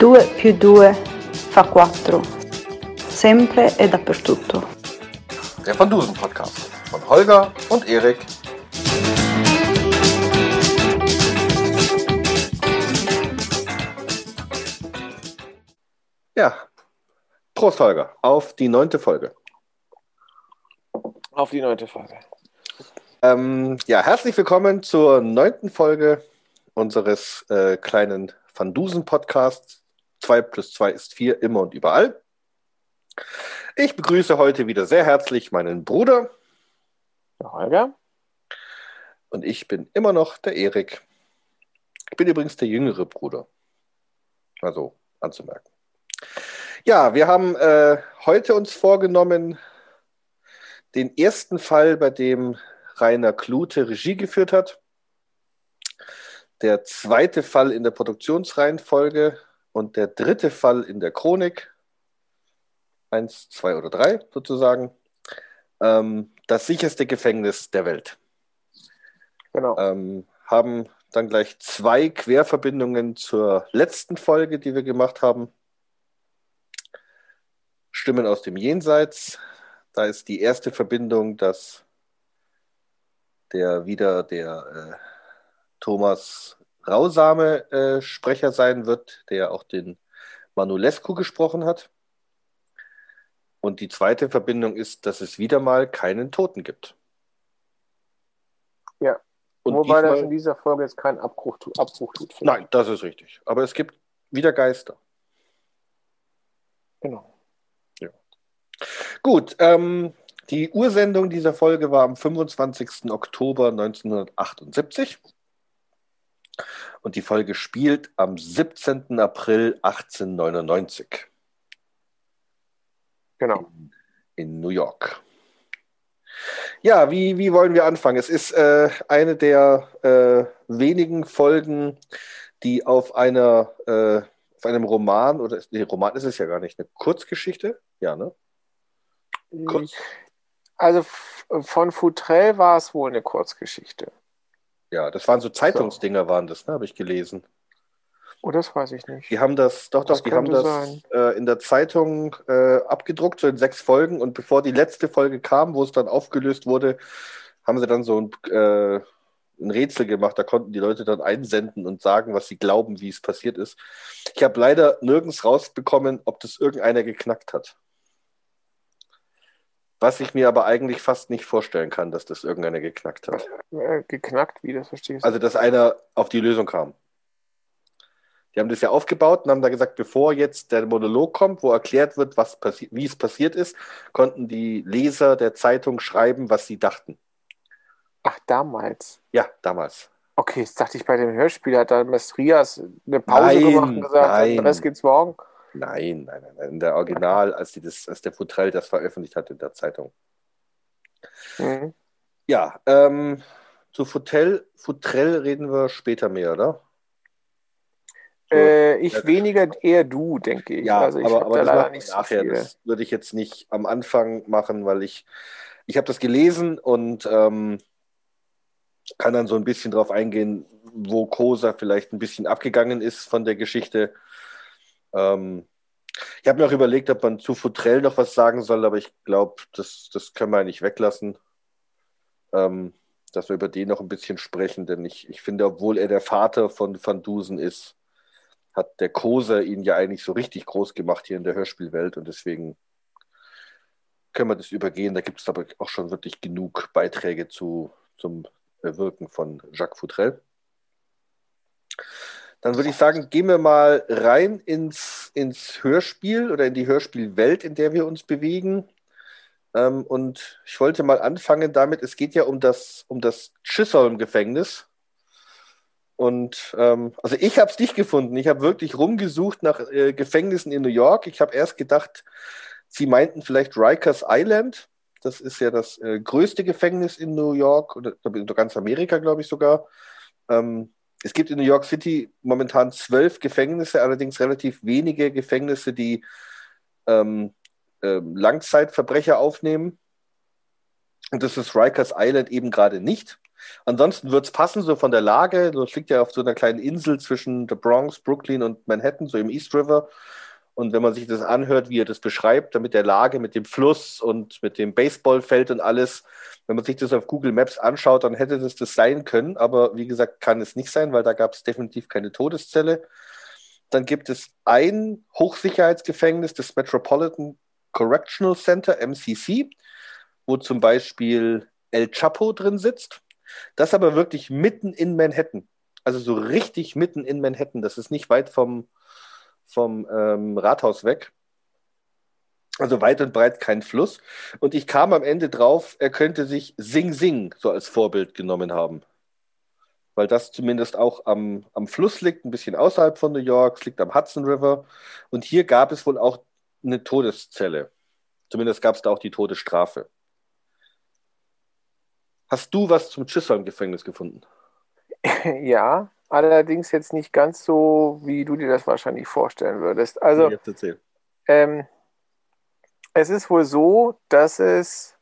Due più due fa quattro. Sempre e dappertutto. Der Van Dusen Podcast von Holger und Erik. Ja, Prost Holger, auf die neunte Folge. Auf die neunte Folge. Ähm, ja, herzlich willkommen zur neunten Folge unseres äh, kleinen Van Dusen Podcasts. 2 plus 2 ist 4, immer und überall. Ich begrüße heute wieder sehr herzlich meinen Bruder. Der Holger. Und ich bin immer noch der Erik. Ich bin übrigens der jüngere Bruder. Also anzumerken. Ja, wir haben äh, heute uns vorgenommen, den ersten Fall, bei dem Rainer Klute Regie geführt hat. Der zweite Fall in der Produktionsreihenfolge und der dritte Fall in der Chronik. Eins, zwei oder drei sozusagen. Ähm, das sicherste Gefängnis der Welt. Genau. Ähm, haben dann gleich zwei Querverbindungen zur letzten Folge, die wir gemacht haben. Stimmen aus dem Jenseits. Da ist die erste Verbindung, dass der wieder der äh, Thomas Rausame äh, Sprecher sein wird, der auch den Manulescu gesprochen hat. Und die zweite Verbindung ist, dass es wieder mal keinen Toten gibt. Ja. Und Wobei diesmal, das in dieser Folge jetzt keinen Abbruch, Abbruch tut. Nein, das ist richtig. Aber es gibt wieder Geister. Genau. Gut, ähm, die Ursendung dieser Folge war am 25. Oktober 1978 und die Folge spielt am 17. April 1899 Genau. in New York. Ja, wie, wie wollen wir anfangen? Es ist äh, eine der äh, wenigen Folgen, die auf einer äh, auf einem Roman oder nee, Roman ist es ja gar nicht, eine Kurzgeschichte, ja, ne? Kurz. Also f- von Futrell war es wohl eine Kurzgeschichte. Ja, das waren so Zeitungsdinger, waren das, ne? Habe ich gelesen. Oh, das weiß ich nicht. Die haben das, doch, Das doch, die haben das äh, in der Zeitung äh, abgedruckt, so in sechs Folgen. Und bevor die letzte Folge kam, wo es dann aufgelöst wurde, haben sie dann so ein, äh, ein Rätsel gemacht. Da konnten die Leute dann einsenden und sagen, was sie glauben, wie es passiert ist. Ich habe leider nirgends rausbekommen, ob das irgendeiner geknackt hat. Was ich mir aber eigentlich fast nicht vorstellen kann, dass das irgendeiner geknackt hat. Äh, geknackt, wie das verstehst du? Also, dass einer auf die Lösung kam. Die haben das ja aufgebaut und haben da gesagt, bevor jetzt der Monolog kommt, wo erklärt wird, was wie es passiert ist, konnten die Leser der Zeitung schreiben, was sie dachten. Ach, damals. Ja, damals. Okay, jetzt dachte ich bei dem Hörspiel, hat da Mestrias eine Pause Nein, gemacht und gesagt, nein. den Rest geht's morgen. Nein, nein, nein, nein. In der Original, als, die das, als der Futrell das veröffentlicht hat in der Zeitung. Mhm. Ja, ähm, zu Futrell, Futrell reden wir später mehr, oder? So, Äh, ich Ja. weniger, eher du, denke ich. Ja, also ich aber, aber da das leider nicht so nachher. viel. Das würde ich jetzt nicht am Anfang machen, weil ich, ich habe das gelesen und ähm, kann dann so ein bisschen drauf eingehen, wo Kosa vielleicht ein bisschen abgegangen ist von der Geschichte. Ähm, ich habe mir auch überlegt, ob man zu Futrell noch was sagen soll, aber ich glaube, das, das können wir eigentlich weglassen. Ähm, dass wir über den noch ein bisschen sprechen, denn ich, ich finde, obwohl er der Vater von Van Dusen ist, hat der Koser ihn ja eigentlich so richtig groß gemacht hier in der Hörspielwelt und deswegen können wir das übergehen. Da gibt es aber auch schon wirklich genug Beiträge zu, zum Wirken von Jacques Futrell. Dann würde ich sagen, gehen wir mal rein ins, ins Hörspiel oder in die Hörspielwelt, in der wir uns bewegen. Ähm, und ich wollte mal anfangen damit, es geht ja um das, um das Chisholm-Gefängnis. Und ähm, also ich habe es nicht gefunden. Ich habe wirklich rumgesucht nach äh, Gefängnissen in New York. Ich habe erst gedacht, sie meinten vielleicht Rikers Island. Das ist ja das äh, größte Gefängnis in New York oder in ganz Amerika, glaube ich sogar. Ähm, es gibt in New York City momentan zwölf Gefängnisse, allerdings relativ wenige Gefängnisse, die ähm, ähm, Langzeitverbrecher aufnehmen. Und das ist Rikers Island eben gerade nicht. Ansonsten wird es passen, so von der Lage. Das liegt ja auf so einer kleinen Insel zwischen der Bronx, Brooklyn und Manhattan, so im East River. Und wenn man sich das anhört, wie er das beschreibt, dann mit der Lage, mit dem Fluss und mit dem Baseballfeld und alles, wenn man sich das auf Google Maps anschaut, dann hätte das das sein können. Aber wie gesagt, kann es nicht sein, weil da gab es definitiv keine Todeszelle. Dann gibt es ein Hochsicherheitsgefängnis, das Metropolitan Correctional Center, MCC, wo zum Beispiel El Chapo drin sitzt. Das aber wirklich mitten in Manhattan. Also so richtig mitten in Manhattan. Das ist nicht weit vom, vom ähm, Rathaus weg. Also weit und breit kein Fluss. Und ich kam am Ende drauf, er könnte sich Sing Sing so als Vorbild genommen haben. Weil das zumindest auch am, am Fluss liegt, ein bisschen außerhalb von New York, es liegt am Hudson River. Und hier gab es wohl auch eine Todeszelle. Zumindest gab es da auch die Todesstrafe. Hast du was zum Chisholm-Gefängnis gefunden? Ja, allerdings jetzt nicht ganz so, wie du dir das wahrscheinlich vorstellen würdest. Also, ähm, es ist wohl so, dass es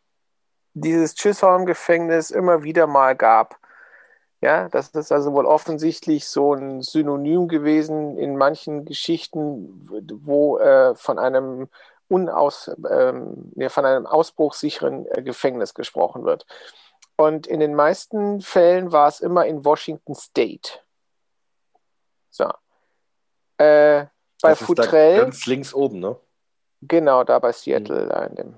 dieses Chisholm-Gefängnis immer wieder mal gab. Ja, das ist also wohl offensichtlich so ein Synonym gewesen in manchen Geschichten, wo äh, von einem unaus, ähm, ja, von einem ausbruchssicheren äh, Gefängnis gesprochen wird. Und in den meisten Fällen war es immer in Washington State. Äh, bei das Futrell. ganz links oben, ne? Genau, da bei Seattle, mhm. da in dem,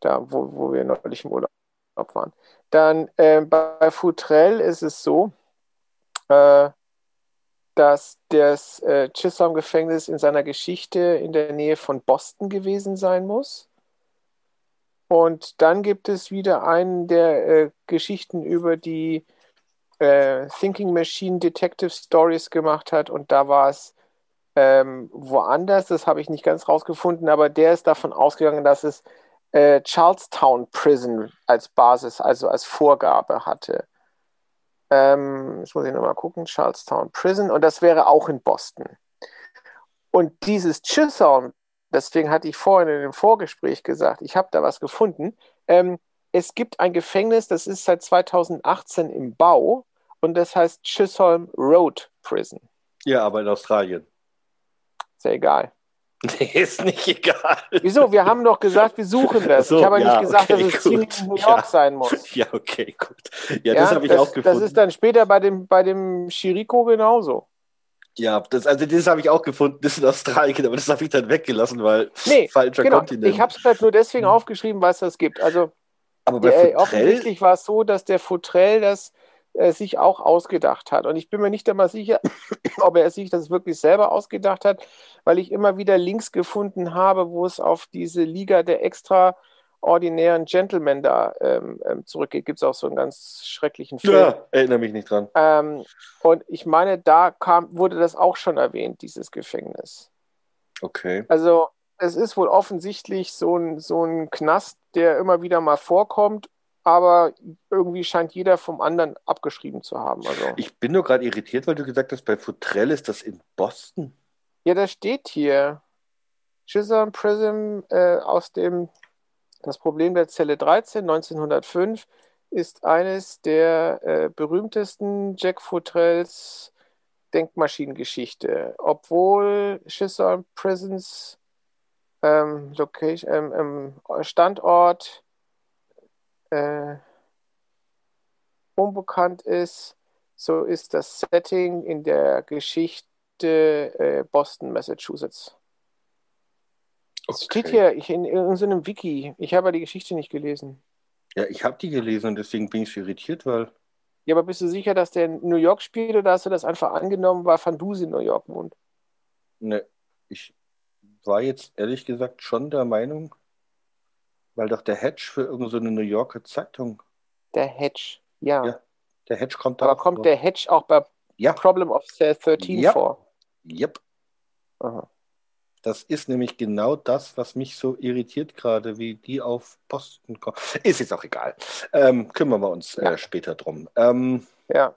da wo, wo wir neulich im Urlaub waren. Dann äh, bei Futrell ist es so, äh, dass das äh, Chisholm-Gefängnis in seiner Geschichte in der Nähe von Boston gewesen sein muss. Und dann gibt es wieder einen der äh, Geschichten über die äh, Thinking Machine Detective Stories gemacht hat und da war es ähm, woanders, das habe ich nicht ganz rausgefunden, aber der ist davon ausgegangen, dass es äh, Charlestown Prison als Basis, also als Vorgabe hatte. Ähm, jetzt muss ich nochmal gucken, Charlestown Prison und das wäre auch in Boston. Und dieses Chisholm deswegen hatte ich vorhin in dem Vorgespräch gesagt, ich habe da was gefunden. Ähm, es gibt ein Gefängnis, das ist seit 2018 im Bau und das heißt Chisholm Road Prison. Ja, aber in Australien. Ist ja egal. Nee, ist nicht egal. Wieso? Wir haben doch gesagt, wir suchen das. So, ich habe ja, nicht gesagt, okay, dass es Ziel in New York ja. sein muss. Ja, okay, gut. Ja, ja das habe ich auch gefunden. Das ist dann später bei dem, bei dem Chirico genauso. Ja, das, also das habe ich auch gefunden, das ist in Australien, aber das habe ich dann weggelassen, weil nee, falscher genau. Kontinent. Ich habe es halt nur deswegen hm. aufgeschrieben, weil es das gibt. Also aber bei der, offensichtlich war es so, dass der Futrell das äh, sich auch ausgedacht hat. Und ich bin mir nicht einmal sicher, ob er sich das wirklich selber ausgedacht hat, weil ich immer wieder Links gefunden habe, wo es auf diese Liga der extra ordinären Gentleman da ähm, ähm, zurückgeht, gibt es auch so einen ganz schrecklichen Film. Ja, erinnere mich nicht dran. Ähm, und ich meine, da kam, wurde das auch schon erwähnt, dieses Gefängnis. Okay. Also es ist wohl offensichtlich so ein, so ein Knast, der immer wieder mal vorkommt, aber irgendwie scheint jeder vom anderen abgeschrieben zu haben. Also. Ich bin nur gerade irritiert, weil du gesagt hast, bei Futrell ist das in Boston. Ja, da steht hier Chisholm Prism äh, aus dem das Problem der Zelle 13 1905 ist eines der äh, berühmtesten Jack Futrells Denkmaschinengeschichte. Obwohl Chisholm Prisons ähm, Location, ähm, ähm, Standort äh, unbekannt ist, so ist das Setting in der Geschichte äh, Boston, Massachusetts. Es okay. steht hier ich, in, in so einem Wiki. Ich habe die Geschichte nicht gelesen. Ja, ich habe die gelesen und deswegen bin ich irritiert, weil. Ja, aber bist du sicher, dass der in New York spielt oder hast du das einfach angenommen, weil Van Dusen in New York wohnt? Ne, ich war jetzt ehrlich gesagt schon der Meinung, weil doch der Hedge für irgendeine so New Yorker Zeitung. Der Hedge, ja. ja der Hedge kommt Aber kommt vor. der Hedge auch bei ja. Problem of 13 ja. vor? Yep. Aha. Das ist nämlich genau das, was mich so irritiert gerade, wie die auf Posten kommen. Ist jetzt auch egal. Ähm, kümmern wir uns äh, später drum. Ähm, ja.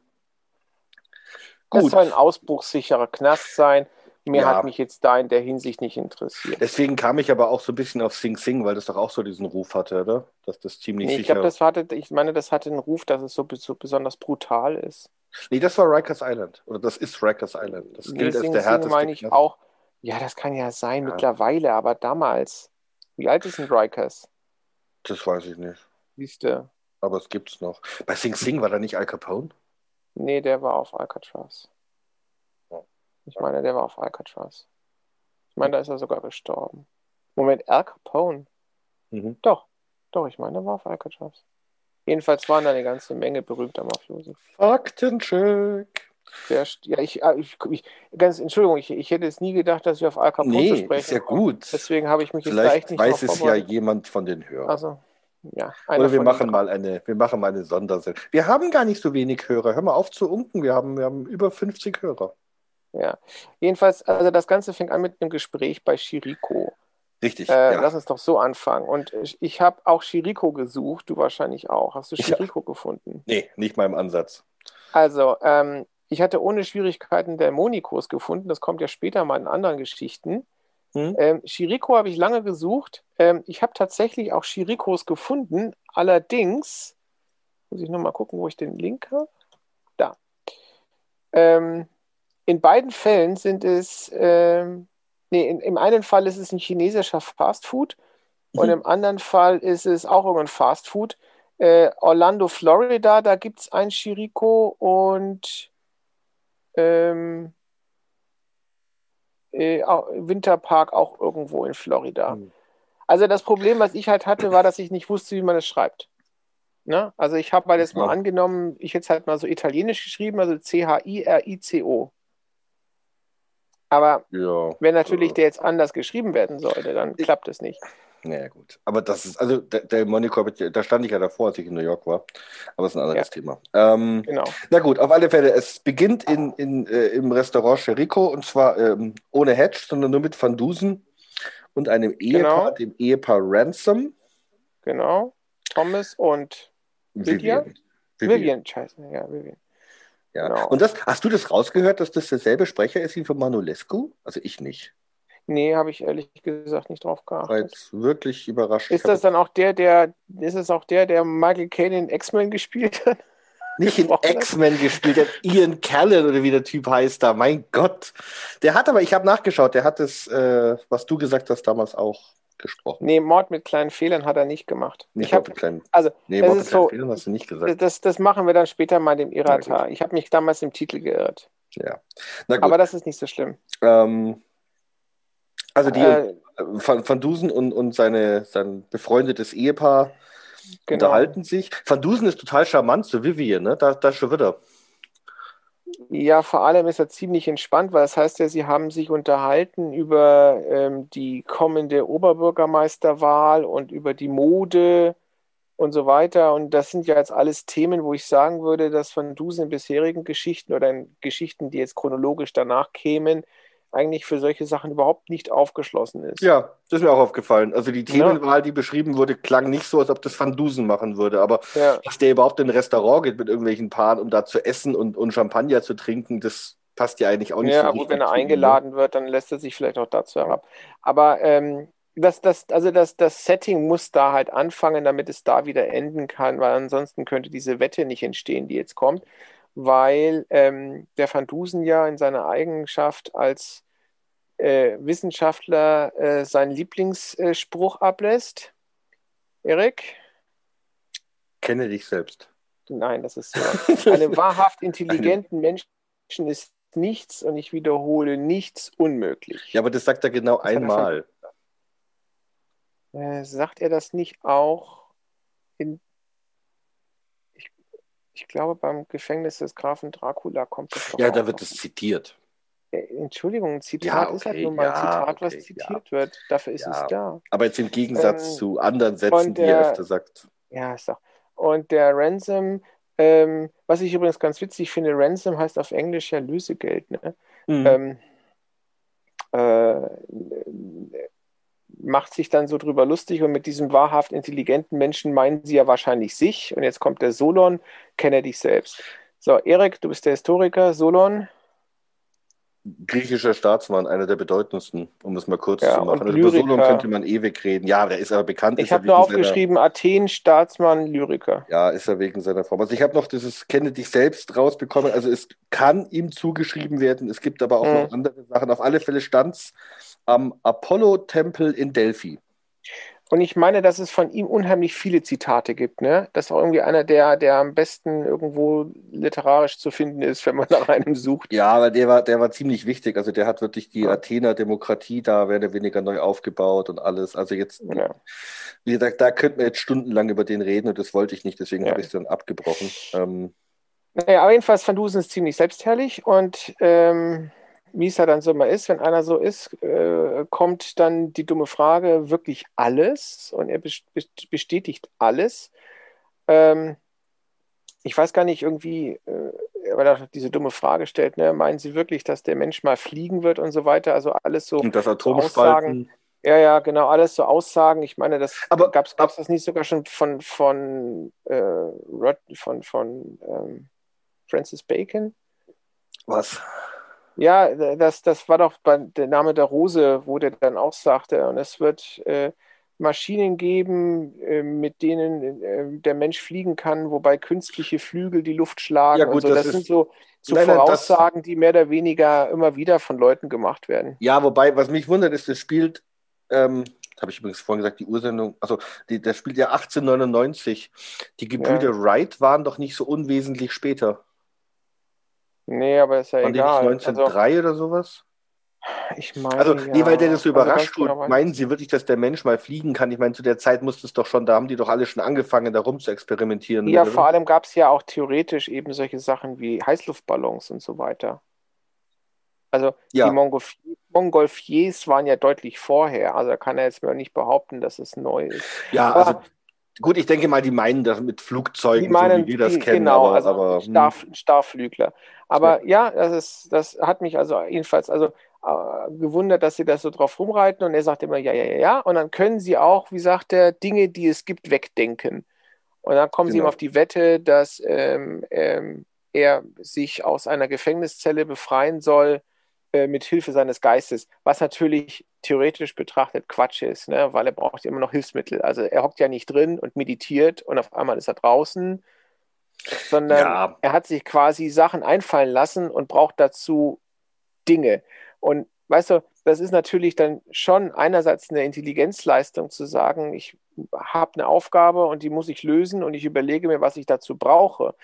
Gut. Das soll ein ausbruchssicherer Knast sein. Mehr Ja. hat mich jetzt da in der Hinsicht nicht interessiert. Deswegen kam ich aber auch so ein bisschen auf Sing Sing, weil das doch auch so diesen Ruf hatte, oder? Dass das ziemlich Nee, ich sicher. glaube, das hatte, ich meine, das hatte einen Ruf, dass es so, so besonders brutal ist. nee, das war Rikers Island. Oder das ist Rikers Island. Das Nee, gilt als Sing der Sing härteste. meine ich auch. Ja, das kann ja sein, Ja. mittlerweile, aber damals. Wie alt ist ein Rikers? Das weiß ich nicht. Siehst du? Aber es gibt's noch. Bei Sing Sing war da nicht Al Capone? Nee, der war auf Alcatraz. Ich meine, der war auf Alcatraz. Ich meine, da ist er sogar gestorben. Moment, Al Capone? Mhm. Doch, doch, ich meine, der war auf Alcatraz. Jedenfalls waren da eine ganze Menge berühmter Mafiosi. Faktencheck. Der, ja, ich, ah, ich, ich, ganz, Entschuldigung, ich, ich hätte es nie gedacht, dass wir auf Al Capone Nee, sprechen ist ja gut. Deswegen habe ich mich jetzt Vielleicht nicht weiß es ja jemand von den Hörern. Also, ja. einer Oder wir machen mal eine, wir machen mal eine Sondersendung. Wir haben gar nicht so wenig Hörer. Hör mal auf zu unken. Wir haben, wir haben über 50 Hörer. Ja. Jedenfalls, also das Ganze fängt an mit einem Gespräch bei Shiriko. Richtig. Äh, ja. Lass uns doch so anfangen. Und ich, ich habe auch Shiriko gesucht, du wahrscheinlich auch. Hast du Ja. Shiriko gefunden? Nee, nicht mal im Ansatz. Also, ähm, ich hatte ohne Schwierigkeiten Dämonikos gefunden. Das kommt ja später mal in anderen Geschichten. Hm? Ähm, Shiriko habe ich lange gesucht. Ähm, ich habe tatsächlich auch Shirikos gefunden. Allerdings, muss ich nochmal gucken, wo ich den Link habe. Da. Ähm, in beiden Fällen sind es, ähm, nee, in, im einen Fall ist es ein chinesischer Fastfood und Mhm. im anderen Fall ist es auch irgendein Fastfood. Äh, Orlando, Florida, da gibt es ein Shiriko und ähm, äh, auch- Winterpark auch irgendwo in Florida. Hm. Also das Problem, was ich halt hatte, war, dass ich nicht wusste, wie man es schreibt. Ne? Also ich habe halt jetzt mal Ja. angenommen, ich hätte es halt mal so italienisch geschrieben, also C-H-I-R-I-C-O. Aber Ja. wenn natürlich äh, der jetzt anders geschrieben werden sollte, dann klappt es nicht. Naja, gut. Aber das ist, also der, der Monaco, da stand ich ja davor, als ich in New York war. Aber das ist ein anderes Thema. Ähm, Genau. na gut, auf alle Fälle. Es beginnt in, in, äh, im Restaurant Cherico und zwar ähm, ohne Hedge, sondern nur mit Van Dusen und einem Ehepaar, dem Ehepaar Ransom. Genau. Thomas und Vivian? Vivian, scheiße, ja, Vivian. Ja. Genau. Und das, hast du das rausgehört, dass das derselbe Sprecher ist wie von Manolescu? Also ich nicht. Nee, habe ich ehrlich gesagt nicht drauf War geachtet. jetzt wirklich überrascht. Ist das dann auch der, der, ist es auch der, der Michael Caine in X-Men gespielt hat? nicht in hat? X-Men gespielt, der Ian Callan oder wie der Typ heißt da. Mein Gott. Der hat aber, ich habe nachgeschaut, der hat das, äh, was du gesagt hast, damals auch gesprochen. Nee, Mord mit kleinen Fehlern hat er nicht gemacht. Nicht ich hab, Mord mit kleinen, also, nee, Mord mit kleinen so- Fehlern hast du nicht gesagt. das, das machen wir dann später mal dem Na Errata. Ich habe mich damals im Titel geirrt. Ja. Aber das ist nicht so schlimm. ähm, also die Äh, Van, Van Dusen und, und seine, sein befreundetes Ehepaar genau. unterhalten sich. Van Dusen ist total charmant zu Vivian, ne? Da, da schon wieder. Ja, vor allem ist er ziemlich entspannt, weil das heißt ja, sie haben sich unterhalten über ähm, die kommende Oberbürgermeisterwahl und über die Mode und so weiter. Und das sind ja jetzt alles Themen, wo ich sagen würde, dass von Dusen bisherigen Geschichten oder Geschichten, die jetzt chronologisch danach kämen, eigentlich für solche Sachen überhaupt nicht aufgeschlossen ist. Ja, das ist mir auch aufgefallen. Also die Themenwahl, die beschrieben wurde, klang nicht so, als ob das Van Dusen machen würde. Aber Ja. dass der überhaupt in ein Restaurant geht mit irgendwelchen Paaren, um da zu essen und, und Champagner zu trinken, das passt ja eigentlich auch nicht Ja, so gut, wenn er ne? eingeladen wird, dann lässt er sich vielleicht auch dazu herab. Aber ähm, das, das, also das, das Setting muss da halt anfangen, damit es da wieder enden kann, weil ansonsten könnte diese Wette nicht entstehen, die jetzt kommt, weil ähm, der Van Dusen ja in seiner Eigenschaft als äh, Wissenschaftler äh, seinen Lieblingsspruch ablässt. Erik? Kenne dich selbst. Nein, das ist so. Einem wahrhaft intelligenten Menschen ist nichts, und ich wiederhole, nichts unmöglich. Ja, aber das sagt er genau hat er einmal. Äh, sagt er das nicht auch in. Ich, glaube, beim Gefängnis des Grafen Dracula kommt das doch Ja, da wird es zitiert. Äh, Entschuldigung, ein Zitat Ja, ist halt okay, nur mal ein ja, Zitat, was okay, zitiert wird. Dafür ist Ja. es da. Aber jetzt im Gegensatz Ähm, zu anderen Sätzen, und die er der- öfter sagt. Ja, ist doch. Und der Ransom, ähm, was ich übrigens ganz witzig finde, Ransom heißt auf Englisch ja Lösegeld, ne? Mhm. ähm, äh, macht sich dann so drüber lustig und mit diesem wahrhaft intelligenten Menschen meinen sie ja wahrscheinlich sich. Und jetzt kommt der Solon, kenne dich selbst. So, Erik, du bist der Historiker. Solon, griechischer Staatsmann, einer der bedeutendsten, um es mal kurz ja, zu machen. Also über Solon könnte man ewig reden. Ja, der ist aber bekannt. Ich habe nur aufgeschrieben, seiner, Athen, Staatsmann, Lyriker. Ja, ist er wegen seiner Form. Also ich habe noch dieses Kenne dich selbst rausbekommen. Also es kann ihm zugeschrieben werden. Es gibt aber auch mhm. noch andere Sachen. Auf alle Fälle stand es am Apollo-Tempel in Delphi. Und ich meine, dass es von ihm unheimlich viele Zitate gibt. Ne? Das ist auch irgendwie einer, der, der am besten irgendwo literarisch zu finden ist, wenn man nach einem sucht. Ja, aber der war, der war ziemlich wichtig. Also der hat wirklich die ja. Athener Demokratie da mehr oder weniger neu aufgebaut und alles. Also jetzt, ja. wie gesagt, da könnten wir jetzt stundenlang über den reden und das wollte ich nicht, deswegen ja. habe ich es dann abgebrochen. Ähm, naja, aber jedenfalls Van Dusen ist ziemlich selbstherrlich und ähm, wie es ja dann so mal ist, wenn einer so ist, äh, kommt dann die dumme Frage, wirklich alles? Und er bestätigt alles. Ähm, ich weiß gar nicht, irgendwie, äh, weil er diese dumme Frage stellt, ne, meinen Sie wirklich, dass der Mensch mal fliegen wird und so weiter? Also alles so, und das Atom so Aussagen. Ja, ja, genau, alles so Aussagen. Ich meine, das gab es das nicht sogar schon von, von, äh, von, von ähm, Francis Bacon? Was? Ja, das, das war doch der Name der Rose, wo der dann auch sagte, und es wird äh, Maschinen geben, äh, mit denen äh, der Mensch fliegen kann, wobei künstliche Flügel die Luft schlagen. Ja, gut, so. das, das sind so, so nein, Voraussagen, das... die mehr oder weniger immer wieder von Leuten gemacht werden. Ja, wobei, was mich wundert, ist, das spielt, ähm, habe ich übrigens vorhin gesagt, die Ursendung, also die, das spielt ja 1899. Die Gebrüder ja. Wright waren doch nicht so unwesentlich später. Nee, aber ist ja Waren egal. Die nicht 1903 also, oder sowas? Ich meine. Also, nee, ja. weil der das so also überrascht also, tut. Meinen Sie wirklich, dass der Mensch mal fliegen kann? Ich meine, zu der Zeit musste es doch schon, da haben die doch alle schon angefangen, da rum zu experimentieren. Ja, oder? vor allem gab es ja auch theoretisch eben solche Sachen wie Heißluftballons und so weiter. Also ja. die Montgolf Montgolfiers waren ja deutlich vorher. Also da kann er jetzt mal nicht behaupten, dass es neu ist. Ja, Aber, also Gut, ich denke mal, die meinen das mit Flugzeugen, die meinen, so wie wir das die, kennen. Genau, aber, also aber, Star, hm. Starflügler. Aber ja. ja, das, ist, das hat mich also jedenfalls also äh, gewundert, dass sie das so drauf rumreiten. Und er sagt immer, ja, ja, ja, ja. Und dann können sie auch, wie sagt er, Dinge, die es gibt, wegdenken. Und dann kommen genau. sie ihm auf die Wette, dass ähm, ähm, er sich aus einer Gefängniszelle befreien soll, äh, mit Hilfe seines Geistes, was natürlich theoretisch betrachtet Quatsch ist, ne? weil er braucht immer noch Hilfsmittel. Also er hockt ja nicht drin und meditiert und auf einmal ist er draußen, sondern ja. er hat sich quasi Sachen einfallen lassen und braucht dazu Dinge. Und weißt du, das ist natürlich dann schon einerseits eine Intelligenzleistung zu sagen, ich habe eine Aufgabe und die muss ich lösen und ich überlege mir, was ich dazu brauche.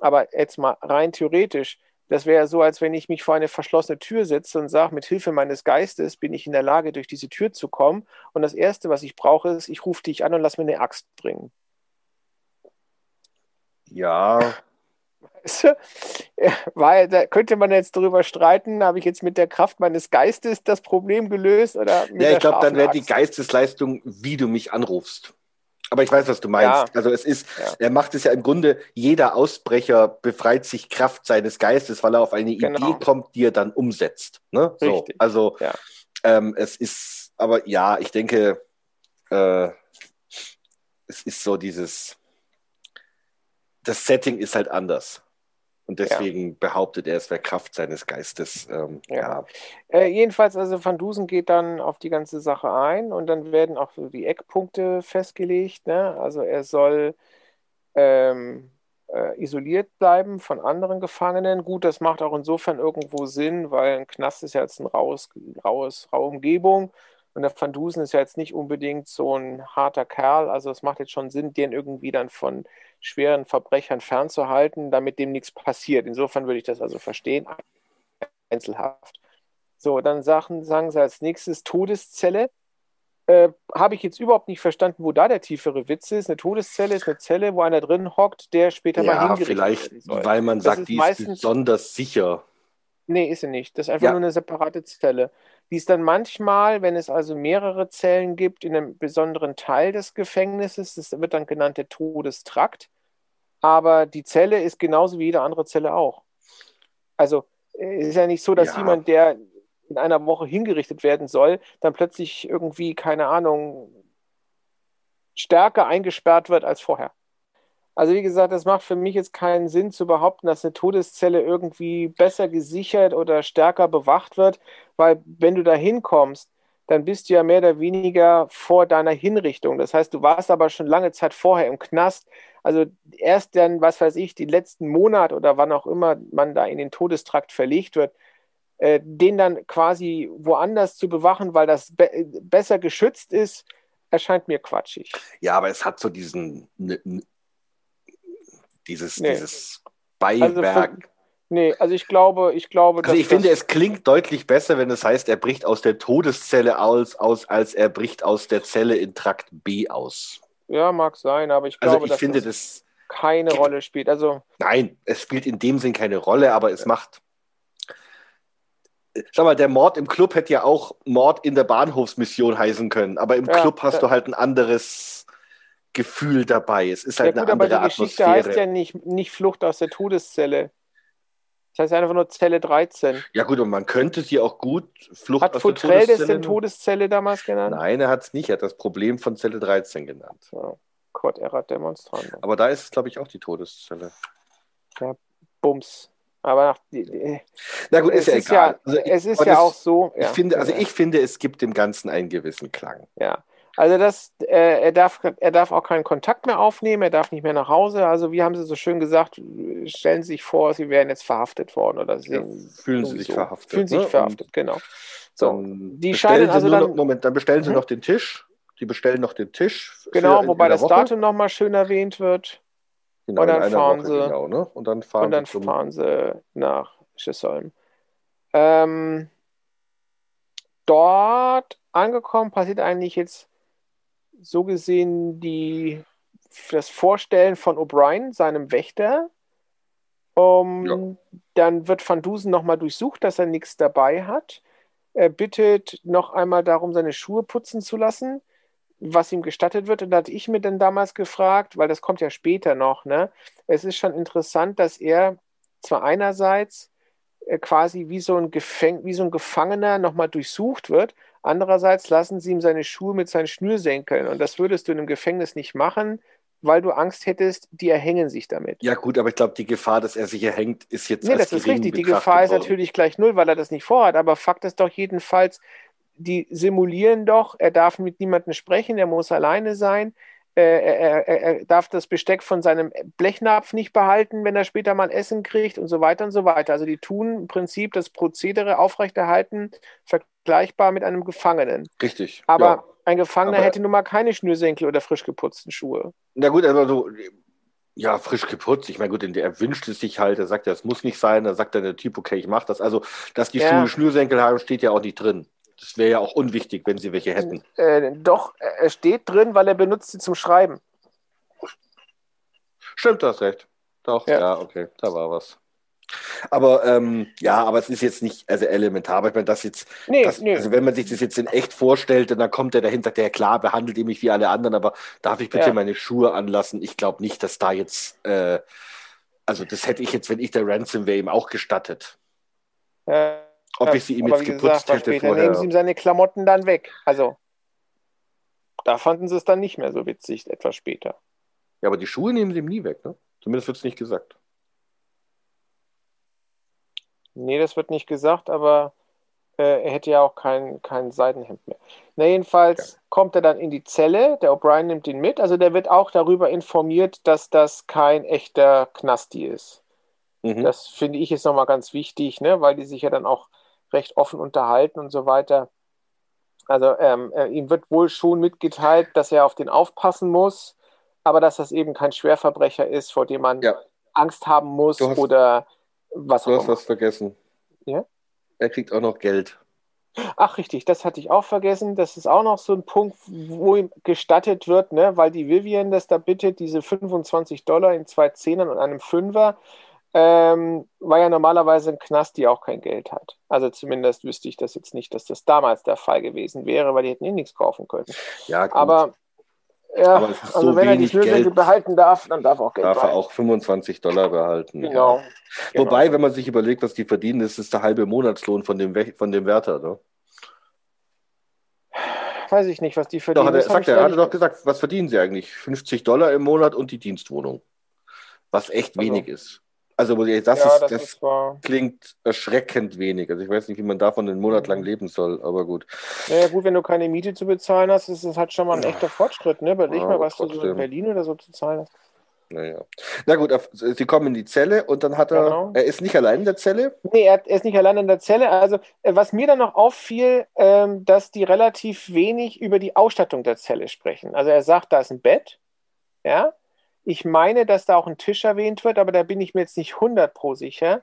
Aber jetzt mal rein theoretisch, das wäre so, als wenn ich mich vor eine verschlossene Tür setze und sage, mit Hilfe meines Geistes bin ich in der Lage, durch diese Tür zu kommen. Und das Erste, was ich brauche, ist, ich rufe dich an und lass mir eine Axt bringen. Ja. Weißt du? Weil da könnte man jetzt darüber streiten, habe ich jetzt mit der Kraft meines Geistes das Problem gelöst oder Ja, ich glaube, dann wäre die Geistesleistung, wie du mich anrufst. Aber ich weiß, was du meinst. Ja. Also es ist, ja. er macht es ja im Grunde, jeder Ausbrecher befreit sich Kraft seines Geistes, weil er auf eine genau. Idee kommt, die er dann umsetzt. Ne? So, also ja. ähm, es ist, aber ja, ich denke, äh, es ist so dieses, das Setting ist halt anders. Und deswegen ja. behauptet er, es wäre Kraft seines Geistes. Ähm, ja. ja. Äh, jedenfalls, also Van Dusen geht dann auf die ganze Sache ein und dann werden auch so die Eckpunkte festgelegt. Ne? Also er soll ähm, äh, isoliert bleiben von anderen Gefangenen. Gut, das macht auch insofern irgendwo Sinn, weil ein Knast ist ja jetzt ein raues, raues, raue Umgebung. Und der Van Dusen ist ja jetzt nicht unbedingt so ein harter Kerl. Also es macht jetzt schon Sinn, den irgendwie dann von schweren Verbrechern fernzuhalten, damit dem nichts passiert. Insofern würde ich das also verstehen. Einzelhaft. So, dann sagen, sagen sie als nächstes Todeszelle. Äh, Habe ich jetzt überhaupt nicht verstanden, wo da der tiefere Witz ist. Eine Todeszelle ist eine Zelle, wo einer drin hockt, der später ja, mal hingerichtet vielleicht, werden soll. weil man das sagt, ist die ist besonders sicher. Nee, ist sie nicht. Das ist einfach ja. nur eine separate Zelle. Die ist dann manchmal, wenn es also mehrere Zellen gibt, in einem besonderen Teil des Gefängnisses, das wird dann genannt der Todestrakt. Aber die Zelle ist genauso wie jede andere Zelle auch. Also äh, es ist ja nicht so, dass ja. jemand, der in einer Woche hingerichtet werden soll, dann plötzlich irgendwie, keine Ahnung, stärker eingesperrt wird als vorher. Also wie gesagt, das macht für mich jetzt keinen Sinn zu behaupten, dass eine Todeszelle irgendwie besser gesichert oder stärker bewacht wird, weil wenn du da hinkommst, dann bist du ja mehr oder weniger vor deiner Hinrichtung. Das heißt, du warst aber schon lange Zeit vorher im Knast. Also erst dann, was weiß ich, die letzten Monate oder wann auch immer man da in den Todestrakt verlegt wird, äh, den dann quasi woanders zu bewachen, weil das be besser geschützt ist, erscheint mir quatschig. Ja, aber es hat so diesen dieses, nee. dieses Beiwerk. Also nee, also ich glaube, ich glaube, Also ich finde, es klingt deutlich besser, wenn es heißt, er bricht aus der Todeszelle aus, aus als er bricht aus der Zelle in Trakt B aus. Ja, mag sein, aber ich also glaube, ich dass finde, das keine Rolle spielt. Also Nein, es spielt in dem Sinn keine Rolle, aber es macht. Schau mal, der Mord im Club hätte ja auch Mord in der Bahnhofsmission heißen können, aber im ja, Club hast du halt ein anderes Gefühl dabei. Es ist halt ja, gut, eine andere aber die Geschichte Atmosphäre. heißt ja nicht, nicht Flucht aus der Todeszelle. Das heißt einfach nur Zelle 13. Ja gut, und man könnte sie auch gut Flucht hat aus Futrell der Todeszelle... Hat das denn Todeszelle damals genannt? Nein, er hat es nicht. Er hat das Problem von Zelle 13 genannt. Ja. Quod erat demonstrandum. Aber da ist es, glaube ich, auch die Todeszelle. Ja, Bums. Aber nach, die, Na gut, ist ja ist egal. Ja, also ich, es ist ja auch so. Ich finde, also ich finde, es gibt dem Ganzen einen gewissen Klang. Ja. Also das, äh, er, darf, er darf auch keinen Kontakt mehr aufnehmen, er darf nicht mehr nach Hause. Also wie haben Sie so schön gesagt, stellen Sie sich vor, Sie wären jetzt verhaftet worden oder Sie ja, fühlen Sie sich verhaftet. Fühlen sich ne? verhaftet, genau. So, die scheinen also dann, noch, Moment, dann bestellen Sie mhm. noch den Tisch. Die bestellen noch den Tisch. Genau, wobei das Woche. Datum nochmal schön erwähnt wird. Genau, und dann fahren Woche, sie, genau, ne? und dann fahren, und dann sie, fahren sie nach Schisholm. Ähm, dort angekommen passiert eigentlich jetzt so gesehen die, das Vorstellen von O'Brien, seinem Wächter. Um, ja. Dann wird Van Dusen nochmal durchsucht, dass er nichts dabei hat. Er bittet noch einmal darum, seine Schuhe putzen zu lassen, was ihm gestattet wird. Und da hatte ich mir dann damals gefragt, weil das kommt ja später noch, ne? Es ist schon interessant, dass er zwar einerseits äh, quasi wie so ein, Gefäng wie so ein Gefangener nochmal durchsucht wird, Andererseits lassen sie ihm seine Schuhe mit seinen Schnürsenkeln. Und das würdest du in einem Gefängnis nicht machen, weil du Angst hättest, die erhängen sich damit. Ja, gut, aber ich glaube, die Gefahr, dass er sich erhängt, ist jetzt. Nee, das ist richtig. Die Gefahr ist natürlich gleich null, weil er das nicht vorhat. Aber Fakt ist doch jedenfalls, die simulieren doch, er darf mit niemandem sprechen, er muss alleine sein. Äh, er, er, er, darf das Besteck von seinem Blechnapf nicht behalten, wenn er später mal Essen kriegt und so weiter und so weiter. Also die tun im Prinzip das Prozedere aufrechterhalten, vergleichbar mit einem Gefangenen. Richtig. Aber ja. ein Gefangener Aber hätte nun mal keine Schnürsenkel oder frisch geputzten Schuhe. Na gut, aber so, ja, frisch geputzt. Ich meine, gut, er wünscht es sich halt, er sagt, das muss nicht sein, da sagt dann der Typ, okay, ich mach das. Also, dass die ja. Schuhe Schnürsenkel haben, steht ja auch nicht drin. Das wäre ja auch unwichtig, wenn sie welche hätten. Äh, doch, er steht drin, weil er benutzt sie zum Schreiben. Stimmt, du hast recht. Doch, ja, ja okay, da war was. Aber ähm, ja, aber es ist jetzt nicht also elementar. Ich meine, das jetzt, nee, das, nee. also wenn man sich das jetzt in echt vorstellt, dann kommt er dahin, sagt er, ja klar, behandelt ihr mich wie alle anderen, aber darf ich bitte ja. meine Schuhe anlassen? Ich glaube nicht, dass da jetzt, äh, also das hätte ich jetzt, wenn ich der Ransom wäre, ihm auch gestattet. Ja. Ob ich sie ihm jetzt geputzt gesagt, hätte später vorher. nehmen sie ihm seine Klamotten dann weg. Also, da fanden sie es dann nicht mehr so witzig, etwas später. Ja, aber die Schuhe nehmen sie ihm nie weg, ne? Zumindest wird es nicht gesagt. Nee, das wird nicht gesagt, aber äh, er hätte ja auch kein, kein Seidenhemd mehr. Na, jedenfalls ja. kommt er dann in die Zelle, der O'Brien nimmt ihn mit. Also der wird auch darüber informiert, dass das kein echter Knasti ist. Mhm. Das finde ich jetzt nochmal ganz wichtig, ne? weil die sich ja dann auch recht offen unterhalten und so weiter. Also ähm, äh, ihm wird wohl schon mitgeteilt, dass er auf den aufpassen muss, aber dass das eben kein Schwerverbrecher ist, vor dem man ja. Angst haben muss hast, oder was Du hast was vergessen. Ja? Er kriegt auch noch Geld. Ach, richtig, das hatte ich auch vergessen. Das ist auch noch so ein Punkt, wo ihm gestattet wird, ne, weil die Vivian das da bittet, diese 25 Dollar in zwei Zehnern und einem Fünfer ähm, war ja normalerweise ein Knast, die auch kein Geld hat. Also zumindest wüsste ich das jetzt nicht, dass das damals der Fall gewesen wäre, weil die hätten eh nichts kaufen können. Ja, gut. Aber ja, Aber also so wenn er die Schlüssel behalten darf, dann darf er auch Geld Darf er auch 25 Dollar behalten. Genau. genau. Wobei, wenn man sich überlegt, was die verdienen, ist es der halbe Monatslohn von dem, von dem Wärter. Ne? Weiß ich nicht, was die verdienen. Doch, hat er, sagt er, er hatte doch gesagt, was verdienen sie eigentlich? 50 Dollar im Monat und die Dienstwohnung. was echt Also- wenig ist. Also das, ja, ist, das, das ist klingt erschreckend wenig. Also ich weiß nicht, wie man davon einen Monat Mhm. lang leben soll, aber gut. Naja, gut, wenn du keine Miete zu bezahlen hast, ist es halt schon mal ein echter Fortschritt, ne? Überleg Ja, mal, was du so in trotzdem. Berlin oder so zu zahlen hast. Naja. Na gut, sie kommen in die Zelle und dann hat er, Genau. er ist nicht allein in der Zelle. Nee, er, er ist nicht allein in der Zelle. Also, äh, was mir dann noch auffiel, ähm, dass die relativ wenig über die Ausstattung der Zelle sprechen. Also, er sagt, da ist ein Bett. Ja. Ich meine, dass da auch ein Tisch erwähnt wird, aber da bin ich mir jetzt nicht 100 pro sicher.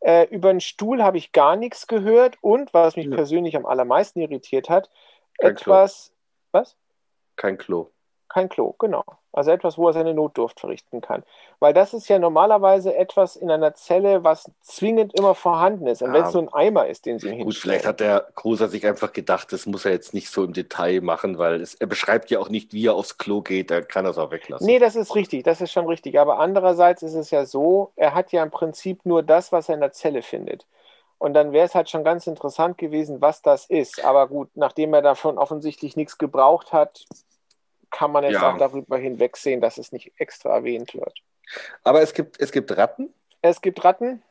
Äh, über einen Stuhl habe ich gar nichts gehört und, was mich Ja. persönlich am allermeisten irritiert hat, Kein Klo. etwas. Was? Kein Klo. Kein Klo, genau. Also etwas, wo er seine Notdurft verrichten kann. Weil das ist ja normalerweise etwas in einer Zelle, was zwingend immer vorhanden ist. Und Ja. wenn es so ein Eimer ist, den sie ihm Gut, hinstellen. vielleicht hat der Großer sich einfach gedacht, das muss er jetzt nicht so im Detail machen, weil es, er beschreibt ja auch nicht, wie er aufs Klo geht, er kann das auch weglassen. Nee, das ist richtig, das ist schon richtig. Aber andererseits ist es ja so, er hat ja im Prinzip nur das, was er in der Zelle findet. Und dann wäre es halt schon ganz interessant gewesen, was das ist. Aber gut, nachdem er davon offensichtlich nichts gebraucht hat, kann man jetzt Ja. auch darüber hinwegsehen, dass es nicht extra erwähnt wird. Aber es gibt, es gibt Ratten, Es gibt Ratten,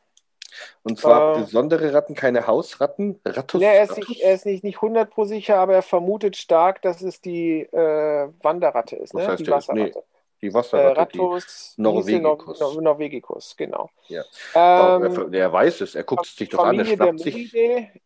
und zwar Äh. besondere Ratten, keine Hausratten. Rattus. Ja, er ist, nicht, er ist nicht, nicht 100 pro sicher, aber er vermutet stark, dass es die äh, Wanderratte ist, Was ne? heißt die? Wasserratte. Die Äh, Wasserratte. Rattus Norvegicus. Nor Norvegicus, genau. Ja. Ähm, die, er weiß es, er guckt es sich doch an, er der schnappt sich.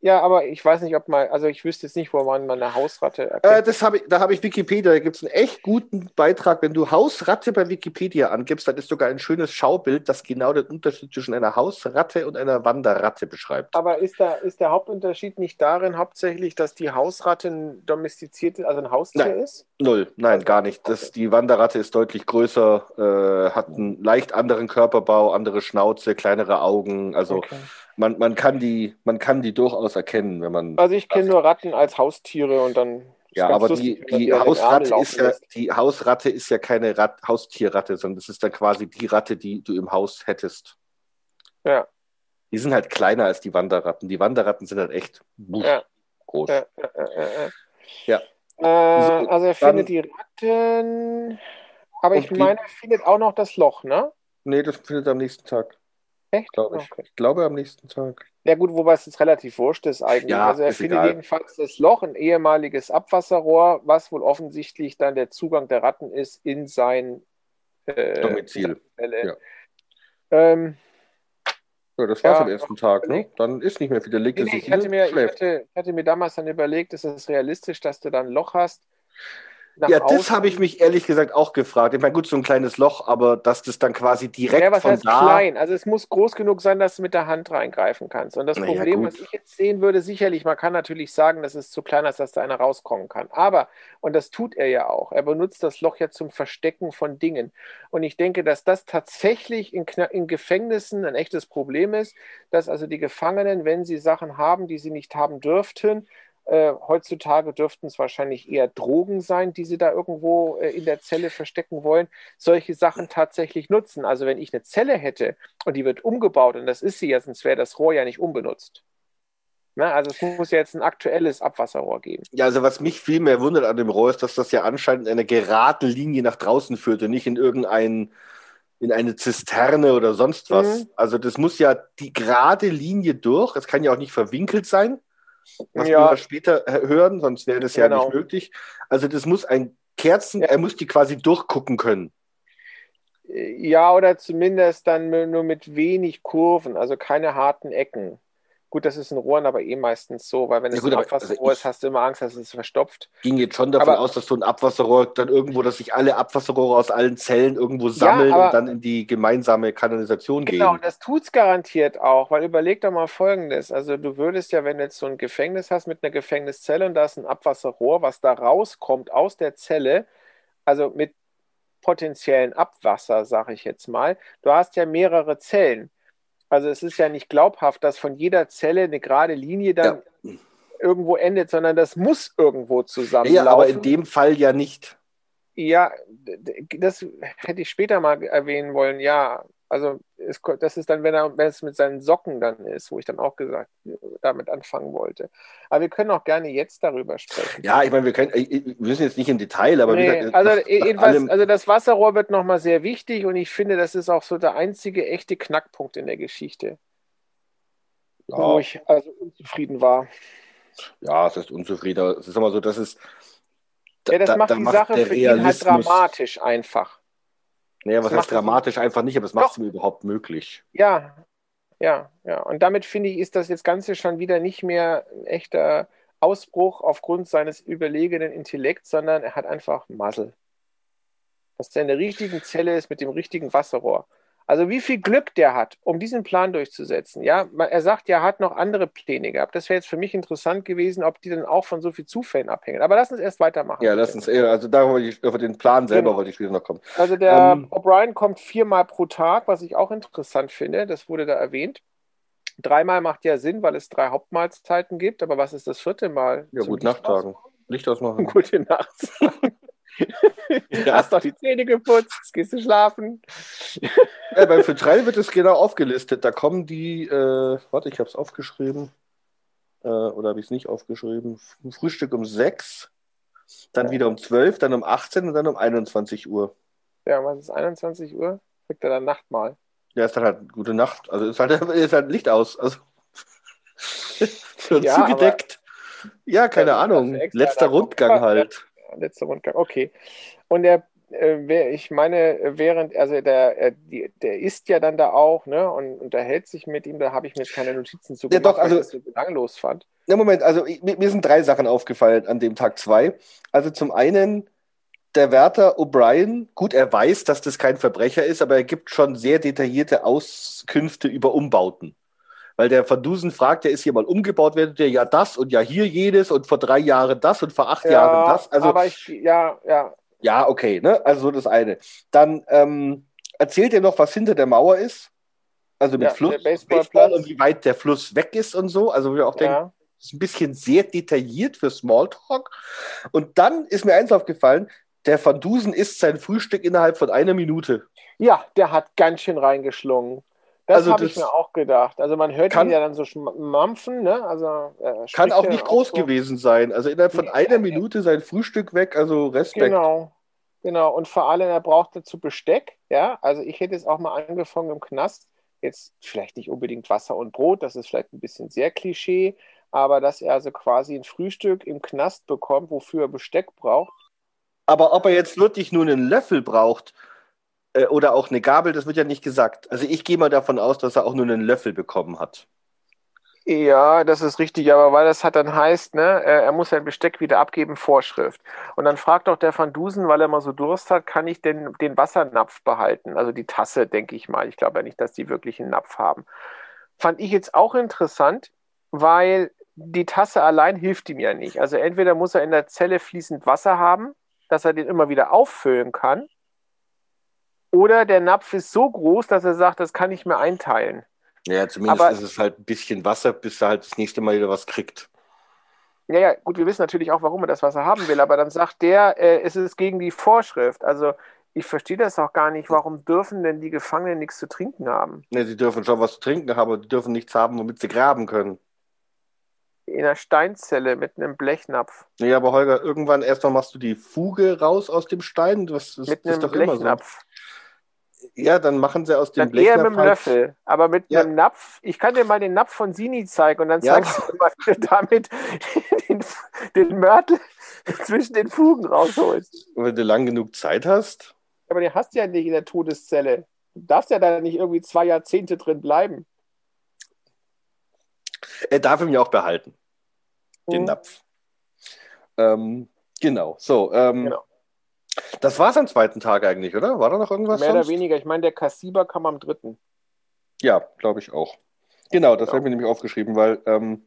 Ja, aber ich weiß nicht, ob mal, also ich wüsste jetzt nicht, wo man eine Hausratte Äh, erkennt. das hab ich, da habe ich Wikipedia, da gibt es einen echt guten Beitrag. Wenn du Hausratte bei Wikipedia angibst, dann ist sogar ein schönes Schaubild, das genau den Unterschied zwischen einer Hausratte und einer Wanderratte beschreibt. aber ist, da, ist der Hauptunterschied nicht darin hauptsächlich, dass die Hausratte ein domestiziertes, also ein Haustier Nein. ist? Null, nein, Also, gar nicht. Das. Die Wanderratte ist deutlich größer, äh, hat einen leicht anderen Körperbau, andere Schnauze, kleinere Augen. Also Okay. man, man, kann die, man kann die durchaus erkennen, wenn man. Also ich kenne nur Ratten als Haustiere und dann ja, aber lustig, die, die Hausratte ist ja, lässt. die Hausratte ist ja keine Rat, Haustierratte, sondern das ist dann quasi die Ratte, die du im Haus hättest. Ja. Die sind halt kleiner als die Wanderratten. Die Wanderratten sind halt echt busch, Ja. groß. Ja. Ja. Äh, So, also er findet die Ratten, aber ich die- meine, er findet auch noch das Loch, ne? Nee, das findet er am nächsten Tag, Echt? glaube ich. Okay. Ich glaube am nächsten Tag. Ja gut, wobei es jetzt relativ wurscht ist eigentlich. Ja, also er findet egal. jedenfalls das Loch, ein ehemaliges Abwasserrohr, was wohl offensichtlich dann der Zugang der Ratten ist in sein äh, Domizil. Ja. Ähm, Ja, das war's Ja, am ersten Tag, ne? Dann ist nicht mehr viel. Dann legt nee, nee, ich, hatte mir, ich, hatte, ich hatte mir damals dann überlegt, ist es realistisch, dass du dann ein Loch hast? Ja, das habe ich mich ehrlich gesagt auch gefragt. Ich meine, gut, so ein kleines Loch, aber dass das dann quasi direkt Ja, was von heißt da. klein? Also es muss groß genug sein, dass du mit der Hand reingreifen kannst. Und das Na ja, Problem, gut. was ich jetzt sehen würde, sicherlich, man kann natürlich sagen, das ist zu klein, als dass da einer rauskommen kann. Aber, und das tut er ja auch, er benutzt das Loch ja zum Verstecken von Dingen. Und ich denke, dass das tatsächlich in, in Gefängnissen ein echtes Problem ist, dass also die Gefangenen, wenn sie Sachen haben, die sie nicht haben dürften, äh, heutzutage dürften es wahrscheinlich eher Drogen sein, die sie da irgendwo äh, in der Zelle verstecken wollen, solche Sachen tatsächlich nutzen. Also wenn ich eine Zelle hätte und die wird umgebaut, und das ist sie ja, sonst wäre das Rohr ja nicht unbenutzt. Na, also es muss ja jetzt ein aktuelles Abwasserrohr geben. Ja, also was mich viel mehr wundert an dem Rohr ist, dass das ja anscheinend in eine gerade Linie nach draußen führt und nicht in irgendein in eine Zisterne oder sonst was. Mhm. Also das muss ja die gerade Linie durch. Es kann ja auch nicht verwinkelt sein, was Ja. wir später äh, hören, sonst wäre das ja Genau. nicht möglich. Also das muss ein Kerzen, er muss die quasi durchgucken können. Äh, Ja, oder zumindest dann nur mit wenig Kurven, also keine harten Ecken. Gut, das ist in Rohren aber eh meistens so, weil wenn Ja es gut, ein aber- Abwasserrohr also ist, hast du immer Angst, dass es verstopft. Ging jetzt schon davon Aber- aus, dass so ein Abwasserrohr dann irgendwo, dass sich alle Abwasserrohre aus allen Zellen irgendwo sammeln aber- und dann in die gemeinsame Kanalisation Genau, gehen. das tut's garantiert auch, weil überleg doch mal Folgendes. Also du würdest ja, wenn du jetzt so ein Gefängnis hast mit einer Gefängniszelle und da ist ein Abwasserrohr, was da rauskommt aus der Zelle, also mit potenziellen Abwasser, sage ich jetzt mal, du hast ja mehrere Zellen. Also es ist ja nicht glaubhaft, dass von jeder Zelle eine gerade Linie dann irgendwo endet, sondern das muss irgendwo Ja, zusammenlaufen. aber in dem Fall ja nicht. Ja, das hätte ich später mal erwähnen wollen. Ja, also es, das ist dann, wenn, er, wenn es mit seinen Socken dann ist, wo ich dann auch gesagt, damit anfangen wollte. Aber wir können auch gerne jetzt darüber sprechen. Ja, ich meine, wir können, wir müssen jetzt nicht im Detail, aber nee, gesagt, also, nach, jedenfalls, nach also das Wasserrohr wird nochmal sehr wichtig und ich finde, das ist auch so der einzige echte Knackpunkt in der Geschichte. Ja. Wo ich also unzufrieden war. Ja, es ist unzufrieden. Es ist immer so, dass es. Da, ja, das macht da, die macht Sache für ihn halt dramatisch einfach. Naja, was das heißt dramatisch einfach nicht, aber es macht es mir überhaupt möglich. Ja, ja, ja. Und damit finde ich, ist das jetzt Ganze schon wieder nicht mehr ein echter Ausbruch aufgrund seines überlegenen Intellekts, sondern er hat einfach Muzzle. Dass er in der richtigen Zelle ist mit dem richtigen Wasserrohr. Also wie viel Glück der hat, um diesen Plan durchzusetzen. Ja, er sagt, er hat noch andere Pläne gehabt. Das wäre jetzt für mich interessant gewesen, ob die dann auch von so viel Zufällen abhängen. Aber lass uns erst weitermachen. Ja, lass uns eher, also da wollte ich, über den Plan selber genau. wollte ich wieder noch kommen. Also der ähm, O'Brien kommt viermal pro Tag, was ich auch interessant finde. Das wurde da erwähnt. Dreimal macht ja Sinn, weil es drei Hauptmahlzeiten gibt. Aber was ist das vierte Mal? Ja, gut, Nachttagen. Licht ausmachen. Gute Nacht. ja. Hast doch die Zähne geputzt, jetzt gehst du schlafen. ja, beim Vertreil wird es genau aufgelistet. Da kommen die, äh, warte, ich habe es aufgeschrieben. Äh, oder habe ich es nicht aufgeschrieben? Frühstück um 6, dann ja. wieder um 12, dann um 18 und dann um 21 Uhr. Ja, was ist 21 Uhr? Kriegt er dann Nachtmahl. Ja, ist dann halt gute Nacht. Also ist halt, ist halt Licht aus. Also schon ja, zugedeckt. Ja, keine Ahnung. Letzter Rundgang halt letzter Rundgang. Okay. Und er, äh, ich meine, während, also der, äh, die, der ist ja dann da auch, ne, und unterhält sich mit ihm, da habe ich mir jetzt keine Notizen zu gemacht, ja, doch, also, weil ich das so belanglos fand. Ja, Moment, also ich, mir sind drei Sachen aufgefallen an dem Tag zwei. Also zum einen, der Wärter O'Brien, gut, er weiß, dass das kein Verbrecher ist, aber er gibt schon sehr detaillierte Auskünfte über Umbauten. Weil der Van Dusen fragt, der ist hier mal umgebaut, werdet der ja das und ja hier jedes und vor drei Jahren das und vor acht ja, Jahren das. Also, aber ich, ja, ja. Ja, okay, ne? Also das eine. Dann ähm, erzählt er noch, was hinter der Mauer ist. Also mit ja, Fluss, Baseball und wie weit der Fluss weg ist und so. Also wir auch denken, ja. das ist ein bisschen sehr detailliert für Smalltalk. Und dann ist mir eins aufgefallen, der Van Dusen isst sein Frühstück innerhalb von einer Minute. Ja, der hat ganz schön reingeschlungen. Das also habe ich mir auch gedacht. Also man hört kann, ihn ja dann so mampfen, ne? Also äh, kann auch nicht groß so. gewesen sein. Also innerhalb von einer Minute sein Frühstück weg, also Respekt. Genau. Genau, und vor allem, er braucht dazu Besteck, ja. Also ich hätte es auch mal angefangen im Knast. Jetzt vielleicht nicht unbedingt Wasser und Brot, das ist vielleicht ein bisschen sehr Klischee, aber dass er also quasi ein Frühstück im Knast bekommt, wofür er Besteck braucht. Aber ob er jetzt wirklich nur einen Löffel braucht, äh, oder auch eine Gabel, das wird ja nicht gesagt. Also ich gehe mal davon aus, dass er auch nur einen Löffel bekommen hat. Ja, das ist richtig, aber weil das hat dann heißt, ne, er muss sein Besteck wieder abgeben, Vorschrift. Und dann fragt doch der Van Dusen, weil er mal so Durst hat, kann ich denn den Wassernapf behalten? Also die Tasse, denke ich mal. Ich glaube ja nicht, dass die wirklich einen Napf haben. Fand ich jetzt auch interessant, weil die Tasse allein hilft ihm ja nicht. Also entweder muss er in der Zelle fließend Wasser haben, dass er den immer wieder auffüllen kann, oder der Napf ist so groß, dass er sagt, das kann ich mir einteilen. Ja, zumindest Aber, ist es halt ein bisschen Wasser, bis er halt das nächste Mal wieder was kriegt. Ja, ja, gut, wir wissen natürlich auch, warum er das Wasser haben will, aber dann sagt der, äh, es ist gegen die Vorschrift. Also ich verstehe das auch gar nicht. Warum dürfen denn die Gefangenen nichts zu trinken haben? Ne, sie dürfen schon was zu trinken haben, aber die dürfen nichts haben, womit sie graben können. In einer Steinzelle mit einem Blechnapf. Nee, aber Holger, irgendwann erstmal machst du die Fuge raus aus dem Stein. Das, das mit einem ist doch Blechnapf. Immer so. Ja, dann machen sie aus dem Blech. Eher mit dem Löffel, aber mit ja. einem Napf. Ich kann dir mal den Napf von Sini zeigen und dann ja. zeigst du mal, wie du damit den, den Mörtel zwischen den Fugen rausholst. wenn du lang genug Zeit hast. Aber den hast du ja nicht in der Todeszelle. Du darfst ja da nicht irgendwie zwei Jahrzehnte drin bleiben. Er darf ihn ja auch behalten. Den hm. Napf. Ähm, genau. So, ähm, genau. Das war es am zweiten Tag eigentlich, oder? War da noch irgendwas? Mehr sonst? oder weniger. Ich meine, der Kassiber kam am dritten. Ja, glaube ich auch. Genau, das genau. habe ich mir nämlich aufgeschrieben, weil ähm,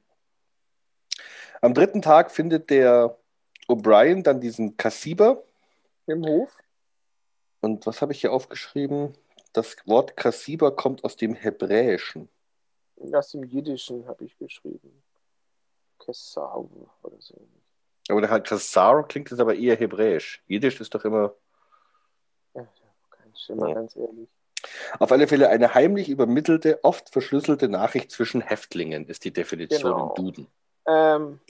am dritten Tag findet der O'Brien dann diesen Kassiber im Hof. Und was habe ich hier aufgeschrieben? Das Wort Kassiber kommt aus dem Hebräischen. Aus dem Jiddischen habe ich geschrieben. Kessau oder so. Aber der Kassar klingt jetzt aber eher hebräisch. Jiddisch ist doch immer. Ja, kein Schimmer, ja. ganz ehrlich. Auf alle Fälle eine heimlich übermittelte, oft verschlüsselte Nachricht zwischen Häftlingen ist die Definition Genau. im Duden. Ähm,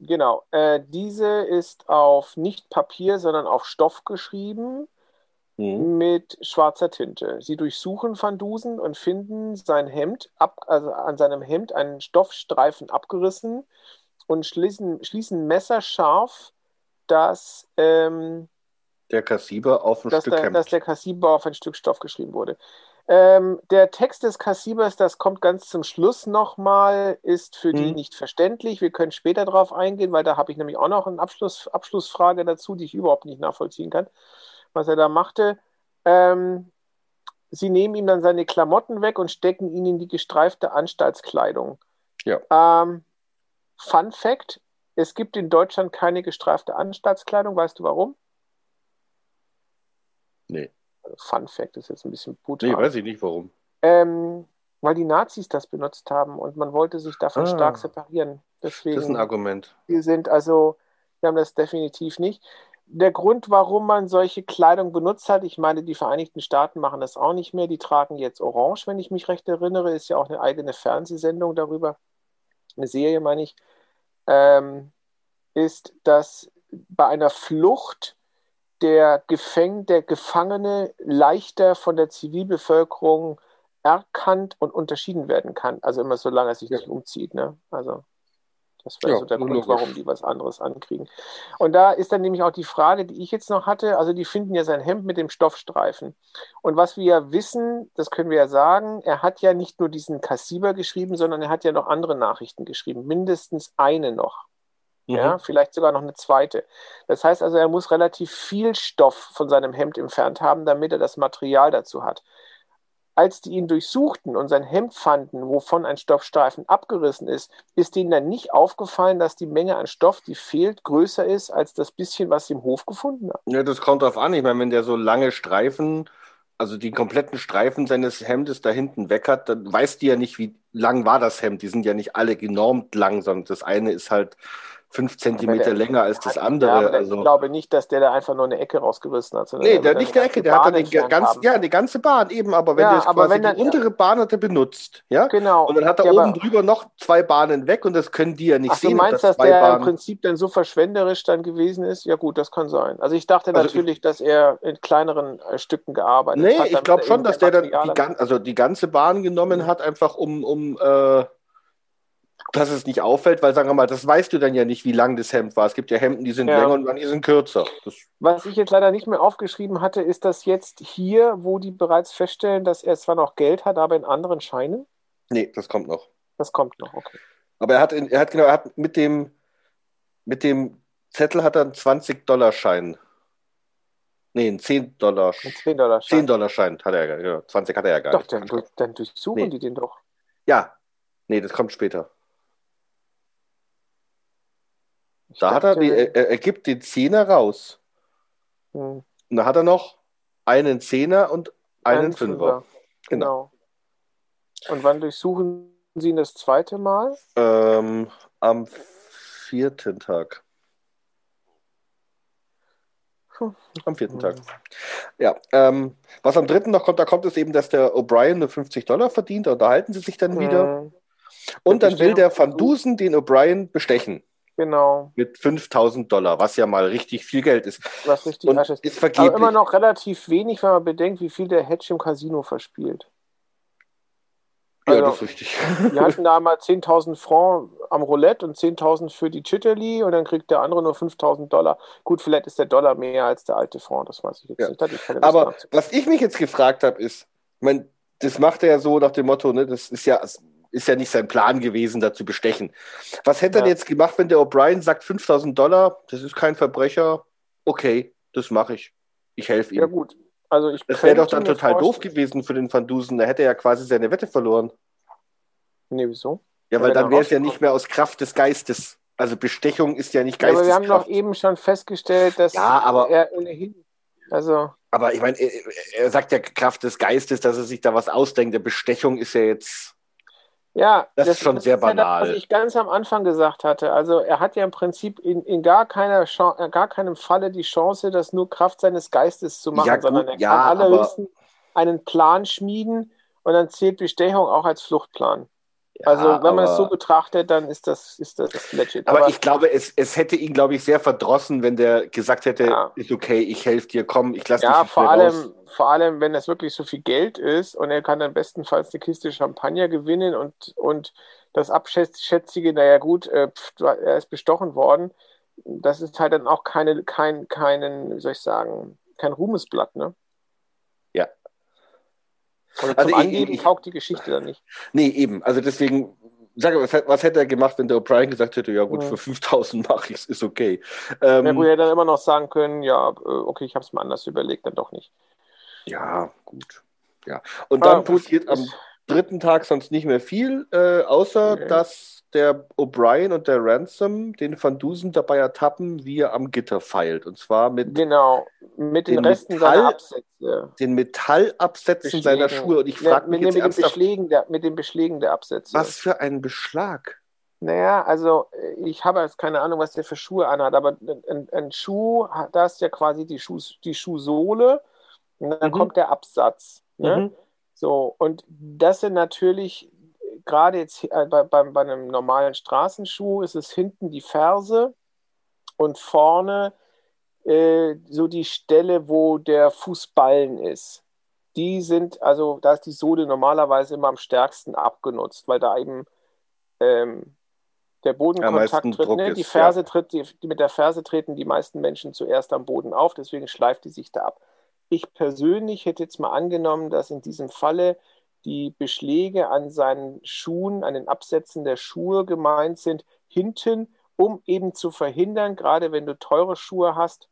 genau. Äh, diese ist auf nicht Papier, sondern auf Stoff geschrieben Mhm. mit schwarzer Tinte. Sie durchsuchen Van Dusen und finden sein Hemd ab, also an seinem Hemd einen Stoffstreifen abgerissen und schließen, schließen messerscharf, dass, ähm, Der Kassiber auf ein dass, Stück der, dass der Kassiber auf ein Stück Stoff geschrieben wurde. Ähm, der Text des Kassibers, das kommt ganz zum Schluss nochmal, ist für die Mhm. nicht verständlich. Wir können später darauf eingehen, weil da habe ich nämlich auch noch eine Abschluss, Abschlussfrage dazu, die ich überhaupt nicht nachvollziehen kann, was er da machte. Ähm, sie nehmen ihm dann seine Klamotten weg und stecken ihn in die gestreifte Anstaltskleidung. Ja. Ähm, Fun Fact: Es gibt in Deutschland keine gestreifte Anstaltskleidung. Weißt du warum? Nee. Fun Fact ist jetzt ein bisschen brutal. Nee, weiß ich nicht warum. Ähm, weil die Nazis das benutzt haben und man wollte sich davon Ah. stark separieren. Das ist ein Deswegen, Argument. wir sind also, wir haben das definitiv nicht. Der Grund, warum man solche Kleidung benutzt hat, ich meine, die Vereinigten Staaten machen das auch nicht mehr. Die tragen jetzt Orange, wenn ich mich recht erinnere. Ist ja auch eine eigene Fernsehsendung darüber. Eine Serie, meine ich. Ähm, ist, dass bei einer Flucht der, Gefäng der Gefangene leichter von der Zivilbevölkerung erkannt und unterschieden werden kann. Also immer solange er sich Ja. nicht umzieht. Ne? Also das wäre Ja, so der Grund, logisch. warum die was anderes ankriegen. Und da ist dann nämlich auch die Frage, die ich jetzt noch hatte. Also die finden ja sein Hemd mit dem Stoffstreifen. Und was wir ja wissen, das können wir ja sagen, er hat ja nicht nur diesen Kassiber geschrieben, sondern er hat ja noch andere Nachrichten geschrieben. Mindestens eine noch. Ja, Mhm. vielleicht sogar noch eine zweite. Das heißt also, er muss relativ viel Stoff von seinem Hemd entfernt haben, damit er das Material dazu hat. Als die ihn durchsuchten und sein Hemd fanden, wovon ein Stoffstreifen abgerissen ist, ist denen dann nicht aufgefallen, dass die Menge an Stoff, die fehlt, größer ist als das bisschen, was sie im Hof gefunden haben. Ja, das kommt drauf an. Ich meine, wenn der so lange Streifen, also die kompletten Streifen seines Hemdes da hinten weg hat, dann weißt du ja nicht, wie lang war das Hemd. Die sind ja nicht alle genormt lang, sondern das eine ist halt fünf Zentimeter der- länger als das andere. der- Also. Ich glaube nicht, dass der da einfach nur eine Ecke rausgerissen hat. Nee, der der nicht eine Ecke, der hat dann ganz, ja, eine ganze Bahn eben, aber wenn Ja, jetzt aber quasi wenn die dann- untere Bahn hat er benutzt, ja? Genau. Und dann hat er oben aber- drüber noch zwei Bahnen weg und das können die ja nicht Ach, du sehen. meinst, dass dass der im Bahnen. Prinzip dann so verschwenderisch dann gewesen ist? Ja gut, das kann sein. Also ich dachte Also natürlich, dass er in kleineren äh, Stücken gearbeitet Nee, hat. ich damit glaube schon, dass der dann die, also die ganze Bahn genommen Mhm. hat, einfach um, um äh, dass es nicht auffällt, weil sagen wir mal, das weißt du dann ja nicht, wie lang das Hemd war. Es gibt ja Hemden, die sind Ja. länger und manche sind kürzer. Das, Was ich jetzt leider nicht mehr aufgeschrieben hatte, ist das jetzt hier, wo die bereits feststellen, dass er zwar noch Geld hat, aber in anderen Scheinen? nee, das kommt noch. Das kommt noch, okay. Aber er hat, in, er hat genau, er hat mit dem, mit dem Zettel hat er einen 20-Dollar-Schein. Nee, einen 10-Dollar. Ein 10-Dollar-Schein. 10-Dollar-Schein hat er, genau. 20 hat er ja gar Doch, nicht. dann, durch- dann durchsuchen Nee. die den doch. Ja, nee, das kommt später. Ich Da hat er, die, er, er gibt den Zehner raus. hm, Und da hat er noch einen Zehner und einen Fünfer. Genau. Und wann durchsuchen Sie ihn das zweite Mal? Ähm, am vierten Tag. Hm. Am vierten Tag. Ja, ähm, was am dritten noch kommt, da kommt es eben, dass der O'Brien nur 50 Dollar verdient, da unterhalten sie sich dann wieder. Hm, Und dann will der Van Bestellung- Dusen den O'Brien bestechen Genau, mit 5000 Dollar, was ja mal richtig viel Geld ist. was richtig Und ist. ist Aber vergeblich. immer noch relativ wenig, wenn man bedenkt, wie viel der Hedge im Casino verspielt. ja, also- das ist richtig. Die hatten da mal 10.000 Franc am Roulette und 10.000 für die Chitterly und dann kriegt der andere nur 5.000 Dollar. Gut, vielleicht ist der Dollar mehr als der alte Franc, das weiß ich jetzt Ja. nicht. Ich Aber was ich mich jetzt gefragt habe, ist, ich mein, das macht er ja so nach dem Motto, ne, das ist ja, ist ja nicht sein Plan gewesen, da zu bestechen. Was hätte er Ja. jetzt gemacht, wenn der O'Brien sagt 5000 Dollar, das ist kein Verbrecher, okay, das mache ich. Ich helfe ihm. Ja, gut. Also ich das wäre doch dann total doof vorstellen- gewesen für den Van Dusen. Da hätte er ja quasi seine Wette verloren. Nee, wieso? Ja, weil dann er wäre es ja nicht mehr aus Kraft des Geistes. Also Bestechung ist ja nicht Ja, aber wir haben doch eben schon festgestellt, dass Ja, aber- er ohnehin. Also, Aber ich meine, er, er sagt ja Kraft des Geistes, dass er sich da was ausdenkt. Der Bestechung ist ja jetzt. Ja, Das ist schon sehr ja das, banal. was ich ganz am Anfang gesagt hatte. Also, er hat ja im Prinzip in, in gar, keiner äh, gar keinem Falle die Chance, das nur Kraft seines Geistes zu machen, Ja, gut, sondern er ja, kann allerhöchstens, einen Plan schmieden und dann zählt Bestechung auch als Fluchtplan. Ja, also wenn man es aber- so betrachtet, dann ist das, ist das legit. Aber, ich glaube, es, es hätte ihn, glaube ich, sehr verdrossen, wenn der gesagt hätte, Ja. ist okay, ich helfe dir, komm, ich lasse ja, dich vor allem, raus. vor allem, wenn das wirklich so viel Geld ist und er kann dann bestenfalls eine Kiste Champagner gewinnen und, und das Abschätzige, naja gut, äh, pf, er ist bestochen worden, das ist halt dann auch keine, kein, keinen, wie soll ich sagen, kein Ruhmesblatt, ne? Und Also zum ich- Angeben ich- taugt die Geschichte dann nicht. Nee, eben. Also deswegen, sag mal, was, hätte- was hätte er gemacht, wenn der O'Brien gesagt hätte, ja gut, Ja. für 5000 mache ich es, ist okay. Ähm, Ja, gut, er hätte dann immer noch sagen können, ja, äh, okay, ich habe es mir anders überlegt, dann doch nicht. Ja, gut. Ja. Und Ah, dann gut, passiert am dritten Tag sonst nicht mehr viel, äh, außer Nee. dass der O'Brien und der Ransom den Van Dusen dabei ertappen, wie er am Gitter feilt. Und zwar mit Genau, mit den, Den Resten Metall- seiner Absätze. den Metallabsätzen seiner Beschlägen. Schuhe. Und ich Ja, frage mich mit, jetzt mit, den Beschlägen der, mit den Beschlägen der Absätze. was für ein Beschlag. Naja, also äh, ich habe jetzt keine Ahnung, was der für Schuhe anhat, aber ein, ein Schuh, hat- da ist ja quasi die, Schuh, die Schuhsohle und dann Mhm. kommt der Absatz. Ne? Mhm. So, und das sind natürlich, gerade jetzt äh, bei, bei, bei einem normalen Straßenschuh, ist es hinten die Ferse und vorne äh, so die Stelle, wo der Fußballen ist. Die sind, also da ist die Sohle normalerweise immer am stärksten abgenutzt, weil da eben ähm, der Bodenkontakt tritt. Druck Ne? Die Ferse ja. tritt, die, die mit der Ferse treten die meisten Menschen zuerst am Boden auf, deswegen schleift die sich da ab. Ich persönlich hätte jetzt mal angenommen, dass in diesem Falle die Beschläge an seinen Schuhen, an den Absätzen der Schuhe gemeint sind, hinten, um eben zu verhindern, gerade wenn du teure Schuhe hast,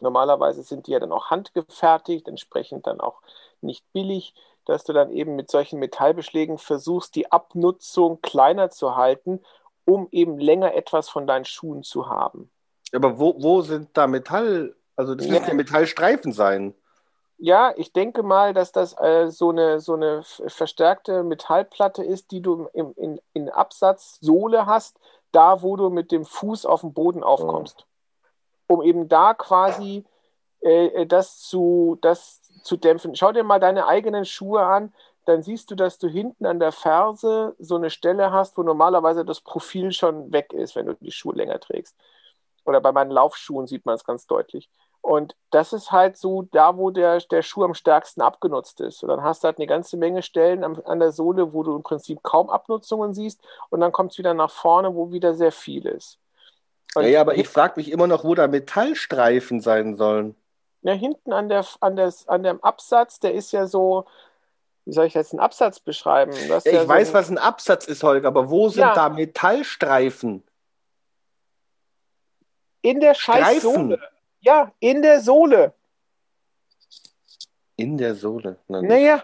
normalerweise sind die ja dann auch handgefertigt, entsprechend dann auch nicht billig, dass du dann eben mit solchen Metallbeschlägen versuchst, die Abnutzung kleiner zu halten, um eben länger etwas von deinen Schuhen zu haben. Aber wo, wo sind da Metall? Also das müssen ja Metallstreifen sein. Ja, ich denke mal, dass das äh, so eine, so eine verstärkte Metallplatte ist, die du im, in, in Absatzsohle hast, da wo du mit dem Fuß auf den Boden aufkommst. Um eben da quasi äh, äh, das, zu, das zu dämpfen. Schau dir mal deine eigenen Schuhe an, dann siehst du, dass du hinten an der Ferse so eine Stelle hast, wo normalerweise das Profil schon weg ist, wenn du die Schuhe länger trägst. Oder bei meinen Laufschuhen sieht man es ganz deutlich. Und das ist halt so da, wo der, der Schuh am stärksten abgenutzt ist. Und dann hast du halt eine ganze Menge Stellen am, an der Sohle, wo du im Prinzip kaum Abnutzungen siehst. Und dann kommt es wieder nach vorne, wo wieder sehr viel ist. Und Ja, ja, aber ich frage mich immer noch, wo da Metallstreifen sein sollen. Ja, hinten an, der, an, des, an dem Absatz, der ist ja so, wie soll ich jetzt einen Absatz beschreiben? Ja, ja ich so weiß, ein- was ein Absatz ist, Holger, aber wo sind Ja. da Metallstreifen? In der Scheißsohle. Ja, in der Sohle. in der Sohle. Gut. Naja,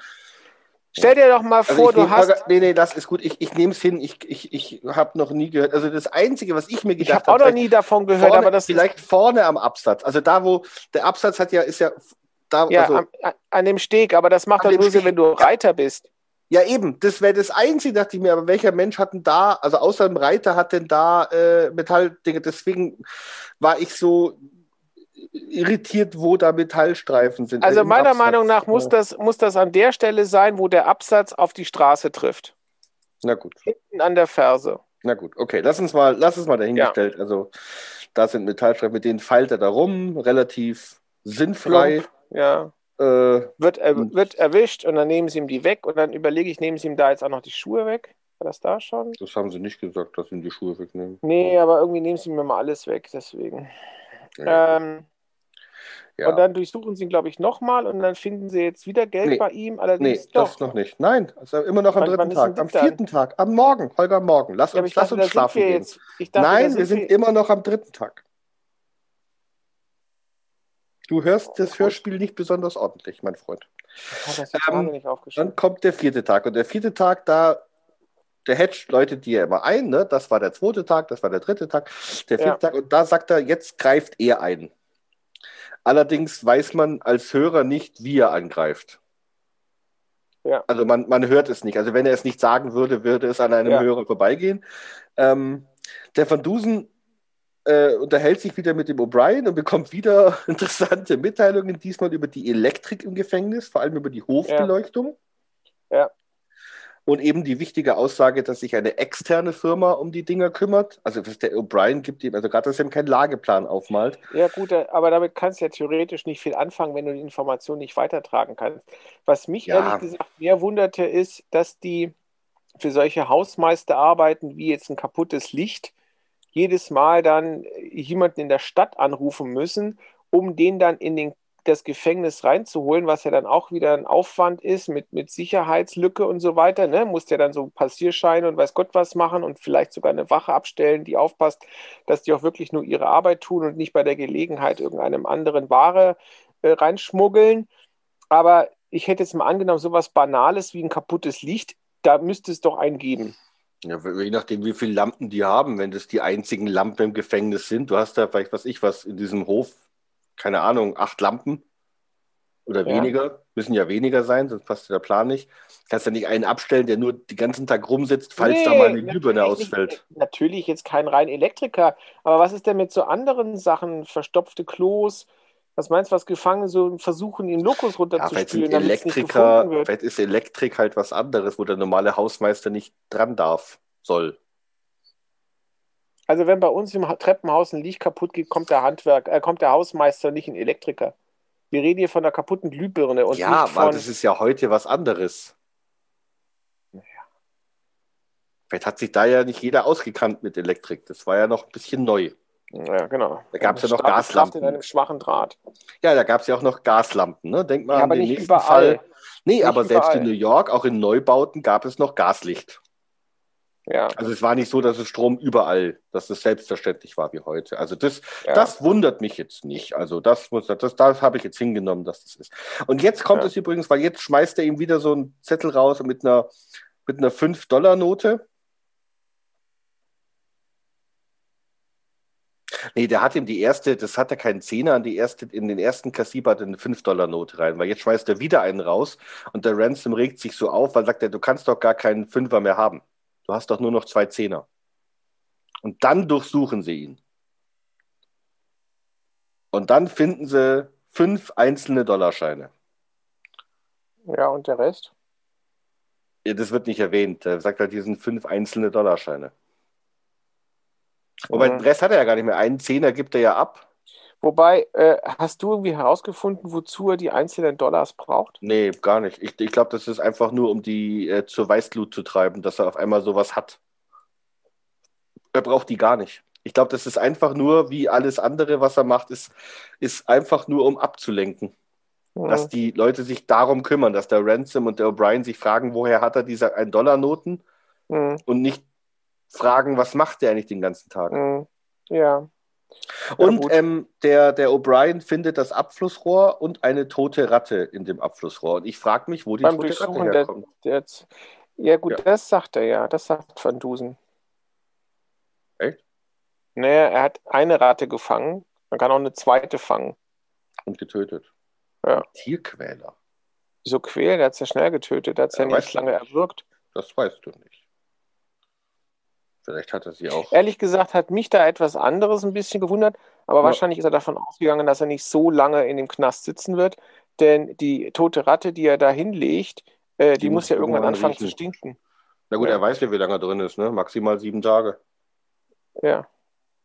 stell dir doch mal Also vor, ich du hast. Nee, nee, das ist gut. Ich, ich nehme es hin. Ich, ich, ich habe noch nie gehört. Also das Einzige, was ich mir Ich gedacht habe auch noch nie davon gehört, vorne, aber das ist vielleicht vorne am Absatz. Also da, wo der Absatz hat ja, ist ja da, ja also, an- an dem Steg, aber das macht doch nur Sinn, wenn du Reiter bist. ja eben, das wäre das Einzige, dachte ich mir, aber welcher Mensch hat denn da, also außer dem Reiter hat denn da äh, Metalldinge, deswegen war ich so irritiert, wo da Metallstreifen sind. Also meiner Absatz. Meinung nach muss Ja. das, muss das an der Stelle sein, wo der Absatz auf die Straße trifft. Na gut. Hinten an der Ferse. Na gut, okay, lass uns mal, lass uns mal dahingestellt. Also, da sind Metallstreifen, mit denen feilt er da rum, relativ sinnfrei. Plump, ja. Äh, Wird, er, wird erwischt und dann nehmen sie ihm die weg und dann überlege ich, nehmen sie ihm da jetzt auch noch die Schuhe weg? War das da schon? das haben sie nicht gesagt, dass sie ihm die Schuhe wegnehmen. Nee, aber irgendwie nehmen sie mir mal alles weg, deswegen. Ja. Ähm, ja. Und dann durchsuchen sie ihn, glaube ich, nochmal und dann finden sie jetzt wieder Geld Nee. bei ihm. nee, Allerdings das doch. noch nicht. Nein, also immer noch am Wann- wann dritten denn Tag, am das dann? vierten Tag, am Morgen, Holger, morgen. Lass Ja, uns, lass dachte, uns schlafen wir gehen. dachte, da Nein, wir sind wir- immer noch am dritten Tag. Du hörst das gut. Hörspiel nicht besonders ordentlich, mein Freund. Das Ähm. Dann kommt der vierte Tag. Und der vierte Tag, da, der Hedge läutet die ja immer ein, ne? Das war der zweite Tag, das war der dritte Tag, der vierte Ja. Tag. Und da sagt er, jetzt greift er ein. Allerdings weiß man als Hörer nicht, wie er angreift. Ja. Also man, man hört es nicht. Also wenn er es nicht sagen würde, würde es an einem Ja. Hörer vorbeigehen. Ähm, der Van Dusen äh, unterhält sich wieder mit dem O'Brien und bekommt wieder interessante Mitteilungen, diesmal über die Elektrik im Gefängnis, vor allem über die Hofbeleuchtung. Ja. Und eben die wichtige Aussage, dass sich eine externe Firma um die Dinger kümmert. Also der O'Brien gibt ihm, also gerade, dass er ihm keinen Lageplan aufmalt. Ja gut, äh, aber damit kannst du ja theoretisch nicht viel anfangen, wenn du die Information nicht weitertragen kannst. Was mich ja. ehrlich gesagt mehr wunderte, ist, dass die für solche Hausmeisterarbeiten wie jetzt ein kaputtes Licht jedes Mal dann jemanden in der Stadt anrufen müssen, um den dann in den das Gefängnis reinzuholen, was ja dann auch wieder ein Aufwand ist mit, mit Sicherheitslücke und so weiter. Ne? Muss der dann so Passierscheine und weiß Gott was machen und vielleicht sogar eine Wache abstellen, die aufpasst, dass die auch wirklich nur ihre Arbeit tun und nicht bei der Gelegenheit irgendeinem anderen Ware äh, reinschmuggeln. Aber ich hätte jetzt mal angenommen, sowas Banales wie ein kaputtes Licht, da müsste es doch einen geben. Ja, je nachdem, wie viele Lampen die haben, wenn das die einzigen Lampen im Gefängnis sind. Du hast da vielleicht, was ich was, in diesem Hof keine Ahnung, acht Lampen oder ja. weniger, müssen ja weniger sein, sonst passt der Plan nicht. Kannst ja nicht einen abstellen, der nur den ganzen Tag rumsitzt, falls nee, da mal eine Glühbirne ausfällt. Nicht, natürlich jetzt kein rein Elektriker, aber was ist denn mit so anderen Sachen, verstopfte Klos? Was meinst du, was Gefangene so versuchen, den Lokus runterzuspülen? Ja, Elektriker, vielleicht ist Elektrik halt was anderes, wo der normale Hausmeister nicht dran darf, soll. Also wenn bei uns im Treppenhaus ein Licht kaputt geht, kommt der Handwerk, äh, kommt der Hausmeister, nicht ein Elektriker. Wir reden hier von einer kaputten Glühbirne. Und ja, aber von... das ist ja heute was anderes. Naja. Vielleicht hat sich da ja nicht jeder ausgekannt mit Elektrik. Das war ja noch ein bisschen neu. Ja, genau. Da gab es ja noch Gaslampen. in einem schwachen Draht. Ja, da gab es ja auch noch Gaslampen. Ne? Denk mal ja, an den nächsten überall. Fall. Nee, nicht aber überall. selbst in New York, auch in Neubauten, gab es noch Gaslicht. Ja. Also es war nicht so, dass es Strom überall, dass es selbstverständlich war wie heute. Also das, ja. das wundert mich jetzt nicht. Also das muss, das, das habe ich jetzt hingenommen, dass das ist. Und jetzt kommt ja. es übrigens, weil jetzt schmeißt er ihm wieder so einen Zettel raus mit einer, mit einer 5-Dollar-Note. Nee, der hat ihm die erste, das hat er keinen Zehner, die erste, in den ersten Kassiber hat er eine 5-Dollar-Note rein, weil jetzt schmeißt er wieder einen raus und der Ransom regt sich so auf, weil sagt er, du kannst doch gar keinen Fünfer mehr haben. Du hast doch nur noch zwei Zehner. Und dann durchsuchen sie ihn. Und dann finden sie fünf einzelne Dollarscheine. Ja, und der Rest? Ja, das wird nicht erwähnt. Er sagt halt, hier sind fünf einzelne Dollarscheine. Wobei, mhm. den Rest hat er ja gar nicht mehr. Einen Zehner gibt er ja ab. Wobei, äh, hast du irgendwie herausgefunden, wozu er die einzelnen Dollars braucht? Nee, gar nicht. Ich, ich glaube, das ist einfach nur, um die äh, zur Weißglut zu treiben, dass er auf einmal sowas hat. Er braucht die gar nicht. Ich glaube, das ist einfach nur, wie alles andere, was er macht, ist, ist einfach nur, um abzulenken. Mhm. Dass die Leute sich darum kümmern, dass der Ransom und der O'Brien sich fragen, woher hat er diese 1-Dollar-Noten mhm. und nicht fragen, was macht der eigentlich den ganzen Tag. Mhm. Ja. Und ähm, der, der O'Brien findet das Abflussrohr und eine tote Ratte in dem Abflussrohr. Und ich frage mich, wo die Beim tote Ratte herkommt. Der, der ja, gut, ja. das sagt er ja. Das sagt Van Dusen. Echt? Naja, er hat eine Ratte gefangen. Man kann auch eine zweite fangen. Und getötet. Ja. Tierquäler. Wieso quälen? Er hat es ja schnell getötet. Er hat es ja, ja nicht lange erwürgt. Das weißt du nicht. Vielleicht hat er sie auch. Ehrlich gesagt hat mich da etwas anderes ein bisschen gewundert, aber ja. wahrscheinlich ist er davon ausgegangen, dass er nicht so lange in dem Knast sitzen wird, denn die tote Ratte, die er da hinlegt, äh, die, die, muss ja irgendwann anfangen riechen. zu stinken. Na gut, ja. er weiß ja, wie lange er drin ist, ne? Maximal sieben Tage. Ja.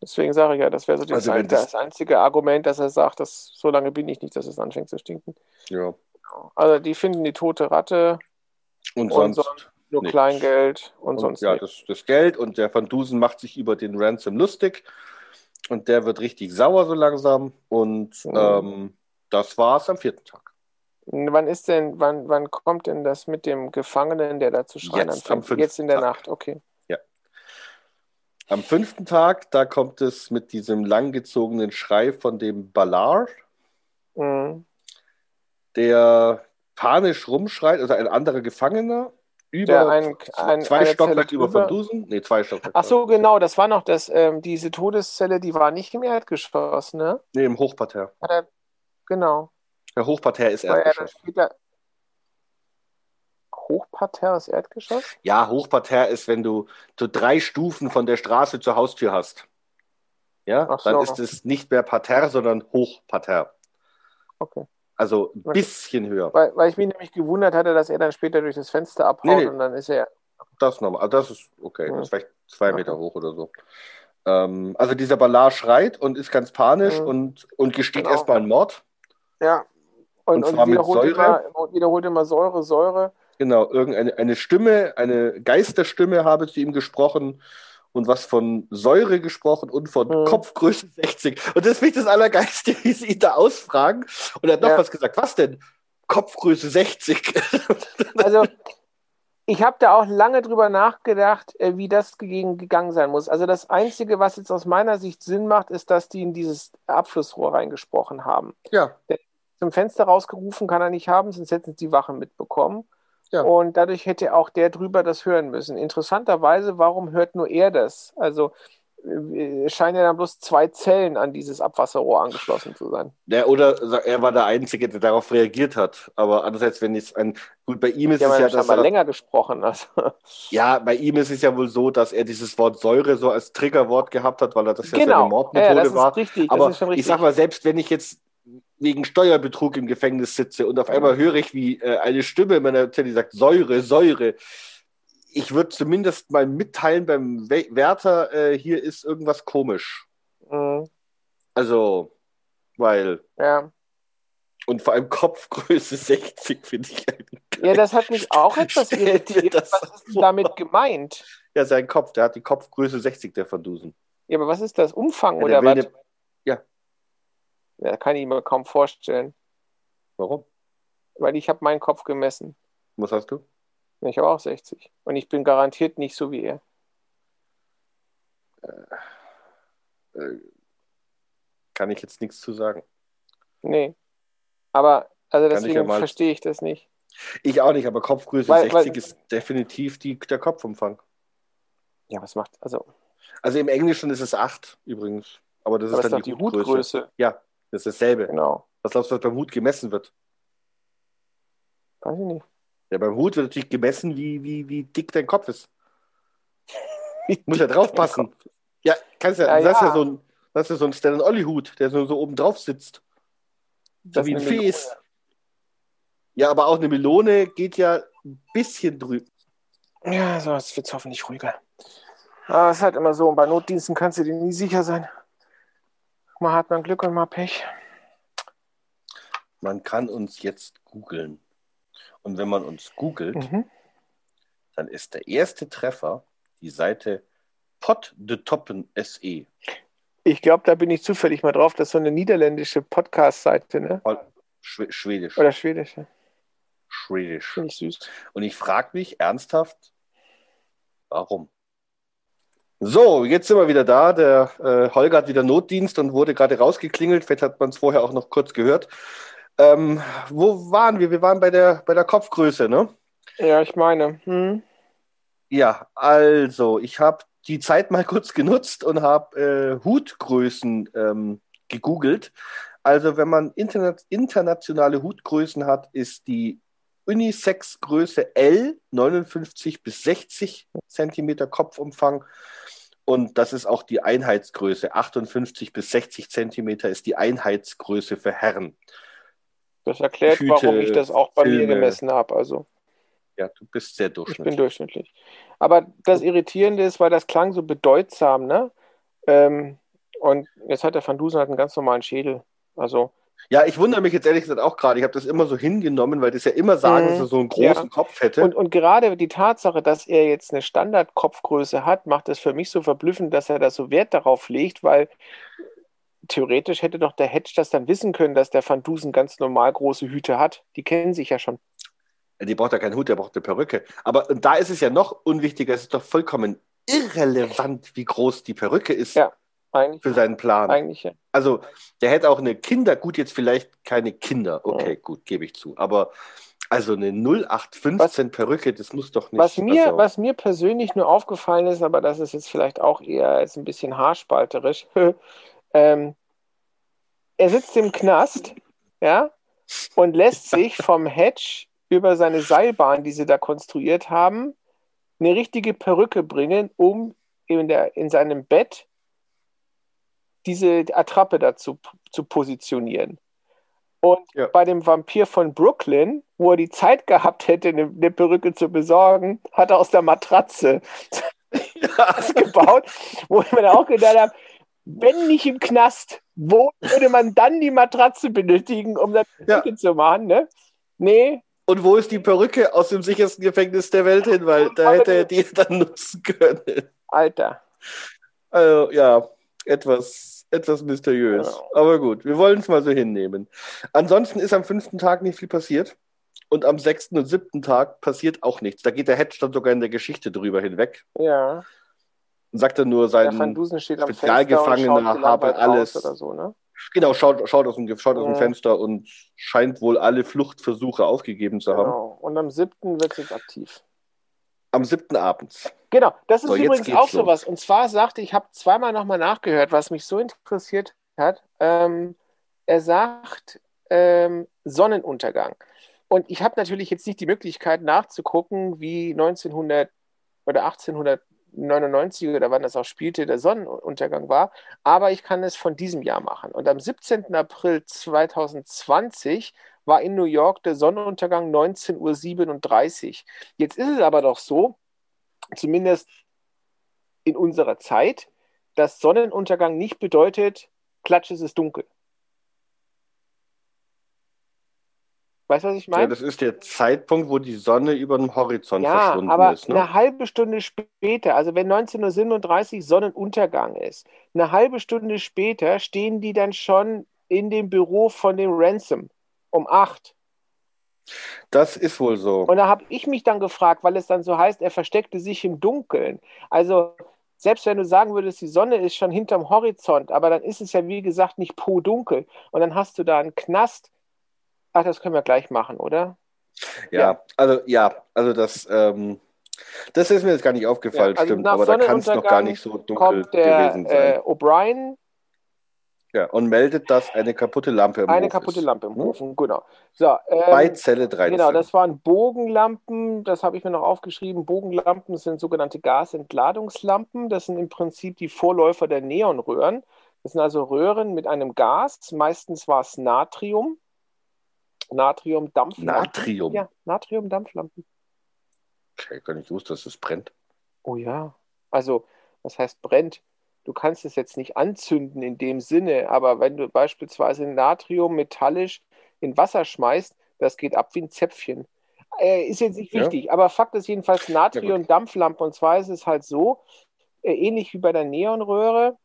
Deswegen sage ich ja, das wäre so also das, das, einzige Argument, dass er sagt, dass so lange bin ich nicht, dass es anfängt zu stinken. Ja. Also die finden die tote Ratte. Und, und sonst nur nichts. Kleingeld und, und sonst Ja, das, das, Geld und der Van Dusen macht sich über den Ransom lustig und der wird richtig sauer so langsam und mhm. ähm, das es am vierten Tag. Wann ist denn, wann, wann kommt denn das mit dem Gefangenen, der da zu schreien Jetzt, am Jetzt in der Tag. Nacht, okay. Ja. Am fünften Tag, da kommt es mit diesem langgezogenen Schrei von dem Ballard, mhm. der panisch rumschreit, also ein anderer Gefangener, über ein, ein, zwei Stockwerke über von Dusen? Nee, zwei Stockwerke. Ach so, genau, das war noch das, ähm, diese Todeszelle, die war nicht im Erdgeschoss, ne? Nee, im Hochparterre. Ja, genau. Der Hochparterre ist Erdgeschoss. Später... Hochparterre ist Erdgeschoss? Ja, Hochparterre ist, wenn du so drei Stufen von der Straße zur Haustür hast. ja, Ach dann so. ist es nicht mehr Parterre, sondern Hochparterre. Okay. Also ein bisschen höher. Weil, weil ich mich nämlich gewundert hatte, dass er dann später durch das Fenster abhaut Nee, nee. und dann ist er. Das nochmal. Also das ist okay. Mhm. Das ist vielleicht zwei Okay. Meter hoch oder so. Ähm, also dieser Ballard schreit und ist ganz panisch Mhm. und, und gesteht Genau. erstmal einen Mord. Ja. Und, Und und, zwar mit wiederholt, Säure? immer, wiederholt immer Säure, Säure. Genau, irgendeine eine Stimme, eine Geisterstimme habe zu ihm gesprochen und was von Säure gesprochen und von Mhm. Kopfgröße 60. Und das finde ich das Allergeiste, wie sie ihn da ausfragen. Und er hat noch Ja. was gesagt. Was denn? Kopfgröße 60. Also, ich habe da auch lange drüber nachgedacht, äh, wie das gegen, gegangen sein muss. Also, das Einzige, was jetzt aus meiner Sicht Sinn macht, ist, dass die in dieses Abflussrohr reingesprochen haben. ja, Zum Fenster rausgerufen kann er nicht haben, sonst hätten es die Wachen mitbekommen. Ja. Und dadurch hätte auch der drüber das hören müssen. Interessanterweise, warum hört nur er das? Also, äh, es scheinen ja dann bloß zwei Zellen an dieses Abwasserrohr angeschlossen zu sein. Ja, oder er war der Einzige, der darauf reagiert hat. Aber andererseits, wenn es ein. Gut, bei ihm ist haben es ja ja, dass er, länger gesprochen. Also, ja, bei ihm ist es ja wohl so, dass er dieses Wort Säure so als Triggerwort gehabt hat, weil er das ja seine genau. Ja, Mordmethode das ist war. richtig. Aber das ist schon richtig. ich sag mal, selbst wenn ich jetzt wegen Steuerbetrug im Gefängnis sitze und auf einmal höre ich, wie äh, eine Stimme in meiner Zelle sagt, Säure, Säure. Ich würde zumindest mal mitteilen beim We Wärter, äh, hier ist irgendwas komisch. Mhm. Also, weil, Ja. und vor allem Kopfgröße 60 finde ich eigentlich geil. ja, das hat mich auch etwas irritiert. Was ist denn damit gemeint? Ja, sein Kopf, der hat die Kopfgröße 60, der Van Dusen. Ja, aber was ist das? Umfang Ja, oder was? ne- ja. Ja, kann ich mir kaum vorstellen, Warum? weil ich habe meinen Kopf gemessen. Was hast du? Ich habe auch 60. Und ich bin garantiert nicht so wie er. Äh, kann ich jetzt nichts zu sagen. Nee. Aber, also Kann deswegen ja mal- verstehe ich das nicht. Ich auch nicht, aber Kopfgröße Weil- 60 weil- ist definitiv die, der Kopfumfang. Ja, was macht, also, Also im Englischen ist es 8 übrigens. Aber das ist aber ist dann doch die, die Hutgröße. Hutgröße. Ja, das ist dasselbe. Genau. Was glaubst du, was beim Hut gemessen wird? Weiß ich nicht. Ja, beim Hut wird natürlich gemessen, wie, wie, wie dick dein Kopf ist. Muss ja drauf passen. Ja, kannst ja, Ja, das ist ja ja. so ein, das ist so ein Stan Olli Hut, der so, so oben drauf sitzt. So Das wie ein Fes. Ja, aber auch eine Melone geht ja ein bisschen drüber. Ja, so, jetzt wird es hoffentlich ruhiger. Aber es ist halt immer so, und bei Notdiensten kannst du dir nie sicher sein. Mal hat man Glück und mal Pech. Man kann uns jetzt googeln. Und wenn man uns googelt, Mhm. dann ist der erste Treffer die Seite Pot de Toppen SE. Ich glaube, da bin ich zufällig mal drauf. Das ist so eine niederländische Podcast-Seite, ne? Schw Schwedisch. Oder schwedische. Schwedisch. Finde ich süß. Und ich frage mich ernsthaft, warum? So, jetzt sind wir wieder da. Der äh, Holger hat wieder Notdienst und wurde gerade rausgeklingelt. Vielleicht hat man es vorher auch noch kurz gehört. Ähm, wo waren wir? Wir waren bei der, bei der Kopfgröße, ne? Ja, ich meine. Hm. Ja, also, ich habe die Zeit mal kurz genutzt und habe äh, Hutgrößen ähm, gegoogelt. Also, wenn man interna internationale Hutgrößen hat, ist die Unisex-Größe L 59 bis 60 Zentimeter Kopfumfang. Und das ist auch die Einheitsgröße. 58 bis 60 Zentimeter ist die Einheitsgröße für Herren. Das erklärt, Hüte, warum ich das auch bei mir Filme. gemessen habe. Also, Ja, du bist sehr ich bin durchschnittlich. durchschnittlich. Aber das Irritierende ist, weil das klang so bedeutsam, ne? Ähm, und jetzt hat der Van Dusen halt einen ganz normalen Schädel. Also, Ja, ich wundere mich jetzt ehrlich gesagt auch gerade. Ich habe das immer so hingenommen, weil das ja immer sagen, Mhm. dass er so einen großen Ja. Kopf hätte. Und, und gerade die Tatsache, dass er jetzt eine Standardkopfgröße hat, macht es für mich so verblüffend, dass er da so Wert darauf legt, weil theoretisch hätte doch der Hedge das dann wissen können, dass der Van Dusen ganz normal große Hüte hat. Die kennen sich ja schon. Die braucht ja keinen Hut, der braucht eine Perücke. Aber da ist es ja noch unwichtiger, es ist doch vollkommen irrelevant, wie groß die Perücke ist Ja. Eigentlich, für seinen Plan. eigentlich ja. Also, der hätte auch eine Kinder, gut, jetzt vielleicht keine Kinder. Okay, gut, gebe ich zu. Aber also eine 0815 Perücke, das muss doch nicht. Was mir, also, was mir persönlich nur aufgefallen ist, aber das ist jetzt vielleicht auch eher jetzt ein bisschen haarspalterisch, ähm, er sitzt im Knast, ja, und lässt sich vom Hedge über seine Seilbahn, die sie da konstruiert haben, eine richtige Perücke bringen, um in, der, in seinem Bett diese Attrappe dazu zu positionieren. Und Ja. bei dem Vampir von Brooklyn, wo er die Zeit gehabt hätte, eine, eine Perücke zu besorgen, hat er aus der Matratze was gebaut, wo ich mir auch gedacht habe, wenn nicht im Knast, wo würde man dann die Matratze benötigen, um das Ja. Perücke zu machen? Ne? Nee, Und wo ist die Perücke aus dem sichersten Gefängnis der Welt hin? Weil da hätte er die dann nutzen können. Alter. Also, ja, etwas, etwas mysteriös. Aber gut, wir wollen es mal so hinnehmen. Ansonsten ist am fünften Tag nicht viel passiert. Und am sechsten und siebten Tag passiert auch nichts. Da geht der Hedge dann sogar in der Geschichte drüber hinweg Ja. und sagt dann nur sein, Spezialgefangener habe alles- so, ne? genau, schaut, schaut aus dem, schaut aus dem Ja. Fenster und scheint wohl alle Fluchtversuche aufgegeben zu haben. Genau. Und am siebten wird es jetzt aktiv. Am siebten abends. Genau, das ist So, übrigens auch los. sowas. Und zwar sagte, ich habe zweimal nochmal nachgehört, was mich so interessiert hat. Ähm, er sagt ähm, Sonnenuntergang. Und ich habe natürlich jetzt nicht die Möglichkeit nachzugucken, wie 1900 oder 1899 oder wann das auch spielte, der Sonnenuntergang war. Aber ich kann es von diesem Jahr machen. Und am 17. April 2020 war in New York der Sonnenuntergang 19.37 Uhr. Jetzt ist es aber doch so, zumindest in unserer Zeit, dass Sonnenuntergang nicht bedeutet, klatsch, es ist dunkel. Weißt du, was ich Ja, meine? das ist der Zeitpunkt, wo die Sonne über dem Horizont Ja, verschwunden aber ist. Ne? eine halbe Stunde später, also wenn 19.37 Uhr Sonnenuntergang ist, eine halbe Stunde später stehen die dann schon in dem Büro von dem Ransom um 8. Das ist wohl so. Und da habe ich mich dann gefragt, weil es dann so heißt, er versteckte sich im Dunkeln. Also selbst wenn du sagen würdest, die Sonne ist schon hinterm Horizont, aber dann ist es ja wie gesagt nicht po dunkel. Und dann hast du da einen Knast. Ach, das können wir gleich machen, oder? Ja, Ja. also ja, also das, ähm, das ist mir jetzt gar nicht aufgefallen, Ja, also stimmt, aber da kann es noch gar nicht so dunkel Kommt der gewesen sein. äh, O'Brien, ja, und meldet, dass eine kaputte Lampe im eine Hof kaputte ist. Lampe im Hm? Ofen, genau. So, ähm, Bei Zelle 13. Genau, das waren Bogenlampen, das habe ich mir noch aufgeschrieben. Bogenlampen sind sogenannte Gasentladungslampen. Das sind im Prinzip die Vorläufer der Neonröhren. Das sind also Röhren mit einem Gas. Meistens war es Natrium. Natrium-Dampflampen. Natrium. Ja, Natrium-Dampflampen. Ich hätte gar nicht gewusst, dass es brennt. Oh ja. Also, was heißt brennt? Du kannst es jetzt nicht anzünden in dem Sinne, aber wenn du beispielsweise Natrium metallisch in Wasser schmeißt, das geht ab wie ein Zäpfchen. Äh, ist jetzt nicht Ja. wichtig, aber Fakt ist jedenfalls Natrium-Dampflampe. Und zwar ist es halt so, äh, ähnlich wie bei der Neonröhre,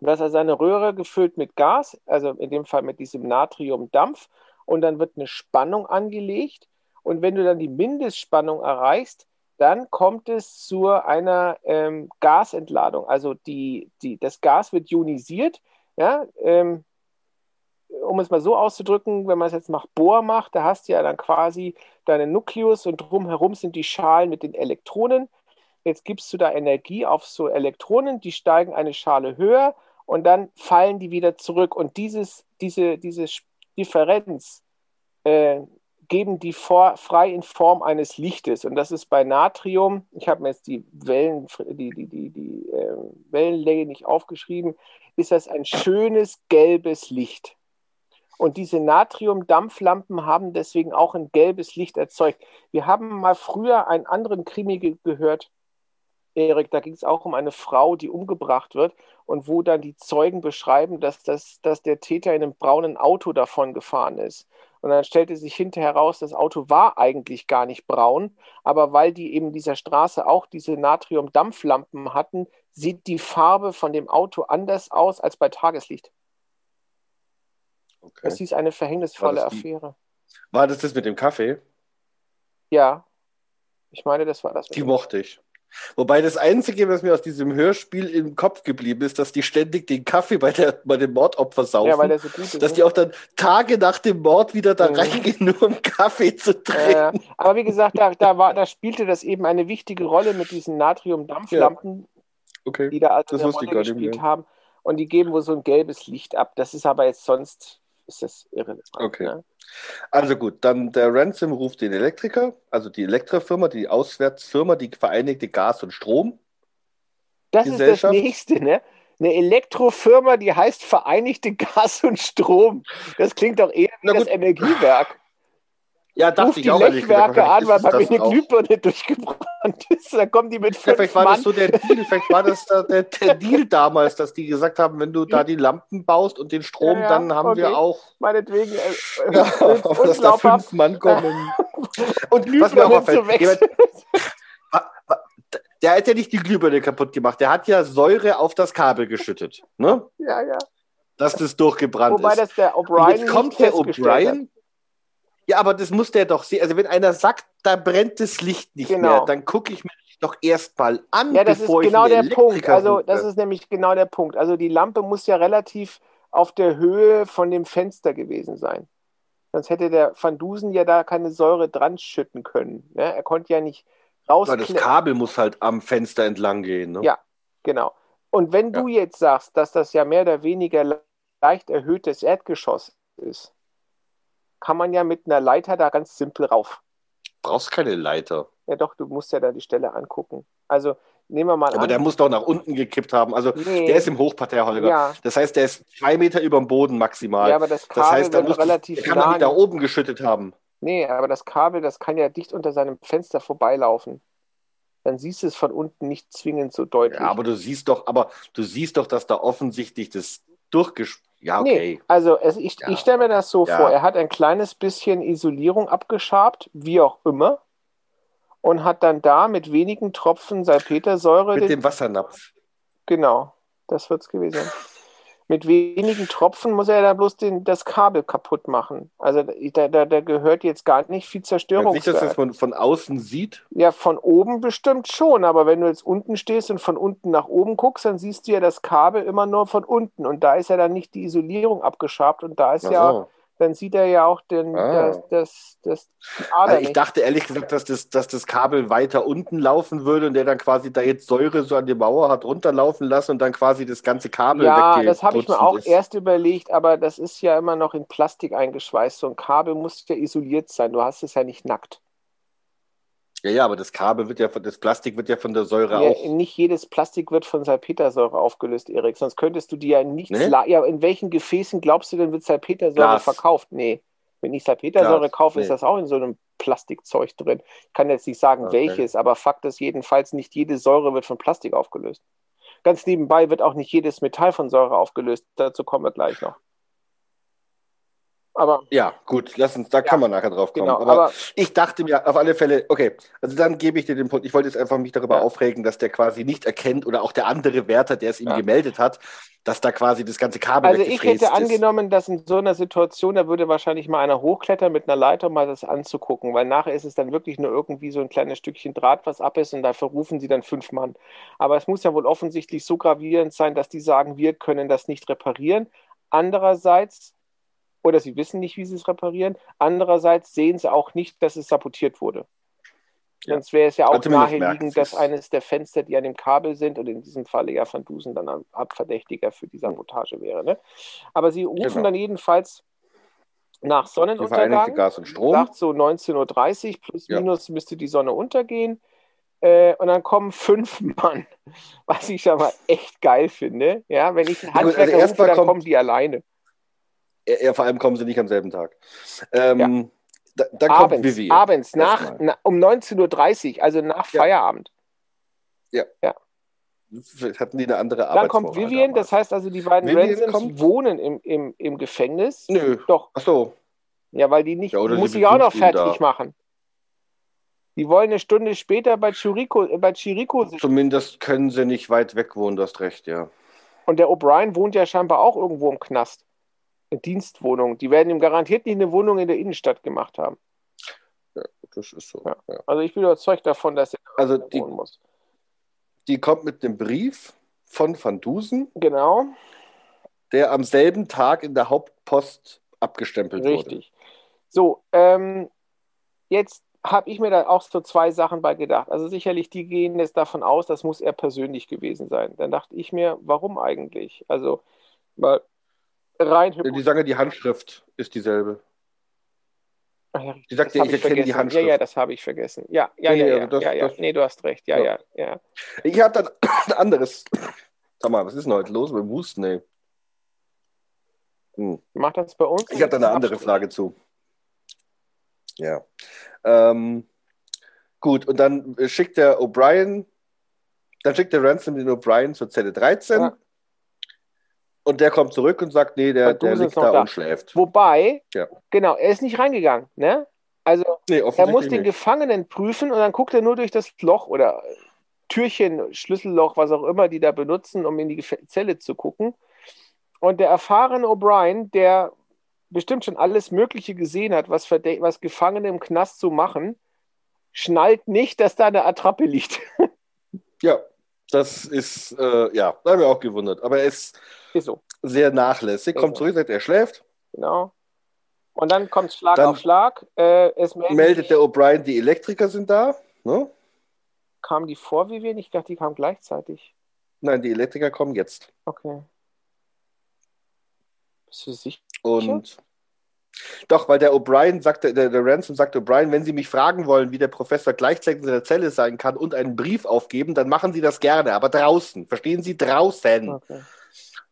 dass also eine Röhre gefüllt mit Gas, also in dem Fall mit diesem Natriumdampf, und dann wird eine Spannung angelegt. Und wenn du dann die Mindestspannung erreichst, dann kommt es zu einer ähm, Gasentladung. Also die, die, das Gas wird ionisiert. Ja, ähm, um es mal so auszudrücken, wenn man es jetzt nach Bohr macht, da hast du ja dann quasi deinen Nukleus und drumherum sind die Schalen mit den Elektronen. Jetzt gibst du da Energie auf so Elektronen, die steigen eine Schale höher und dann fallen die wieder zurück. Und dieses, diese, diese Differenz äh, geben die vor, frei in Form eines Lichtes. Und das ist bei Natrium, ich habe mir jetzt die, Wellen, die, die, die, die äh, Wellenlänge nicht aufgeschrieben, ist das ein schönes gelbes Licht. Und diese Natrium-Dampflampen haben deswegen auch ein gelbes Licht erzeugt. Wir haben mal früher einen anderen Krimi ge gehört, Erik, da ging es auch um eine Frau, die umgebracht wird und wo dann die Zeugen beschreiben, dass, das, dass der Täter in einem braunen Auto davon gefahren ist. Und dann stellte sich hinterher heraus, das Auto war eigentlich gar nicht braun, aber weil die eben dieser Straße auch diese Natrium-Dampflampen hatten, sieht die Farbe von dem Auto anders aus als bei Tageslicht. Okay. Das ist eine verhängnisvolle War die- Affäre. War das das mit dem Kaffee? Ja, ich meine, das war das. Die mochte ich. Wobei das Einzige, was mir aus diesem Hörspiel im Kopf geblieben ist, dass die ständig den Kaffee bei, der, bei dem Mordopfer saufen. ja, weil der so gut ist. dass ne? die auch dann Tage nach dem Mord wieder da Mhm. reingehen, nur um Kaffee zu Äh, trinken. aber wie gesagt, da, da, war, da spielte das eben eine wichtige Rolle mit diesen Natrium-Dampflampen, Okay. die da also Das eine Rolle gespielt haben. Und die geben wohl so ein gelbes Licht ab. Das ist aber jetzt sonst, ist das irrelevant. Okay. Ne? Also gut, dann der Ransom ruft den Elektriker, also die Elektrofirma, die Auswärtsfirma, die Vereinigte Gas und Strom. Das ist das. Nächste, ne? Eine Elektrofirma, die heißt Vereinigte Gas und Strom. Das klingt doch eher wie das Energiewerk. Ja, Ruf die Lechwerke an, weil bei mir eine Glühbirne durchgebrannt ist. Da kommen die mit fünf ja, vielleicht war Mann. das so der Deal, vielleicht war das da der, der Deal damals, dass die gesagt haben, wenn du da die Lampen baust und den Strom, Ja, ja, dann haben wir okay. auch Meinetwegen. Äh, ja, äh, aber dass da fünf Mann kommen. Und auch auffällt, zu wechseln. Der hat ja nicht die Glühbirne kaputt gemacht, der hat ja Säure auf das Kabel geschüttet, ne? Ja, ja. dass das durchgebrannt Wobei ist. das der O'Brien jetzt kommt der. O'Brien. Ja, aber das muss der doch sehen. Also wenn einer sagt, da brennt das Licht nicht Genau. mehr, dann gucke ich mir das doch erstmal an, Ja, das ist bevor genau ich der einen Punkt. Elektriker Also, das rufe. ist nämlich genau der Punkt. Also, die Lampe muss ja relativ auf der Höhe von dem Fenster gewesen sein. Sonst hätte der Van Dusen ja da keine Säure dran schütten können. Ne? Er konnte ja nicht Weil das rausklettern. Kabel muss halt am Fenster entlang gehen. Ne? Ja. Genau. Und wenn du jetzt sagst, dass das ja mehr oder weniger le- leicht erhöhtes Erdgeschoss ist, kann man ja mit einer Leiter da ganz simpel rauf. Brauchst keine Leiter. Ja, doch, du musst ja da die Stelle angucken. Also, nehmen wir mal Aber an. der muss doch nach unten gekippt haben. Also Nee. der ist im Hochparterre, Holger. ja, Das heißt, der ist zwei Meter über dem Boden maximal. ja, aber das Kabel das heißt, da muss relativ der kann nah nicht da oben geschüttet haben. Nee, aber das Kabel, das kann ja dicht unter seinem Fenster vorbeilaufen. Dann siehst du es von unten nicht zwingend so deutlich. Ja, aber du siehst doch, aber du siehst doch, dass da offensichtlich das durchgesch... Ja, okay. Nee, also es, ich, Ja. ich stelle mir das so Ja. vor, er hat ein kleines bisschen Isolierung abgeschabt, wie auch immer, und hat dann da mit wenigen Tropfen Salpetersäure, Mit den, dem Wassernapf. genau, das wird es gewesen sein. Mit wenigen Tropfen muss er da bloß den, das Kabel kaputt machen. Also da, da, da gehört jetzt gar nicht viel Wenn sich das Zerstörungswert. jetzt von, von außen sieht, Ja, von oben bestimmt schon, aber wenn du jetzt unten stehst und von unten nach oben guckst, dann siehst du ja das Kabel immer nur von unten und da ist ja dann nicht die Isolierung abgeschabt und da ist Ach ja, so. Dann sieht er ja auch den, Ah. das, das, das, Ader Also ich dachte ehrlich gesagt, dass das, dass das Kabel weiter unten laufen würde und der dann quasi da jetzt Säure so an die Mauer hat runterlaufen lassen und dann quasi das ganze Kabel Ja, das habe ich mir auch ist. erst überlegt, aber das ist ja immer noch in Plastik eingeschweißt. So ein Kabel muss ja isoliert sein. Du hast es ja nicht nackt. Ja, ja, aber das Kabel wird ja von, das Plastik wird ja von der Säure Ja, auch. nicht jedes Plastik wird von Salpetersäure aufgelöst, Erik. Sonst könntest du dir ja nichts. Nee? Ja, in welchen Gefäßen glaubst du denn, wird Salpetersäure Glas. verkauft? Nee. Wenn ich Salpetersäure Glas, kaufe, ist nee. das auch in so einem Plastikzeug drin. Ich kann jetzt nicht sagen, Okay. welches, aber Fakt ist jedenfalls, nicht jede Säure wird von Plastik aufgelöst. Ganz nebenbei wird auch nicht jedes Metall von Säure aufgelöst. Dazu kommen wir gleich noch. Aber Ja, gut, lass uns, da kann man nachher drauf kommen. genau, aber, aber ich dachte mir auf alle Fälle, okay, also dann gebe ich dir den Punkt. Ich wollte jetzt einfach mich darüber Ja. aufregen, dass der quasi nicht erkennt oder auch der andere Wärter, der es ihm Ja. gemeldet hat, dass da quasi das ganze Kabel Also ich hätte ist. angenommen, dass in so einer Situation, da würde wahrscheinlich mal einer hochklettern mit einer Leiter, um mal das anzugucken, weil nachher ist es dann wirklich nur irgendwie so ein kleines Stückchen Draht, was ab ist und dafür rufen sie dann fünf Mann. Aber es muss ja wohl offensichtlich so gravierend sein, dass die sagen, wir können das nicht reparieren. Andererseits, oder sie wissen nicht, wie sie es reparieren, andererseits sehen sie auch nicht, dass es sabotiert wurde. Ja. Sonst wäre es ja auch Also naheliegend, dass es. eines der Fenster, die an dem Kabel sind, und in diesem Falle ja Van Dusen dann ein Abverdächtiger für die Sabotage wäre. Ne? Aber sie rufen Genau. dann jedenfalls nach Sonnenuntergang, Gas und Strom. sagt so 19.30 Uhr, plus Ja. minus müsste die Sonne untergehen. Äh, und dann kommen fünf Mann, was ich aber echt geil finde. Ja, wenn ich einen Ja, also Handwerker erst rufe, mal dann kommt- kommen die alleine. Ja, ja, vor allem kommen sie nicht am selben Tag. Ähm, da, dann kommt abends, Vivi. abends nach, na, um 19.30 Uhr, also nach Ja. Feierabend. Hatten die eine andere Dann kommt Vivian, damals? das heißt also, die beiden Vivian Ransoms kommt? wohnen im, im, im Gefängnis. Nö. Doch, Ach so. ja, weil die nicht, Ja, muss sie ich auch noch fertig da. machen. Die wollen eine Stunde später bei Chirico, äh, bei Chirico sitzen. Zumindest können sie nicht weit weg wohnen, du hast recht, ja. Und der O'Brien wohnt ja scheinbar auch irgendwo im Knast. Dienstwohnung. Die werden ihm garantiert nicht eine Wohnung in der Innenstadt gemacht haben. Das ist so. Ja. Ja. Also ich bin überzeugt davon, dass er Also die, wohnen muss. die kommt mit einem Brief von Van Dusen, Genau, der am selben Tag in der Hauptpost abgestempelt wurde. richtig. So, ähm, jetzt habe ich mir da auch so zwei Sachen bei gedacht. Also sicherlich, die gehen jetzt davon aus, das muss er persönlich gewesen sein. Dann dachte ich mir, warum eigentlich? Also, mal rein Ja, Die sagen ja, die Handschrift ist dieselbe. Ja, Die sagt ja, hab ich erkenne die. Handschrift. Ja, ja, das habe ich vergessen. Ja, ja, ja, nee, ja, also das- ja, ja. das- Nee, du hast recht. Ja, ja, Ja. ja. Ich habe dann ein anderes Sag mal, was ist denn heute los mit dem Husten, ey? Hm. Macht das bei uns? Ich habe da eine andere Frage zu. Ja. Ähm, gut, und dann schickt der O'Brien, dann schickt der Ransom den O'Brien zur Zelle 13. Ja. Und der kommt zurück und sagt, nee, der, der liegt da, da, und schläft. Wobei, ja. genau, er ist nicht reingegangen, ne? Also nee, er muss den nicht. Gefangenen prüfen und dann guckt er nur durch das Loch oder Türchen, Schlüsselloch, was auch immer, die da benutzen, um in die Zelle zu gucken. Und der erfahrene O'Brien, der bestimmt schon alles Mögliche gesehen hat, was, was Gefangene im Knast so machen, schnallt nicht, dass da eine Attrappe liegt. ja, das ist, äh, ja, da haben wir auch gewundert. Aber er ist, ist so. sehr nachlässig, kommt zurück, sagt, er schläft. Genau. Und dann kommt Schlag dann auf Schlag. Äh, meldet, meldet der O'Brien, die Elektriker sind da. Ne? Kamen die vor wie wir? Ich dachte, die kamen gleichzeitig. Nein, die Elektriker kommen jetzt. Okay. Bist du sicher? Und doch, weil der O'Brien sagte, der, der Ransom sagte O'Brien, wenn Sie mich fragen wollen, wie der Professor gleichzeitig in der Zelle sein kann und einen Brief aufgeben, dann machen Sie das gerne, aber draußen. Verstehen Sie? Draußen. Okay.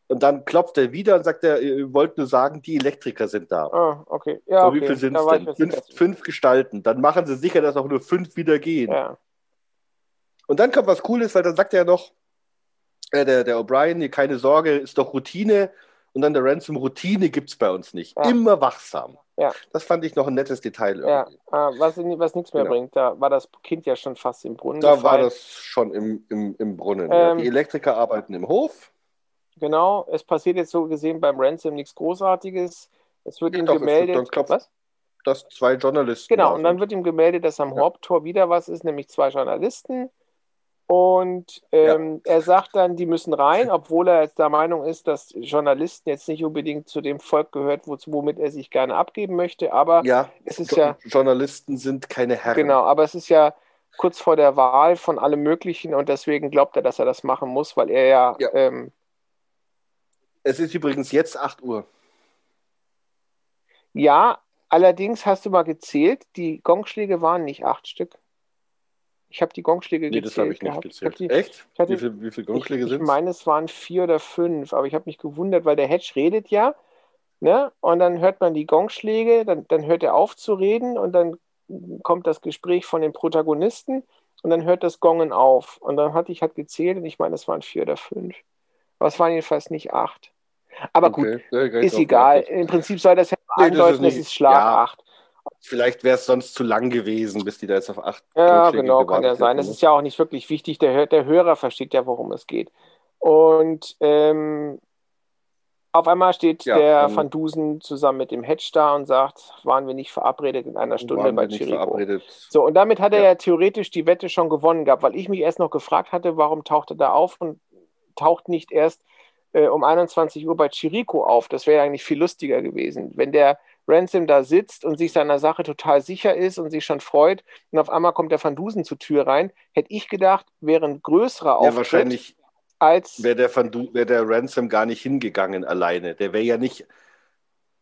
Und dann klopft er wieder und sagt, er ihr wollt nur sagen, die Elektriker sind da. Ah, okay. Ja, so, wie viele sind es denn? Fünf, fünf, Gestalten. Dann machen sie sicher, dass auch nur fünf wieder gehen. Ja. Und dann kommt was Cooles, weil dann sagt er noch, äh, der, der O'Brien, keine Sorge, ist doch Routine. Und dann der Ransom, Routine gibt es bei uns nicht. Ja. Immer wachsam. Ja. Das fand ich noch ein nettes Detail. Ja, ah, was, was nichts mehr genau. bringt. Da war das Kind ja schon fast im Brunnen. Da gefallen. war das schon im, im, im Brunnen. Ähm, ja. Die Elektriker arbeiten im Hof. Genau, es passiert jetzt so gesehen beim Ransom nichts Großartiges. Es wird ihm gemeldet. Wird, klopft, was? Dass zwei Journalisten. Genau, und dann wird ihm gemeldet, dass am ja. Haupttor wieder was ist, nämlich zwei Journalisten. Und ähm, ja. er sagt dann, die müssen rein, obwohl er jetzt der Meinung ist, dass Journalisten jetzt nicht unbedingt zu dem Volk gehört, womit er sich gerne abgeben möchte. Aber ja, es ist ja. Journalisten sind keine Herren. Genau, aber es ist ja kurz vor der Wahl von allem Möglichen und deswegen glaubt er, dass er das machen muss, weil er ja. ja. Ähm, es ist übrigens jetzt 8 Uhr. Ja, allerdings hast du mal gezählt, die Gongschläge waren nicht acht Stück. Ich habe die Gongschläge nee, gezählt. Nee, das habe ich nicht gezählt. Die, Echt? Hatte, wie viele viel Gongschläge sind es? Ich meine, es waren vier oder fünf, aber ich habe mich gewundert, weil der Hedge redet ja, ne? Und dann hört man die Gongschläge, dann, dann hört er auf zu reden und dann kommt das Gespräch von den Protagonisten und dann hört das Gongen auf. Und dann hatte ich halt gezählt und ich meine, es waren vier oder fünf. Aber es waren jedenfalls nicht acht. Aber okay. gut, ja, ist egal. Im Prinzip soll das ja nee, andeuten, es ist Schlag ja. acht. Vielleicht wäre es sonst zu lang gewesen, bis die da jetzt auf acht. Ja, genau, kann ja sein. Das ne? ist ja auch nicht wirklich wichtig. Der, der Hörer versteht ja, worum es geht. Und ähm, auf einmal steht ja, der Van Dusen zusammen mit dem Hedge da und sagt, waren wir nicht verabredet in einer Stunde bei Chirico. So, und damit hat er ja. ja theoretisch die Wette schon gewonnen gehabt, weil ich mich erst noch gefragt hatte, warum taucht er da auf und taucht nicht erst äh, um 21 Uhr bei Chirico auf. Das wäre eigentlich viel lustiger gewesen. Wenn der Ransom da sitzt und sich seiner Sache total sicher ist und sich schon freut und auf einmal kommt der Van Dusen zur Tür rein, hätte ich gedacht, wäre ein größerer Auftritt. Ja, wahrscheinlich als wäre der, wär der Ransom gar nicht hingegangen alleine. Der wäre ja nicht.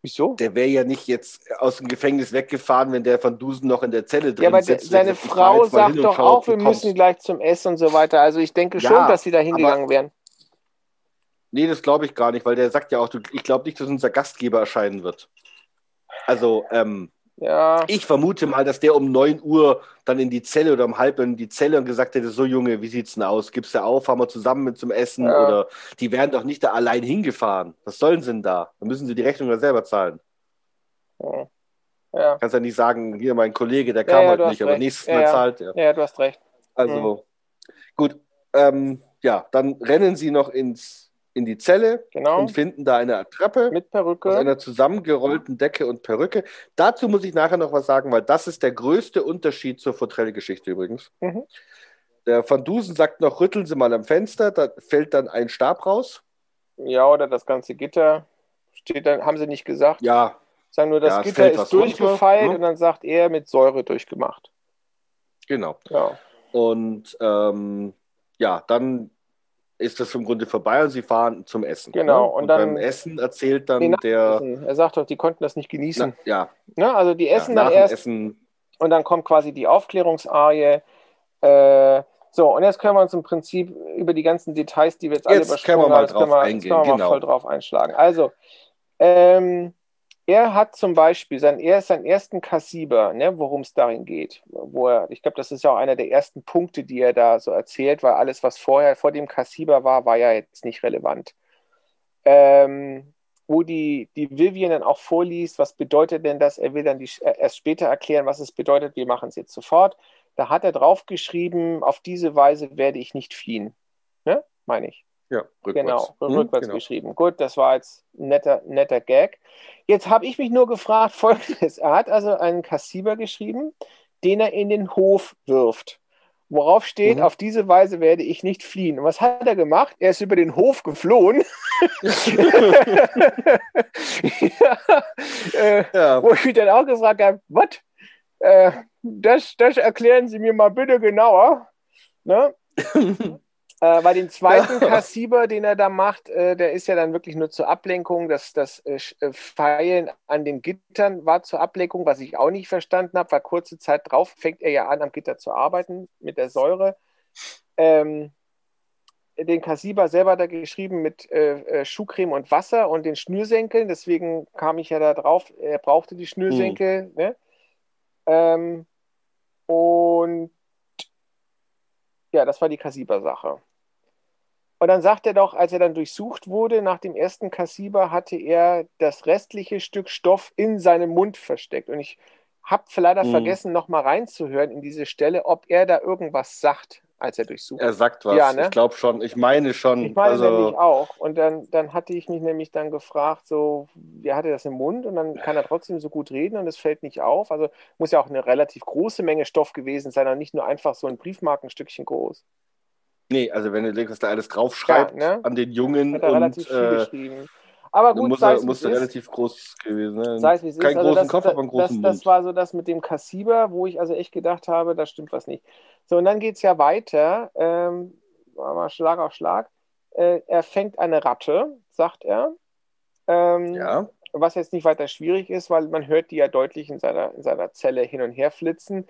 Wieso? Der wäre ja nicht jetzt aus dem Gefängnis weggefahren, wenn der Van Dusen noch in der Zelle drin ja, aber sitzt. Seine Frau sagt doch schaut, auch, wir müssen gleich zum Essen und so weiter. Also ich denke ja, schon, dass sie da hingegangen wären. Nee, das glaube ich gar nicht, weil der sagt ja auch, ich glaube nicht, dass unser Gastgeber erscheinen wird. Also, ähm, ja. ich vermute mal, dass der um 9 Uhr dann in die Zelle oder um halb in die Zelle und gesagt hätte: So, Junge, wie sieht's denn aus? Gibst du auf? Haben wir zusammen mit zum Essen? Ja. Oder die wären doch nicht da allein hingefahren. Was sollen sie denn da? Dann müssen sie die Rechnung ja selber zahlen. Ja. ja. Kannst ja nicht sagen: Hier, mein Kollege, der kam halt nicht, recht. aber nächstes Mal zahlt er. Ja, du hast recht. Also, mhm. gut. Ähm, ja, dann rennen sie noch ins in die Zelle genau. und finden da eine Attrappe mit Perücke. aus einer zusammengerollten Decke und Perücke. Dazu muss ich nachher noch was sagen, weil das ist der größte Unterschied zur Fortrell-Geschichte übrigens. Mhm. Der Van Dusen sagt noch, rütteln Sie mal am Fenster, da fällt dann ein Stab raus. Ja, oder das ganze Gitter steht dann, haben sie nicht gesagt. Ja. Sagen nur, das ja, Gitter ist durchgefeilt runter, ne? und dann sagt er mit Säure durchgemacht. Genau. Ja. Und ähm, ja, dann ist das im Grunde vorbei und sie fahren zum Essen. Genau. Ne? Und, und dann, beim Essen erzählt dann der. Er sagt doch, die konnten das nicht genießen. Na, ja. Ne? Also die essen ja, dann erst. Essen. Und dann kommt quasi die Aufklärungsarie. Äh, So, und jetzt können wir uns im Prinzip über die ganzen Details, die wir jetzt, Jetzt alle übersprungen können wir mal haben, drauf können wir, eingehen, können wir genau. mal voll drauf einschlagen. Also, ähm, er hat zum Beispiel sein, er ist sein ersten Kassiber, ne, worum es darin geht. Wo er, ich glaube, das ist ja auch einer der ersten Punkte, die er da so erzählt, weil alles, was vorher vor dem Kassiber war, war ja jetzt nicht relevant. Ähm, wo die, die Vivian dann auch vorliest, was bedeutet denn das? Er will dann die, äh, erst später erklären, was es bedeutet. Wir machen es jetzt sofort. Da hat er draufgeschrieben, auf diese Weise werde ich nicht fliehen. Ne? Meine ich. Ja, rückwärts. Genau, Hm, rückwärts genau. geschrieben. Gut, das war jetzt ein netter, netter Gag. Jetzt habe ich mich nur gefragt, folgendes. Er hat also einen Kassiber geschrieben, den er in den Hof wirft. Worauf steht, Mhm. auf diese Weise werde ich nicht fliehen. Und was hat er gemacht? Er ist über den Hof geflohen. ja, äh, Ja, wo ich mich dann auch gefragt habe, was? Äh, das, das erklären Sie mir mal bitte genauer. Ne? Äh, bei den zweiten. Kassiber, den er da macht, äh, der ist ja dann wirklich nur zur Ablenkung. Das, das äh, äh, Pfeilen an den Gittern war zur Ablenkung, was ich auch nicht verstanden habe, weil kurze Zeit drauf fängt er ja an, am Gitter zu arbeiten mit der Säure. Ähm, den Kassiber selber hat er geschrieben mit äh, äh, Schuhcreme und Wasser und den Schnürsenkeln. Deswegen kam ich ja da drauf, er brauchte die Schnürsenkel. Ne? Ähm, und ja, das war die Kassiber-Sache. Und dann sagt er doch, als er dann durchsucht wurde, nach dem ersten Kassiber hatte er das restliche Stück Stoff in seinem Mund versteckt. Und ich habe leider Mhm. vergessen, nochmal reinzuhören in diese Stelle, ob er da irgendwas sagt, als er durchsucht. er sagt was. Ja, ne? Ich glaube schon. Ich meine schon. Ich meine also, nämlich auch. Und dann, dann hatte ich mich nämlich dann gefragt, so, wie hat er das im Mund? Und dann kann er trotzdem so gut reden und es fällt nicht auf. Also muss ja auch eine relativ große Menge Stoff gewesen sein und nicht nur einfach so ein Briefmarkenstückchen groß. Nee, also wenn du denkst, was da alles draufschreibt Ja, ne? an den Jungen Hat er und relativ viel äh, geschrieben. Aber gut, muss er, es, wie muss es ist. relativ groß gewesen sein. Sei es, wie es Keinen ist. Also großen das, Kopf, aber einen großen das, das war so das mit dem Kassiber, wo ich also echt gedacht habe, da stimmt was nicht. So, und dann geht es ja weiter, ähm, mal Schlag auf Schlag. Äh, er fängt eine Ratte, sagt er. Ähm, ja, was jetzt nicht weiter schwierig ist, weil man hört die ja deutlich in seiner, in seiner Zelle hin und her flitzen.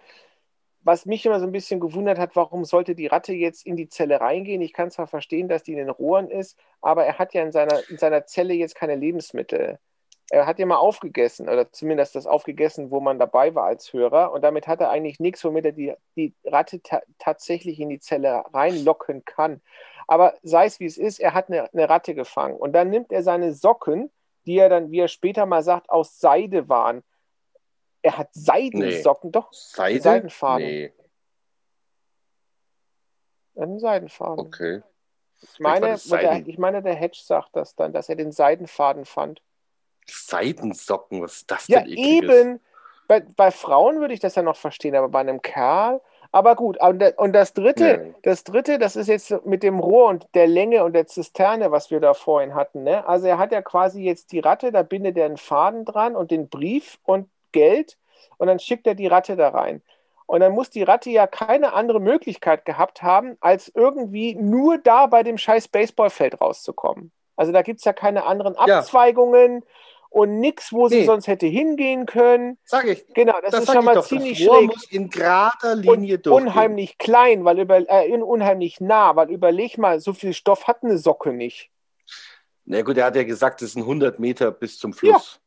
Was mich immer so ein bisschen gewundert hat, warum sollte die Ratte jetzt in die Zelle reingehen? Ich kann zwar verstehen, dass die in den Rohren ist, aber er hat ja in seiner, in seiner Zelle jetzt keine Lebensmittel. Er hat ja mal aufgegessen, oder zumindest das aufgegessen, wo man dabei war als Hörer. Und damit hat er eigentlich nichts, womit er die, die Ratte ta tatsächlich in die Zelle reinlocken kann. Aber sei es wie es ist, er hat eine, eine Ratte gefangen. Und dann nimmt er seine Socken, die er dann, wie er später mal sagt, aus Seide waren. Er hat Seidensocken, doch, Seide? Seidenfaden. Nee, einen Seidenfaden. okay. Ich meine, Seiden- der, ich meine, der Hedge sagt das dann, dass er den Seidenfaden fand. Seidensocken, was ist das Ja, denn ekliges? eben. Bei, bei Frauen würde ich das ja noch verstehen, aber bei einem Kerl. Aber gut, und das dritte, Nee. das dritte, das ist jetzt mit dem Rohr und der Länge und der Zisterne, was wir da vorhin hatten. Ne? Also er hat ja quasi jetzt die Ratte, da bindet er einen Faden dran und den Brief und Geld und dann schickt er die Ratte da rein. Und dann muss die Ratte ja keine andere Möglichkeit gehabt haben, als irgendwie nur da bei dem scheiß Baseballfeld rauszukommen. Also da gibt es ja keine anderen Ja. Abzweigungen und nichts, wo sie Nee. sonst hätte hingehen können. Sag ich. Genau, das, Das ist schon mal doch. ziemlich das Rohr schräg. muss in gerader Linie durchgehen. unheimlich klein, weil über, äh, unheimlich nah, weil überleg mal, so viel Stoff hat eine Socke nicht. Na gut, er hat ja gesagt, es sind 100 Meter bis zum Fluss.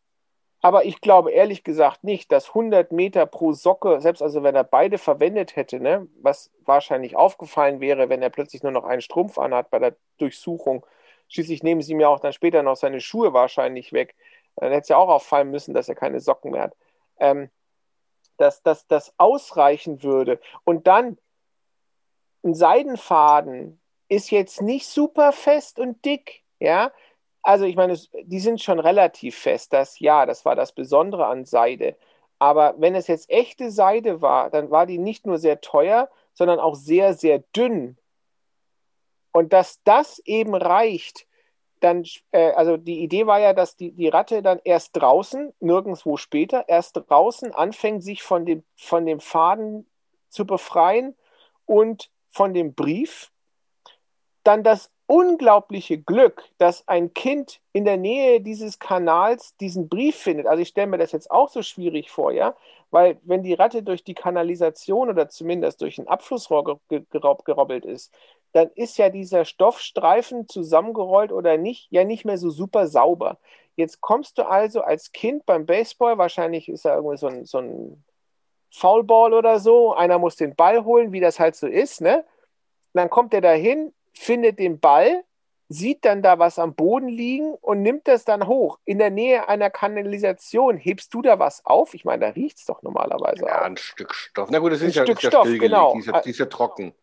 Aber ich glaube ehrlich gesagt nicht, dass 100 Meter pro Socke, selbst also wenn er beide verwendet hätte, ne, was wahrscheinlich aufgefallen wäre, wenn er plötzlich nur noch einen Strumpf anhat bei der Durchsuchung. Schließlich nehmen sie ja auch dann später noch seine Schuhe wahrscheinlich weg. Dann hätte es ja auch auffallen müssen, dass er keine Socken mehr hat. Ähm, dass, dass das ausreichen würde. Und dann ein Seidenfaden ist jetzt nicht super fest und dick, ja. Also ich meine, die sind schon relativ fest. Das ja, das war das Besondere an Seide. Aber wenn es jetzt echte Seide war, dann war die nicht nur sehr teuer, sondern auch sehr, sehr dünn. Und dass das eben reicht, dann, äh, also die Idee war ja, dass die, die Ratte dann erst draußen, nirgendwo später, erst draußen anfängt, sich von dem, von dem Faden zu befreien und von dem Brief, dann das unglaubliche Glück, dass ein Kind in der Nähe dieses Kanals diesen Brief findet. Also ich stelle mir das jetzt auch so schwierig vor, ja, weil wenn die Ratte durch die Kanalisation oder zumindest durch ein Abflussrohr gerobbelt ist, dann ist ja dieser Stoffstreifen zusammengerollt oder nicht, ja nicht mehr so super sauber. Jetzt kommst du also als Kind beim Baseball, wahrscheinlich ist da irgendwie so ein, so ein Foulball oder so, einer muss den Ball holen, wie das halt so ist, ne? dann kommt er dahin, findet den Ball, sieht dann da was am Boden liegen und nimmt das dann hoch. In der Nähe einer Kanalisation, hebst du da was auf? Ich meine, da riecht es doch normalerweise ja, auch. ein Stück Stoff. Na gut, das ist ein ja, Stück ist ja Stoff, stillgelegt. genau. Die ist ja, die ist ja trocken.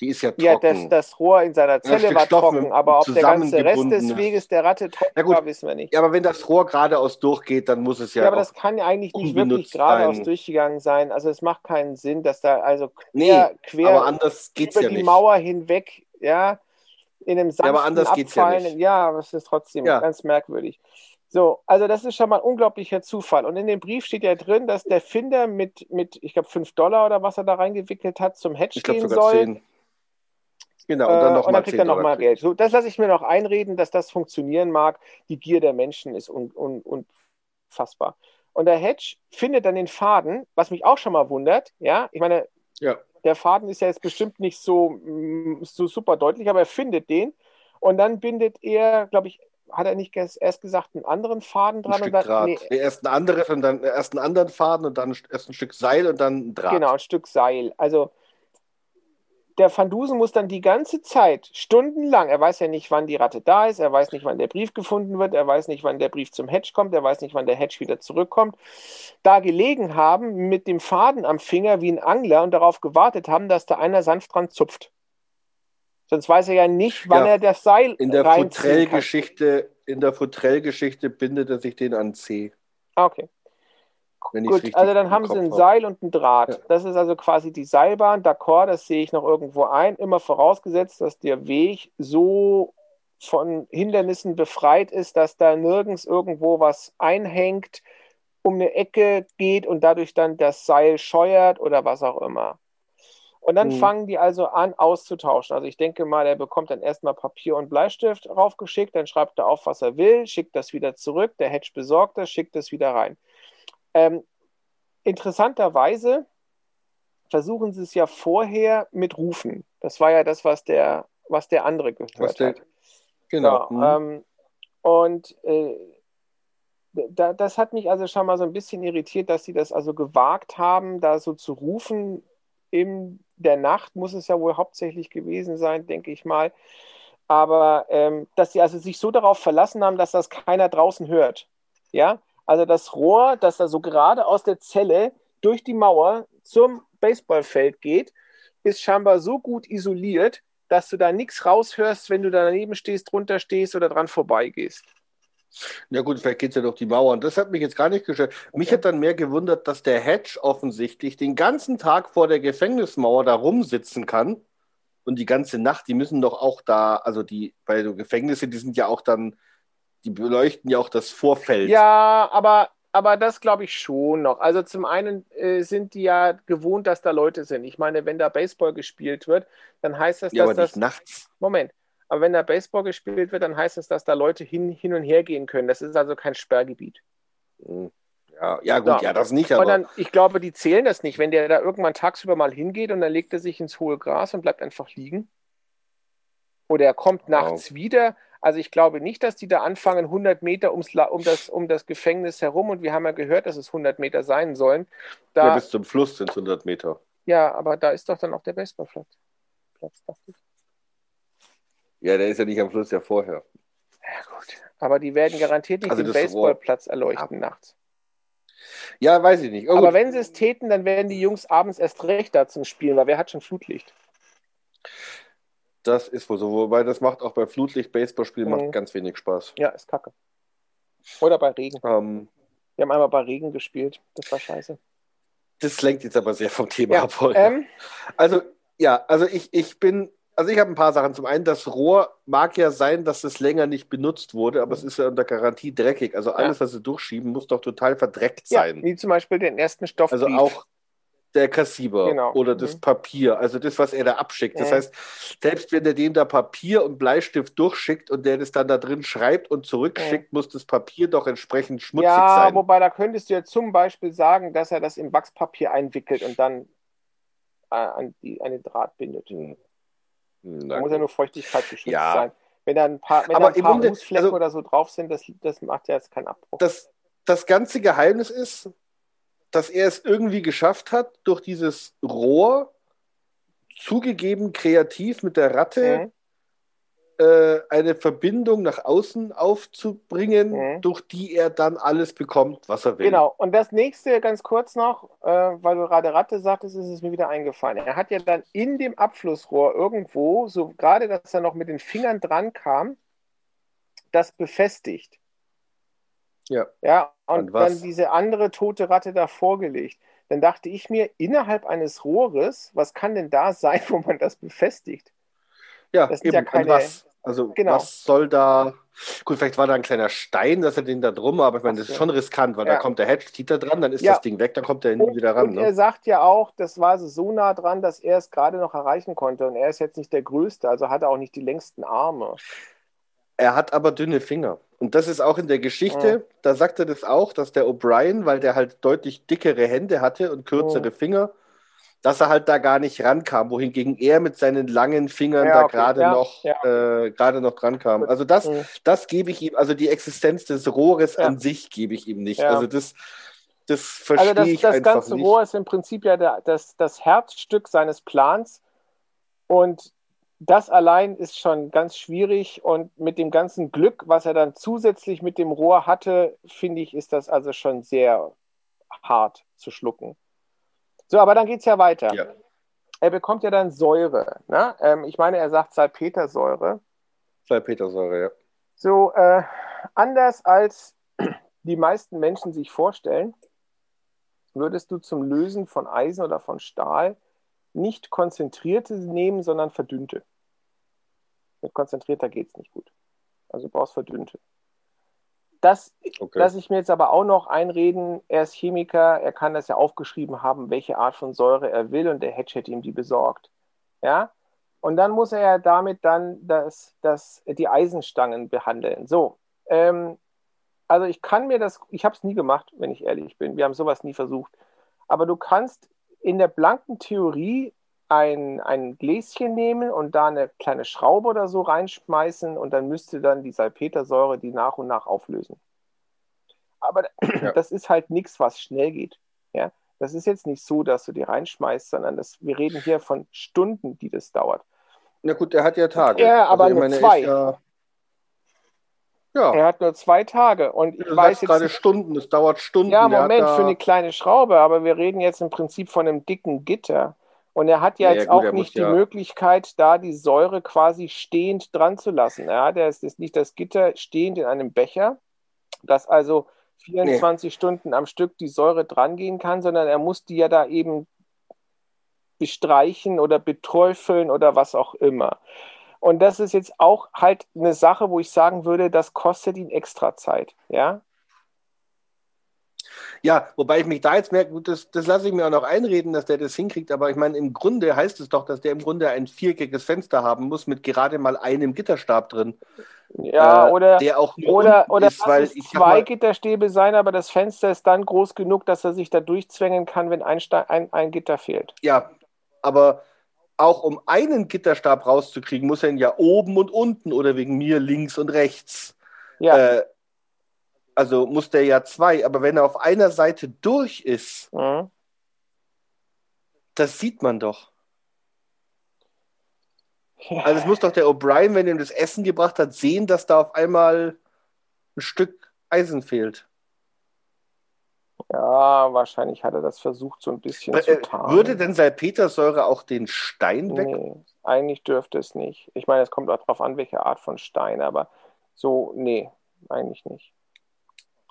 Die ist ja trocken. Ja, das, das Rohr in seiner Zelle war trocken, aber ob der ganze Rest des. Weges der Ratte trocken Ja, gut. war, wissen wir nicht. ja, aber wenn das Rohr geradeaus durchgeht, dann muss es ja, Ja, aber das kann ja eigentlich nicht wirklich geradeaus sein. durchgegangen sein. Also es macht keinen Sinn, dass da also nee, quer, quer aber anders geht's über ja die nicht. Mauer hinweg, ja, in einem sanften aber anders geht's ja Abfallen. nicht. Ja, aber es ist trotzdem Ja. ganz merkwürdig. So, also das ist schon mal ein unglaublicher Zufall. Und in dem Brief steht ja drin, dass der Finder mit, mit ich glaube, 5 Dollar oder was er da reingewickelt hat, zum Hedge Ich glaube gehen sogar soll. 10. Genau, Äh, und dann und nochmal dann kriegt 10 er nochmal. Geld. So, das lasse ich mir noch einreden, dass das funktionieren mag. Die Gier der Menschen ist un, un, unfassbar. Und der Hedge findet dann den Faden, was mich auch schon mal wundert. Ja, ich meine, Ja. der Faden ist ja jetzt bestimmt nicht so, mm, so super deutlich, aber er findet den. Und dann bindet er, glaube ich, hat er nicht erst gesagt, einen anderen Faden Ein dran Stück und dann, Draht. nee, Nee, erst ein anderes und dann erst einen anderen Faden und dann erst ein Stück Seil und dann ein Draht. Genau, ein Stück Seil. Also der Van Dusen muss dann die ganze Zeit, stundenlang, er weiß ja nicht, wann die Ratte da ist, er weiß nicht, wann der Brief gefunden wird, er weiß nicht, wann der Brief zum Hedge kommt, er weiß nicht, wann der Hedge wieder zurückkommt, da gelegen haben mit dem Faden am Finger wie ein Angler und darauf gewartet haben, dass da einer sanft dran zupft. Sonst weiß er ja nicht, wann Ja, er das Seil In der. Futrell-Geschichte, in der Futrell-Geschichte bindet er sich den an C. Ah, okay. Gut, also dann haben sie ein. Seil und ein Draht. Ja. Das ist also quasi die Seilbahn. D'accord, das sehe ich noch irgendwo ein. Immer vorausgesetzt, dass der Weg so von Hindernissen befreit ist, dass da nirgends irgendwo was einhängt, um eine Ecke geht und dadurch dann das Seil scheuert oder was auch immer. Und dann Mhm. fangen die also an auszutauschen. Also ich denke mal, er bekommt dann erstmal Papier und Bleistift raufgeschickt, dann schreibt er auf, was er will, schickt das wieder zurück, der Hedge besorgt das, schickt das wieder rein. Ähm, interessanterweise versuchen sie es ja vorher mit Rufen. Das war ja das, was der, was der andere gehört der- hat. Genau. So, hm. ähm, und äh, da, das hat mich also schon mal so ein bisschen irritiert, dass sie das also gewagt haben, da so zu rufen. In der Nacht muss es ja wohl hauptsächlich gewesen sein, denke ich mal. Aber ähm, dass sie also sich so darauf verlassen haben, dass das keiner draußen hört. Ja, also das Rohr, das da so gerade aus der Zelle durch die Mauer zum Baseballfeld geht, ist scheinbar so gut isoliert, dass du da nichts raushörst, wenn du daneben stehst, drunter stehst oder dran vorbeigehst. Ja gut, vielleicht geht es ja durch die Mauern. Das hat mich jetzt gar nicht gestört. Mich Okay. hat dann mehr gewundert, dass der Hedge offensichtlich den ganzen Tag vor der Gefängnismauer da rumsitzen kann. Und die ganze Nacht, die müssen doch auch da, also die, bei so Gefängnisse, die sind ja auch dann, die beleuchten ja auch das Vorfeld. Ja, aber, aber das glaube ich schon noch. Also zum einen äh, sind die ja gewohnt, dass da Leute sind. Ich meine, wenn da Baseball gespielt wird, dann heißt das, Ja, dass aber das. nicht nachts. Moment. Aber wenn da Baseball gespielt wird, dann heißt das, dass da Leute hin, hin und her gehen können. Das ist also kein Sperrgebiet. Hm. Ja, ja gut, So. ja, das nicht, aber dann, ich glaube, die zählen das nicht. Wenn der da irgendwann tagsüber mal hingeht und dann legt er sich ins hohe Gras und bleibt einfach liegen. Oder er kommt nachts wieder. Also ich glaube nicht, dass die da anfangen, 100 Meter ums, um, das, um das Gefängnis herum. Und wir haben ja gehört, dass es 100 Meter sein sollen. ja, Da, bis zum Fluss sind es 100 Meter. ja, aber da ist doch dann auch der Baseballplatz. Platz, dachte ich. Ja, der ist ja nicht am Fluss, ja vorher. Ja, gut. Aber die werden garantiert nicht Also den Baseballplatz erleuchten nachts. Ja, weiß ich nicht. Oh, Aber gut. wenn sie es täten, dann wären die Jungs abends erst recht da zum Spielen, weil wer hat schon Flutlicht? Das ist wohl so. Wobei das macht auch bei Flutlicht Baseballspielen Mhm. macht ganz wenig Spaß. Ja, ist kacke. Oder bei Regen. Ähm, Wir haben einmal bei Regen gespielt. Das war scheiße. das lenkt jetzt aber sehr vom Thema Ja, ab heute. ähm, Also, ja, also ich, ich bin, also ich habe ein paar Sachen. Zum einen, das Rohr mag ja sein, dass es länger nicht benutzt wurde, aber es ist ja unter Garantie dreckig. Also alles, was sie durchschieben, muss doch total verdreckt ja, sein. wie zum Beispiel den ersten Stoffbrief. Also auch, der Kassiber Genau. oder das Mhm. Papier, also das, was er da abschickt. Das Mhm. heißt, selbst wenn er dem da Papier und Bleistift durchschickt und der das dann da drin schreibt und zurückschickt, muss das Papier doch entsprechend schmutzig ja, sein. wobei da könntest du ja zum Beispiel sagen, dass er das in Wachspapier einwickelt und dann äh, an, die, an den Draht bindet. Da muss ja nur Feuchtigkeitsgeschützt Ja. sein. Wenn da ein paar, wenn Aber da ein paar Grunde- also- oder so drauf sind, das, das macht ja jetzt keinen Abbruch. das, das ganze Geheimnis ist, dass er es irgendwie geschafft hat, durch dieses Rohr, zugegeben kreativ mit der Ratte, Mhm. äh, eine Verbindung nach außen aufzubringen, Mhm. durch die er dann alles bekommt, was er will. Genau. Und das nächste, ganz kurz noch, äh, weil du gerade Ratte sagtest, ist es mir wieder eingefallen. Er hat ja dann in dem Abflussrohr irgendwo, so gerade, dass er noch mit den Fingern dran kam, das befestigt. Ja. Ja, und dann diese andere tote Ratte davor gelegt. Dann dachte ich mir, innerhalb eines Rohres, was kann denn da sein, wo man das befestigt? Ja, Das sind eben. ja keine- was? Also, Genau. was soll da. Gut, vielleicht war da ein kleiner Stein, dass er den da drum, aber ich meine, das ist schon riskant, weil Ja. da kommt der Hedge, zieht er dran, dann ist Ja. das Ding weg, dann kommt er nie wieder ran. und Ne? er sagt ja auch, das war so nah dran, dass er es gerade noch erreichen konnte. Und er ist jetzt nicht der Größte, also hat er auch nicht die längsten Arme. Er hat aber dünne Finger. Und das ist auch in der Geschichte, Ja. da sagt er das auch, dass der O'Brien, weil der halt deutlich dickere Hände hatte und kürzere Ja. Finger, dass er halt da gar nicht rankam, wohingegen er mit seinen langen Fingern Ja, da okay. gerade Ja, noch, ja. äh, gerade noch dran kam. Gut. Also das, Mhm. das gebe ich ihm, also die Existenz des Rohres an sich gebe ich ihm nicht. Also das, das verstehe Also das, ich das einfach ganze nicht. Rohr ist im Prinzip ja der, das, das Herzstück seines Plans. Und das allein ist schon ganz schwierig. Und mit dem ganzen Glück, was er dann zusätzlich mit dem Rohr hatte, finde ich, ist das also schon sehr hart zu schlucken. So, aber dann geht es ja weiter. Ja. Er bekommt ja dann Säure. Ne? Ähm, ich meine, er sagt Salpetersäure. Salpetersäure, ja. So, äh, anders als die meisten Menschen sich vorstellen, würdest du zum Lösen von Eisen oder von Stahl nicht konzentrierte nehmen, sondern verdünnte. Mit konzentrierter geht es nicht gut. Also du brauchst verdünnte. Das Okay. lasse ich mir jetzt aber auch noch einreden. Er ist Chemiker, er kann das ja aufgeschrieben haben, welche Art von Säure er will und der Hedge hätte ihm die besorgt. Ja? Und dann muss er ja damit dann das, das, die Eisenstangen behandeln. So, ähm, also ich kann mir das, ich habe es nie gemacht, wenn ich ehrlich bin. Wir haben sowas nie versucht. Aber du kannst in der blanken Theorie ein, ein Gläschen nehmen und da eine kleine Schraube oder so reinschmeißen und dann müsste dann die Salpetersäure die nach und nach auflösen. Aber Ja. das ist halt nichts, was schnell geht. Ja? Das ist jetzt nicht so, dass du die reinschmeißt, sondern das, wir reden hier von Stunden, die das dauert. Na gut, der hat ja Tage. Ja, aber also, ich nur meine, zwei. Ja, ja, Er hat nur zwei Tage und ich du weiß jetzt gerade nicht, Stunden, es dauert Stunden. Ja, Moment, für eine kleine Schraube, aber wir reden jetzt im Prinzip von einem dicken Gitter. Und er hat ja Ja, jetzt gut, auch nicht die ja- Möglichkeit, da die Säure quasi stehend dran zu lassen. Ja, der ist ist nicht das Gitter stehend in einem Becher, dass also 24 Stunden am Stück die Säure dran gehen kann, sondern er muss die ja da eben bestreichen oder beträufeln oder was auch immer. Und das ist jetzt auch halt eine Sache, wo ich sagen würde, das kostet ihn extra Zeit. Ja, Ja, wobei ich mich da jetzt merke, das, das lasse ich mir auch noch einreden, dass der das hinkriegt, aber ich meine, im Grunde heißt es doch, dass der im Grunde ein viereckiges Fenster haben muss mit gerade mal einem Gitterstab drin. ja äh, oder der auch Oder, oder ist, weil sag zwei mal, Gitterstäbe sein, aber das Fenster ist dann groß genug, dass er sich da durchzwängen kann, wenn ein, Stein, ein, ein Gitter fehlt. ja, aber auch um einen Gitterstab rauszukriegen, muss er ihn ja oben und unten oder wegen mir links und rechts. Ja, Äh, also muss der ja zwei, aber wenn er auf einer Seite durch ist, mhm. das sieht man doch. ja. Also es muss doch der O'Brien, wenn er ihm das Essen gebracht hat, sehen, dass da auf einmal ein Stück Eisen fehlt. Ja, wahrscheinlich hat er das versucht, so ein bisschen zu Äh, tarnen. würde denn Salpetersäure auch den Stein weg? Nee, eigentlich dürfte es nicht. Ich meine, es kommt auch darauf an, welche Art von Stein, aber so, nee, eigentlich nicht.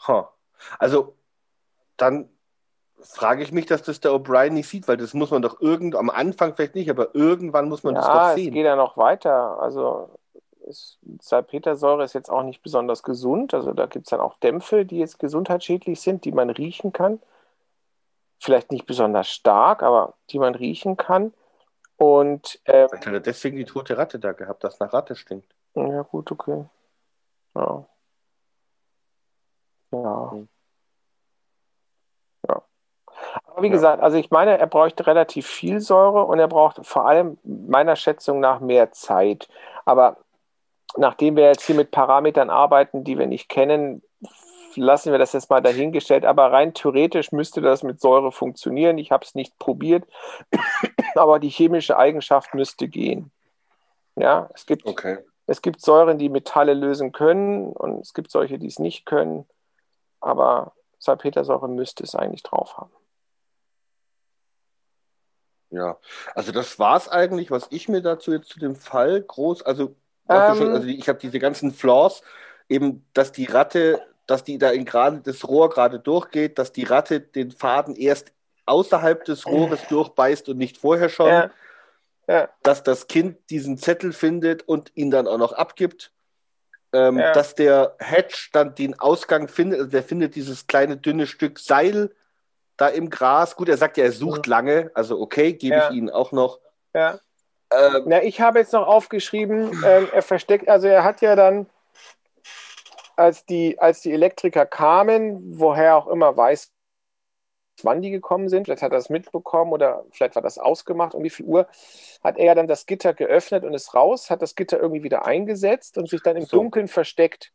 Ha. Also dann frage ich mich, dass das der O'Brien nicht sieht, weil das muss man doch irgend am Anfang vielleicht nicht, aber irgendwann muss man das ja, doch es sehen. geht ja noch weiter. Also ist, Salpetersäure ist jetzt auch nicht besonders gesund. Also da gibt es dann auch Dämpfe, die jetzt gesundheitsschädlich sind, die man riechen kann. vielleicht nicht besonders stark, aber die man riechen kann. Und äh, Vielleicht hat er deswegen die tote Ratte da gehabt, das nach Ratte stinkt. ja, gut, okay. Ja. Ja. Hm. Ja. Aber wie Ja. gesagt, also ich meine, er bräuchte relativ viel Säure und er braucht vor allem meiner Schätzung nach mehr Zeit. Aber nachdem wir jetzt hier mit Parametern arbeiten, die wir nicht kennen, lassen wir das jetzt mal dahingestellt. Aber rein theoretisch müsste das mit Säure funktionieren. Ich habe es nicht probiert, aber die chemische Eigenschaft müsste gehen. Ja, es gibt Okay. es gibt Säuren, die Metalle lösen können und es gibt solche, die es nicht können. Aber Salpetersäure müsste es eigentlich drauf haben. Ja, also das war es eigentlich, was ich mir dazu jetzt zu dem Fall groß, also, Ähm. schon, also ich habe diese ganzen Flaws, eben, dass die Ratte, dass die da in gerade das Rohr gerade durchgeht, dass die Ratte den Faden erst außerhalb des Rohres durchbeißt und nicht vorher schon, Ja, ja, dass das Kind diesen Zettel findet und ihn dann auch noch abgibt, ähm, Ja. dass der Hedge dann den Ausgang findet, also der findet dieses kleine dünne Stück Seil da im Gras. Gut, er sagt ja, er sucht lange, also okay, gebe ich Ihnen auch noch. ja. Ähm, Na, ich habe jetzt noch aufgeschrieben, ähm, er versteckt, also er hat ja dann, als die, als die Elektriker kamen, woher auch immer weiß, wann die gekommen sind, vielleicht hat er das mitbekommen oder vielleicht war das ausgemacht, um wie viel Uhr, hat er ja dann das Gitter geöffnet und ist raus, hat das Gitter irgendwie wieder eingesetzt und sich dann im So. Dunkeln versteckt.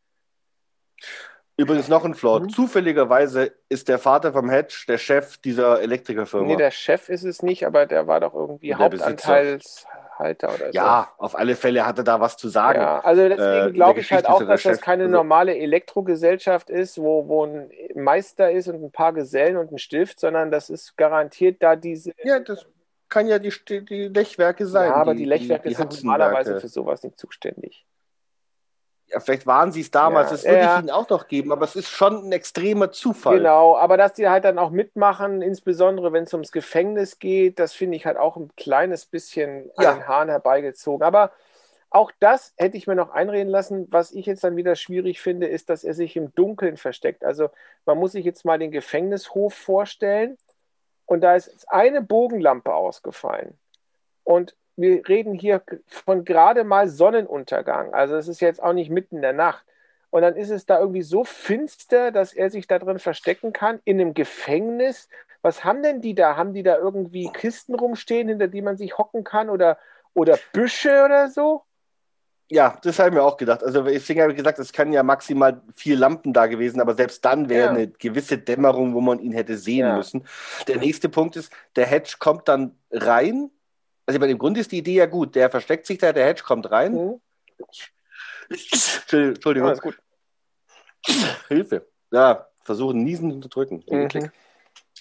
Übrigens noch ein Flaw. Mhm. Zufälligerweise ist der Vater vom Hedge der Chef dieser Elektrikerfirma. Nee, der Chef ist es nicht, aber der war doch irgendwie Der Hauptanteilshalter oder so. ja, auf alle Fälle hat er da was zu sagen. Ja, also Äh, deswegen in glaube ich halt auch, dass das Chef. keine Also- normale Elektrogesellschaft ist, wo, wo ein Meister ist und ein paar Gesellen und ein Stift, sondern das ist garantiert da diese. Ja, das kann ja die, die Lechwerke sein. ja, aber die, Lechwerke die sind Hudson-Werke. normalerweise für sowas nicht zuständig. Ja, vielleicht waren sie es damals, Ja, das würde ja. ich Ihnen auch noch geben, aber es ist schon ein extremer Zufall. Genau, aber dass die halt dann auch mitmachen, insbesondere wenn es ums Gefängnis geht, das finde ich halt auch ein kleines bisschen Ja. an den Haaren herbeigezogen. Aber auch das hätte ich mir noch einreden lassen. Was ich jetzt dann wieder schwierig finde, ist, dass er sich im Dunkeln versteckt. Also man muss sich jetzt mal den Gefängnishof vorstellen und da ist eine Bogenlampe ausgefallen. Und wir reden hier von gerade mal Sonnenuntergang. Also es ist jetzt auch nicht mitten in der Nacht. Und dann ist es da irgendwie so finster, dass er sich da drin verstecken kann, in einem Gefängnis. Was haben denn die da? Haben die da irgendwie Kisten rumstehen, hinter die man sich hocken kann oder, oder Büsche oder so? Ja, das habe ich mir auch gedacht. Also deswegen habe ich gesagt, es können ja maximal vier Lampen da gewesen, aber selbst dann wäre Ja. eine gewisse Dämmerung, wo man ihn hätte sehen Ja. müssen. Der nächste Punkt ist, der Hedge kommt dann rein. Also ich meine, im Grunde ist die Idee ja gut. Der versteckt sich da, der Hedge kommt rein. Hm? Entschuldigung. Alles gut. Hilfe. Ja, versuchen niesen zu drücken. Mhm.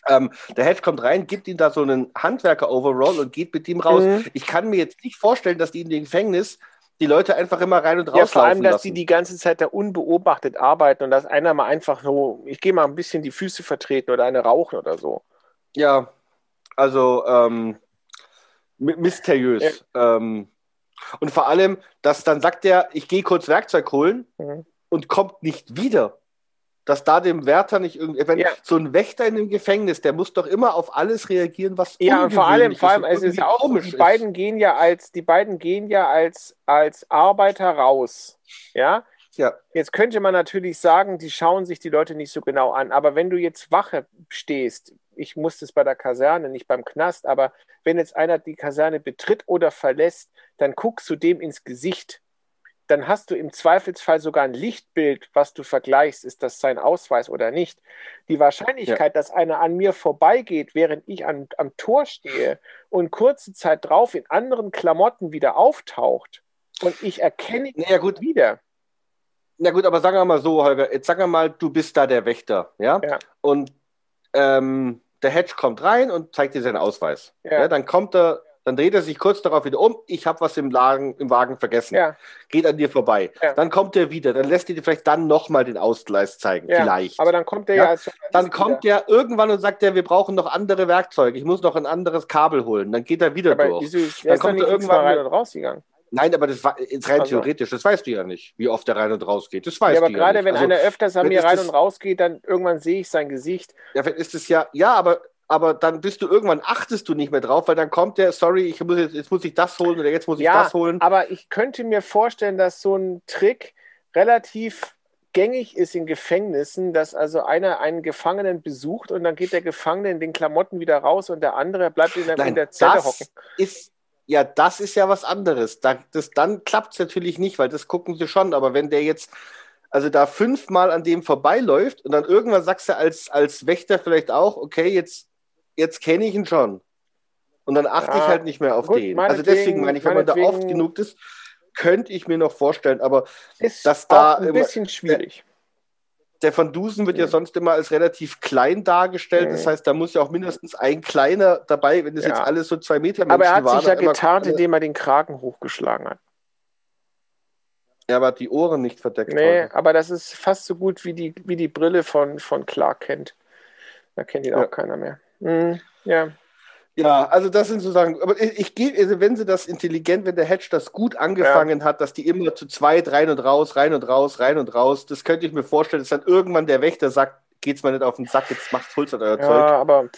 Ähm, der Hedge kommt rein, gibt ihm da so einen Handwerker-Overall und geht mit ihm raus. Mhm. Ich kann mir jetzt nicht vorstellen, dass die in dem Gefängnis die Leute einfach immer rein und raus Ja, vor allem, dass lassen. die die ganze Zeit da unbeobachtet arbeiten und dass einer mal einfach so, ich gehe mal ein bisschen die Füße vertreten oder eine rauchen oder so. Ja, also ähm, my- mysteriös. Ähm, und vor allem, dass dann sagt er, ich gehe kurz Werkzeug holen Mhm. und kommt nicht wieder. Dass da dem Wärter nicht irgendwie, wenn Ja. so ein Wächter in einem Gefängnis, der muss doch immer auf alles reagieren, was Ja, und vor allem, vor allem, es ist ja auch komisch die ist. beiden gehen ja als, die beiden gehen ja als, als Arbeiter raus. Ja, Ja, Jetzt könnte man natürlich sagen, die schauen sich die Leute nicht so genau an. Aber wenn du jetzt Wache stehst, ich musste es bei der Kaserne, nicht beim Knast, aber wenn jetzt einer die Kaserne betritt oder verlässt, dann guckst du dem ins Gesicht. Dann hast du im Zweifelsfall sogar ein Lichtbild, was du vergleichst, ist das sein Ausweis oder nicht. Die Wahrscheinlichkeit, dass einer an mir vorbeigeht, während ich an, am Tor stehe und kurze Zeit drauf in anderen Klamotten wieder auftaucht und ich erkenne ihn naja, gut. wieder. Na gut, aber sagen wir mal so, Holger, jetzt sagen wir mal, du bist da der Wächter, ja? Ja. Und ähm, der Hedge kommt rein und zeigt dir seinen Ausweis. Ja. Ja. dann kommt er, dann dreht er sich kurz darauf wieder um, ich habe was im, Lagen, im Wagen vergessen. Ja, Geht an dir vorbei. Ja. Dann kommt er wieder, dann lässt er dir vielleicht dann nochmal den Ausgleis zeigen, vielleicht. Aber dann kommt er ja, dann kommt wieder. er irgendwann und sagt er, wir brauchen noch andere Werkzeuge, ich muss noch ein anderes Kabel holen. Dann geht er wieder Aber durch. ist Dann kommt er irgendwann irgendwann rein und rausgegangen. Nein, aber das war jetzt rein Also. theoretisch, das weißt du ja nicht, wie oft er rein und raus geht. Das weißt Ja, aber du gerade ja nicht. wenn Also, einer öfters an mir rein das- und raus geht, dann irgendwann sehe ich sein Gesicht. Ja, ist es ja, ja, aber aber dann bist du irgendwann, achtest du nicht mehr drauf, weil dann kommt der, sorry, ich muss jetzt, jetzt muss ich das holen oder jetzt muss ich ja, das holen. aber ich könnte mir vorstellen, dass so ein Trick relativ gängig ist in Gefängnissen, dass also einer einen Gefangenen besucht und dann geht der Gefangene in den Klamotten wieder raus und der andere bleibt in der, Nein, in der Zelle das hocken. Ist, ja, das ist ja was anderes. Da, das, dann klappt es natürlich nicht, weil das gucken sie schon. Aber wenn der jetzt, also da fünfmal an dem vorbeiläuft und dann irgendwann sagst du als, als Wächter vielleicht auch, okay, jetzt, jetzt kenne ich ihn schon. Und dann achte Ja, ich halt nicht mehr auf gut, den. Also deswegen meine ich, wenn man da oft genug ist, könnte ich mir noch vorstellen. Aber Ist dass da ein immer- bisschen schwierig. Der Van Dusen wird ja sonst immer als relativ klein dargestellt. Das Mhm. heißt, da muss ja auch mindestens ein kleiner dabei, wenn das Ja. jetzt alles so zwei Meter Aber er hat waren, sich ja getarnt, indem er den Kragen hochgeschlagen hat. Er aber hat die Ohren nicht verdeckt. Nee, heute. aber das ist fast so gut wie die, wie die Brille von, von Clark Kent. Da kennt ihn Ja. auch keiner mehr. Hm, ja. Ja, also das sind so Sachen. Aber ich, ich gehe, also wenn sie das intelligent, wenn der Hedge das gut angefangen hat, dass die immer zu zweit rein und raus, rein und raus, rein und raus, das könnte ich mir vorstellen, dass dann irgendwann der Wächter sagt, geht's mal nicht auf den Sack, jetzt macht's Holz an euer ja, Zeug. aber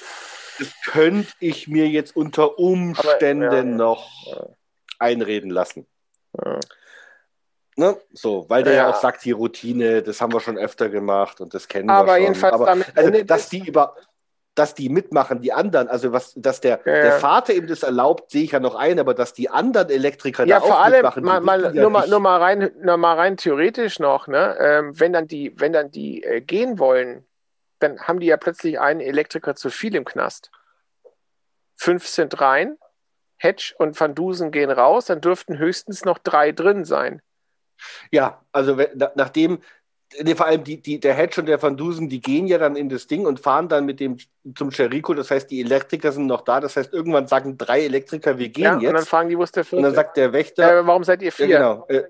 Das könnte ich mir jetzt unter Umständen Aber, ja, ja. noch Ja. einreden lassen. ja. Ne? So, weil der ja. Ja. auch sagt, die Routine, das haben wir schon öfter gemacht und das kennen Aber wir schon. jedenfalls Aber damit also, dass die über dass die mitmachen, die anderen, also was, dass der, Ja, der. Vater ihm das erlaubt, sehe ich ja noch ein, aber dass die anderen Elektriker Ja, da vor auch allem, mitmachen, mal, mal, wissen ja nur, mal, nur, mal rein, nur mal rein theoretisch noch, ne? ähm, wenn dann die, wenn dann die äh, gehen wollen, dann haben die ja plötzlich einen Elektriker zu viel im Knast. Fünf sind rein, Hedge und Van Dusen gehen raus, dann dürften höchstens noch drei drin sein. Ja, also nachdem, nee, vor allem die, die, der Hedge und der Van Dusen, die gehen ja dann in das Ding und fahren dann mit dem zum Jericho, das heißt, die Elektriker sind noch da, das heißt, irgendwann sagen drei Elektriker, wir gehen Ja, und dann jetzt. fragen die, wo ist der Und vierte? dann sagt der Wächter, äh, warum seid ihr vier? ja, genau, äh,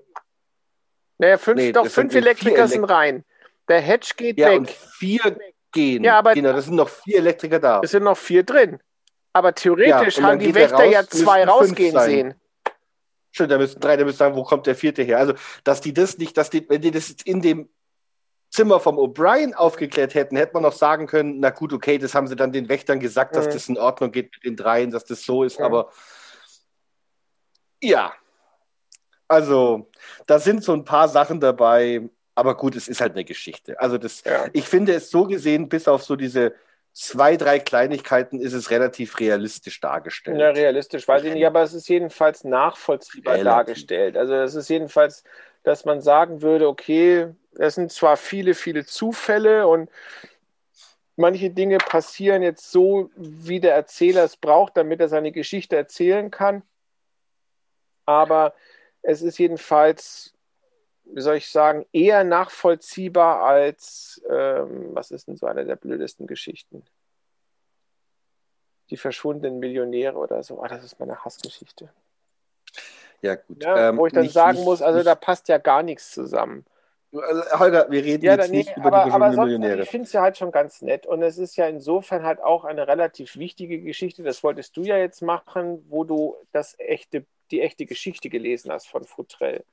Naja, fünf, Nee, doch, fünf Elektriker sind rein. Der Hedge geht ja, weg. und vier gehen. Ja, aber- genau, das sind noch vier Elektriker da. Es sind noch vier drin. Aber theoretisch Ja, und haben die er Wächter ja raus, zwei müssten fünf rausgehen sehen. Stimmt, da müssen drei, da müssen sagen, wo kommt der vierte her? Also, dass die das nicht, dass die, wenn die das jetzt in dem Zimmer vom O'Brien aufgeklärt hätten, hätte man noch sagen können, na gut, okay, das haben sie dann den Wächtern gesagt, dass Mhm. das in Ordnung geht mit den dreien, dass das so ist, Mhm. aber ja. Also, da sind so ein paar Sachen dabei, aber gut, es ist halt eine Geschichte. Also, das, Ja. ich finde es so gesehen, bis auf so diese zwei, drei Kleinigkeiten, ist es relativ realistisch dargestellt. Ja, realistisch weiß ich nicht, aber es ist jedenfalls nachvollziehbar Relativ. dargestellt. Also es ist jedenfalls, dass man sagen würde, okay, es sind zwar viele, viele Zufälle und manche Dinge passieren jetzt so, wie der Erzähler es braucht, damit er seine Geschichte erzählen kann. Aber es ist jedenfalls, wie soll ich sagen, eher nachvollziehbar als, ähm, was ist denn so eine der blödesten Geschichten? Die verschwundenen Millionäre oder so. Ah, das ist meine Hassgeschichte. Ja, gut. Ja, Ähm, wo ich dann nicht- sagen nicht- muss, also nicht- da passt ja gar nichts zusammen. Also, Holger, wir reden Ja, jetzt nee, nicht über aber, die verschwundenen sonst, Millionäre. ich finde es ja halt schon ganz nett. Und es ist ja insofern halt auch eine relativ wichtige Geschichte. Das wolltest du ja jetzt machen, wo du das echte, die echte Geschichte gelesen hast von Futrell.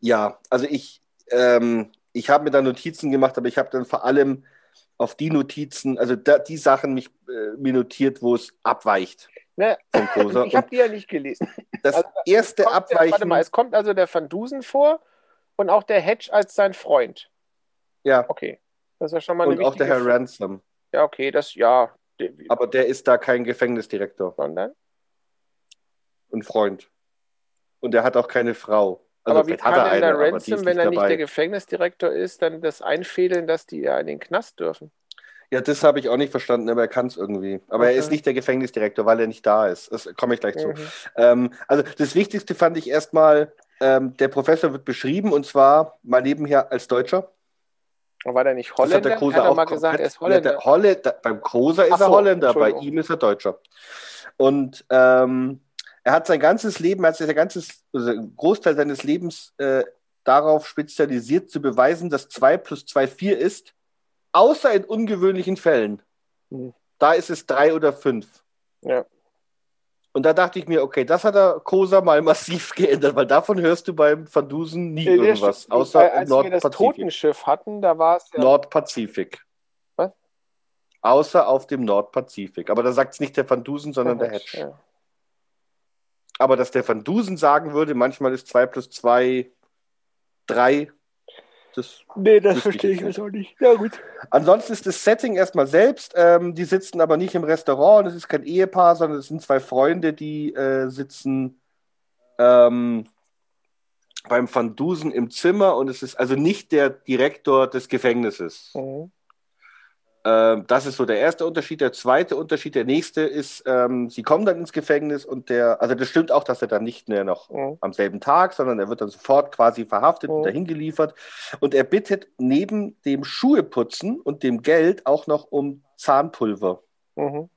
Ja, also ich, ähm, ich habe mir da Notizen gemacht, aber ich habe dann vor allem auf die Notizen, also da, die Sachen mich äh, mir notiert, wo es abweicht Ne? Ich habe die ja nicht gelesen. das also, erste Kommt Abweichen, warte mal, es kommt also der Van Dusen vor und auch der Hedge als sein Freund. ja, Okay. Das ist ja schon mal eine und auch der Herr Ransom. Ja, okay, das, ja. Aber der ist da kein Gefängnisdirektor Sondern? und Freund. Und der hat auch keine Frau. Also aber wie kann hat er denn der eine, Ransom, wenn er nicht dabei. der Gefängnisdirektor ist, dann das einfädeln, dass die ja in den Knast dürfen? Ja, das habe ich auch nicht verstanden, aber er kann es irgendwie. Aber er Okay. ist nicht der Gefängnisdirektor, weil er nicht da ist. Das komme ich gleich zu. Mhm. Ähm, also das Wichtigste fand ich erstmal, ähm, der Professor wird beschrieben und zwar mal nebenher als Deutscher. War der nicht Das hat Holländer? der Kosa hat er auch mal gesagt, er ist Holländer. Der Holländer beim Kosa ist Ach er so, Holländer, bei ihm ist er Deutscher. Und ähm, er hat sein ganzes Leben, er hat sich sein ganzes, also einen Großteil seines Lebens äh, darauf spezialisiert, zu beweisen, dass 2 plus 2 4 ist, außer in ungewöhnlichen Fällen. Hm. Da ist es 3 oder 5. Ja. Und da dachte ich mir, okay, das hat der Kosa mal massiv geändert, weil davon hörst du beim Van Dusen nie der irgendwas, Sch- außer weil im als wir das Nordpazifik. Totenschiff hatten, da war es ja. Nordpazifik. Was? Außer auf dem Nordpazifik. Aber da sagt es nicht der Van Dusen, sondern der, der Hedge. Ja. Aber dass der Van Dusen sagen würde, manchmal ist 2 plus 2 3. Das nee, das verstehe ich jetzt auch nicht. Ja, gut. Ansonsten ist das Setting erstmal selbst. Ähm, die sitzen aber nicht im Restaurant und es ist kein Ehepaar, sondern es sind zwei Freunde, die äh, sitzen ähm, beim Van Dusen im Zimmer und es ist also nicht der Direktor des Gefängnisses. Mhm. Ähm, das ist so der erste Unterschied. Der zweite Unterschied, der nächste ist, ähm, sie kommen dann ins Gefängnis und der, also das stimmt auch, dass er dann nicht mehr noch mhm. am selben Tag, sondern er wird dann sofort quasi verhaftet mhm. und dahin geliefert. Und er bittet neben dem Schuheputzen und dem Geld auch noch um Zahnpulver. Mhm.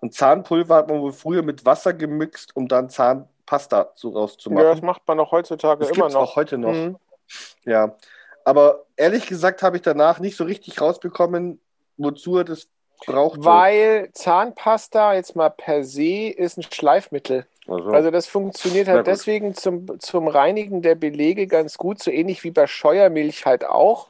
Und Zahnpulver hat man wohl früher mit Wasser gemixt, um dann Zahnpasta so rauszumachen. Ja, das macht man auch heutzutage das immer noch. auch heute noch. Mhm. Ja. Aber ehrlich gesagt habe ich danach nicht so richtig rausbekommen, wozu er das braucht. Weil Zahnpasta jetzt mal per se ist ein Schleifmittel. Also, also das funktioniert halt deswegen zum, zum Reinigen der Belege ganz gut, so ähnlich wie bei Scheuermilch halt auch.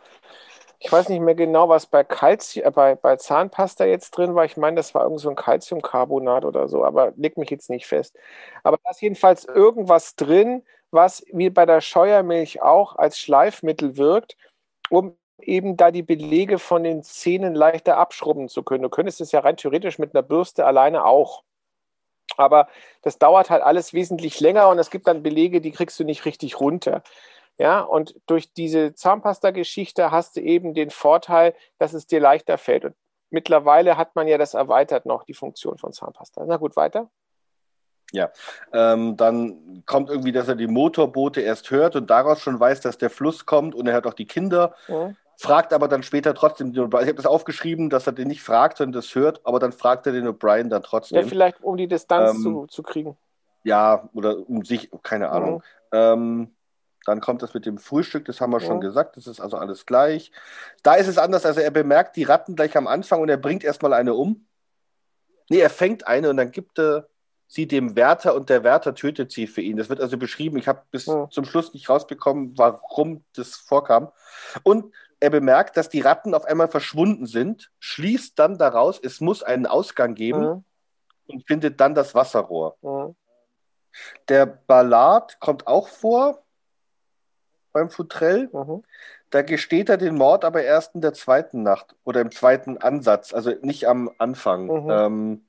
Ich weiß nicht mehr genau, was bei, Calcium, äh, bei, bei Zahnpasta jetzt drin war. Ich meine, das war irgend so ein Calciumcarbonat oder so, aber leg mich jetzt nicht fest. Aber da ist jedenfalls irgendwas drin, was wie bei der Scheuermilch auch als Schleifmittel wirkt, um eben da die Belege von den Zähnen leichter abschrubben zu können. Du könntest es ja rein theoretisch mit einer Bürste alleine auch. Aber das dauert halt alles wesentlich länger und es gibt dann Belege, die kriegst du nicht richtig runter. Ja, und durch diese Zahnpasta-Geschichte hast du eben den Vorteil, dass es dir leichter fällt. Und mittlerweile hat man ja das erweitert noch, die Funktion von Zahnpasta. Na gut, weiter. Ja, ähm, dann kommt irgendwie, dass er die Motorboote erst hört und daraus schon weiß, dass der Fluss kommt und er hört auch die Kinder. Mhm. Fragt aber dann später trotzdem den O'Brien. Ich habe das aufgeschrieben, dass er den nicht fragt, sondern das hört, aber dann fragt er den O'Brien dann trotzdem. Ja, vielleicht um die Distanz ähm, zu, zu kriegen. Ja, oder um sich, keine Ahnung. Mhm. Ähm, dann kommt das mit dem Frühstück, das haben wir mhm. schon gesagt, das ist also alles gleich. Da ist es anders, also er bemerkt die Ratten gleich am Anfang und er bringt erstmal eine um. Nee, er fängt eine und dann gibt er sie dem Wärter und der Wärter tötet sie für ihn. Das wird also beschrieben. Ich habe bis ja. zum Schluss nicht rausbekommen, warum das vorkam. Und er bemerkt, dass die Ratten auf einmal verschwunden sind, schließt dann daraus, es muss einen Ausgang geben ja. und findet dann das Wasserrohr. Ja. Der Ballard kommt auch vor beim Futrell. Mhm. Da gesteht er den Mord aber erst in der zweiten Nacht oder im zweiten Ansatz, also nicht am Anfang. Mhm. Ähm,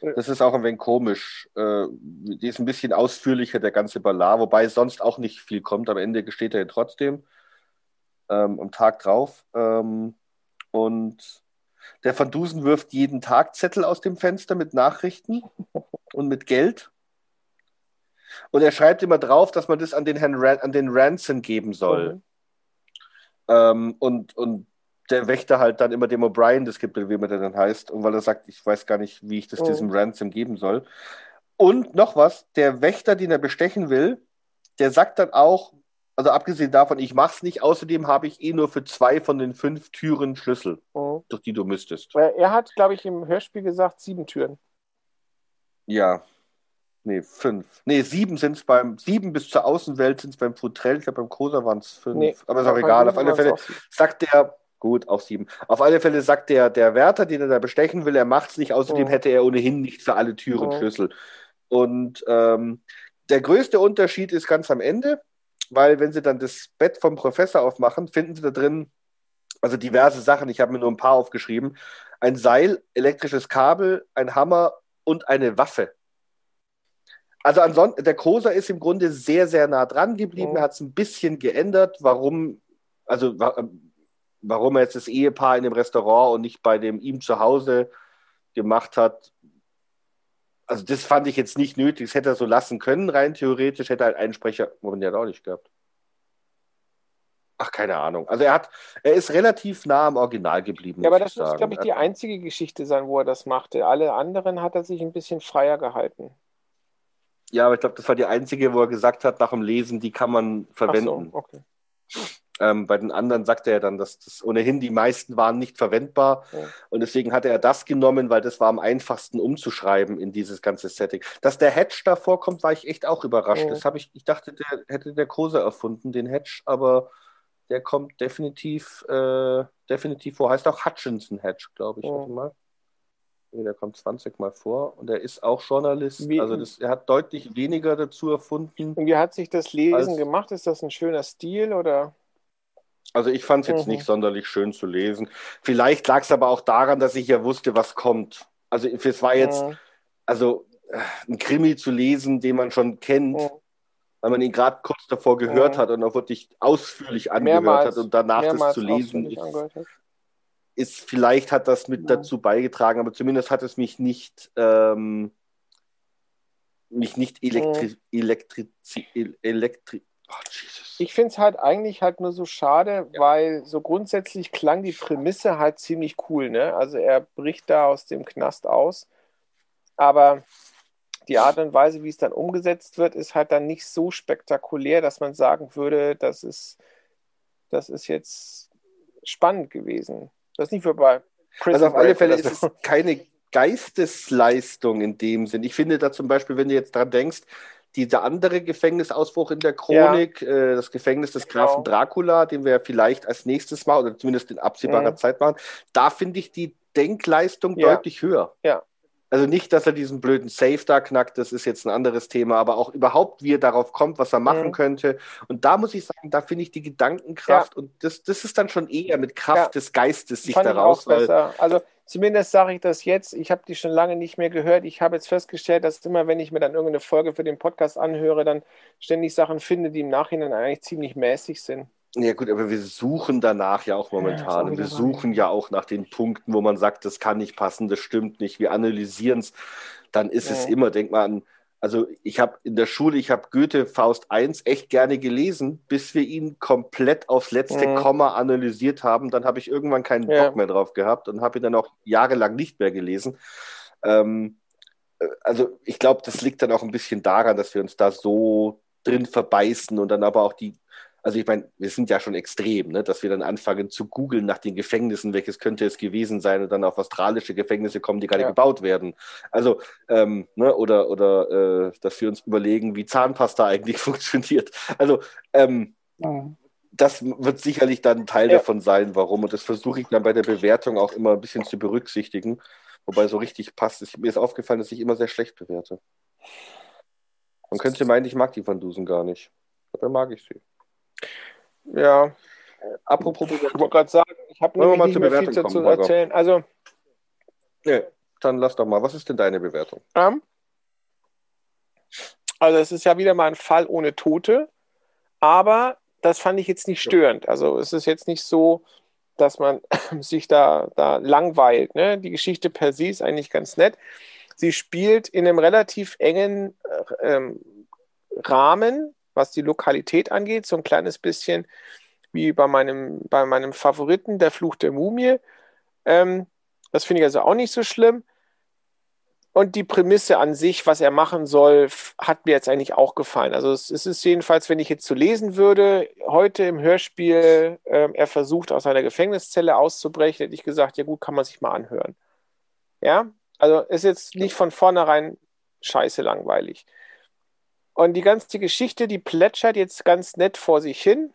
das ist auch ein wenig komisch. Äh, die ist ein bisschen ausführlicher, der ganze Ballard, wobei sonst auch nicht viel kommt. Am Ende gesteht er trotzdem ähm, am Tag drauf. Ähm, und der Van Dusen wirft jeden Tag Zettel aus dem Fenster mit Nachrichten und mit Geld. Und er schreibt immer drauf, dass man das an den Herrn Ran an den Ransom geben soll. Mhm. Ähm, und, und der Wächter halt dann immer dem O'Brien das gibt, wie man der dann heißt, und weil er sagt, ich weiß gar nicht, wie ich das oh. diesem Ransom geben soll. Und noch was, der Wächter, den er bestechen will, der sagt dann auch, also abgesehen davon, ich mach's nicht, außerdem habe ich eh nur für zwei von den fünf Türen Schlüssel, oh. durch die du müsstest. Er hat, glaube ich, im Hörspiel gesagt, sieben Türen. Ja. Nee, fünf. Nee, sieben sind es beim, sieben bis zur Außenwelt sind es beim Futrell, ich glaube beim Kosa waren es fünf. Nee, aber ist auch egal. Auf alle Fälle sagt der, Gut, auch sieben. Auf alle Fälle sagt der, der Wärter, den er da bestechen will, er macht es nicht. Außerdem oh. hätte er ohnehin nicht für alle Türen oh. Schlüssel. Und ähm, der größte Unterschied ist ganz am Ende, weil wenn sie dann das Bett vom Professor aufmachen, finden sie da drin also diverse Sachen. Ich habe mir nur ein paar aufgeschrieben. Ein Seil, elektrisches Kabel, ein Hammer und eine Waffe. Also ansonsten, der Koser ist im Grunde sehr, sehr nah dran geblieben. Oh. Er hat es ein bisschen geändert. Warum? Also warum er jetzt das Ehepaar in dem Restaurant und nicht bei dem ihm zu Hause gemacht hat, also das fand ich jetzt nicht nötig. Das hätte er so lassen können, rein theoretisch. Hätte halt einen Sprecher, Moment, der hat auch nicht gehabt. Ach, keine Ahnung. Also er hat, er ist relativ nah am Original geblieben. Ja, aber das ist, glaube ich, die einzige Geschichte sein, wo er das machte. Alle anderen hat er sich ein bisschen freier gehalten. Ja, aber ich glaube, das war die einzige, wo er gesagt hat, nach dem Lesen, die kann man verwenden. Ach so, okay. Ähm, bei den anderen sagte er dann, dass das ohnehin die meisten waren nicht verwendbar. Ja. Und deswegen hatte er das genommen, weil das war am einfachsten umzuschreiben in dieses ganze Setting. Dass der Hedge da vorkommt, war ich echt auch überrascht. Ja. Das habe ich, ich dachte, der hätte der Kose erfunden, den Hedge, aber der kommt definitiv, äh, definitiv vor. Heißt auch Hutchinson Hedge, glaube ich. Mhm. mal. Nee, der kommt 20 Mal vor und er ist auch Journalist. Wie- also das, er hat deutlich weniger dazu erfunden. Und wie hat sich das Lesen gemacht? Ist das ein schöner Stil oder? Also ich fand es jetzt Mhm. nicht sonderlich schön zu lesen. Vielleicht lag es aber auch daran, dass ich ja wusste, was kommt. Also es war jetzt, Mhm. also äh, ein Krimi zu lesen, den man schon kennt, Mhm. weil man ihn gerade kurz davor gehört Mhm. hat und auch wirklich ausführlich angehört Mehrmals- hat und danach das zu lesen, ist vielleicht hat das mit Mhm. dazu beigetragen, aber zumindest hat es mich nicht ähm, mich nicht elektri el- elektri Jesus. Ich finde es halt eigentlich halt nur so schade, weil so grundsätzlich klang die Prämisse halt ziemlich cool, ne? Also er bricht da aus dem Knast aus, aber die Art und Weise, wie es dann umgesetzt wird, ist halt dann nicht so spektakulär, dass man sagen würde, das ist, das ist jetzt spannend gewesen. Das ist nicht wie bei Prison Also auf alle Fälle ist es keine Geistesleistung in dem Sinn. Ich finde da zum Beispiel, wenn du jetzt dran denkst, dieser andere Gefängnisausbruch in der Chronik, äh, das Gefängnis des Genau. Grafen Dracula, den wir vielleicht als nächstes mal oder zumindest in absehbarer Mhm. Zeit machen, da finde ich die Denkleistung Ja. deutlich höher. Ja. Also nicht, dass er diesen blöden Safe da knackt, das ist jetzt ein anderes Thema, aber auch überhaupt, wie er darauf kommt, was er machen Mhm. könnte. Und da muss ich sagen, da finde ich die Gedankenkraft und das, das ist dann schon eher mit Kraft Ja. des Geistes sich Fand ich daraus, auch besser. Also zumindest sage ich das jetzt. Ich habe die schon lange nicht mehr gehört. Ich habe jetzt festgestellt, dass immer, wenn ich mir dann irgendeine Folge für den Podcast anhöre, dann ständig Sachen finde, die im Nachhinein eigentlich ziemlich mäßig sind. Ja gut, aber wir suchen danach ja auch Ja, momentan. wieder wir suchen ja auch nach den Punkten, wo man sagt, das kann nicht passen, das stimmt nicht. Wir analysieren es. Dann ist es Mhm. immer, denk mal an, also ich habe in der Schule, ich habe Goethe Faust 1 echt gerne gelesen, bis wir ihn komplett aufs letzte Mhm. Komma analysiert haben. Dann habe ich irgendwann keinen Ja. Bock mehr drauf gehabt und habe ihn dann auch jahrelang nicht mehr gelesen. Ähm, äh, also ich glaube, das liegt dann auch ein bisschen daran, dass wir uns da so drin verbeißen und dann aber auch die, also ich meine, wir sind ja schon extrem, ne, dass wir dann anfangen zu googeln nach den Gefängnissen, welches könnte es gewesen sein und dann auf australische Gefängnisse kommen, die gerade Ja. gebaut werden. Also, ähm, ne, oder, oder äh, dass wir uns überlegen, wie Zahnpasta eigentlich funktioniert. Also, ähm, das wird sicherlich dann Teil Ja. davon sein, warum. Und das versuche ich dann bei der Bewertung auch immer ein bisschen zu berücksichtigen. Wobei so richtig passt. Es, mir ist aufgefallen, dass ich immer sehr schlecht bewerte. Man könnte meinen, ich mag die Van Dusen gar nicht. Dabei mag ich sie. Ja, Apropos ich Bewertung. wollte gerade sagen, ich habe nämlich mal nicht mehr viel Bewertung dazu kommen, erzählen. Also, Ja, dann lass doch mal. Was ist denn deine Bewertung? ähm, also es ist ja wieder mal ein Fall ohne Tote, aber das fand ich jetzt nicht störend. Also es ist jetzt nicht so, dass man sich da, da langweilt. Ne? Die Geschichte per se ist eigentlich ganz nett. Sie spielt in einem relativ engen äh, ähm, Rahmen, was die Lokalität angeht, so ein kleines bisschen wie bei meinem, bei meinem Favoriten, der Fluch der Mumie. Ähm, das finde ich also auch nicht so schlimm. Und die Prämisse an sich, was er machen soll, hat mir jetzt eigentlich auch gefallen. Also es, ist jedenfalls, wenn ich jetzt so lesen würde, heute im Hörspiel, ähm, er versucht aus einer Gefängniszelle auszubrechen, hätte ich gesagt, ja gut, kann man sich mal anhören. Ja, also ist jetzt nicht von vornherein scheiße langweilig. Und die ganze Geschichte, die plätschert jetzt ganz nett vor sich hin.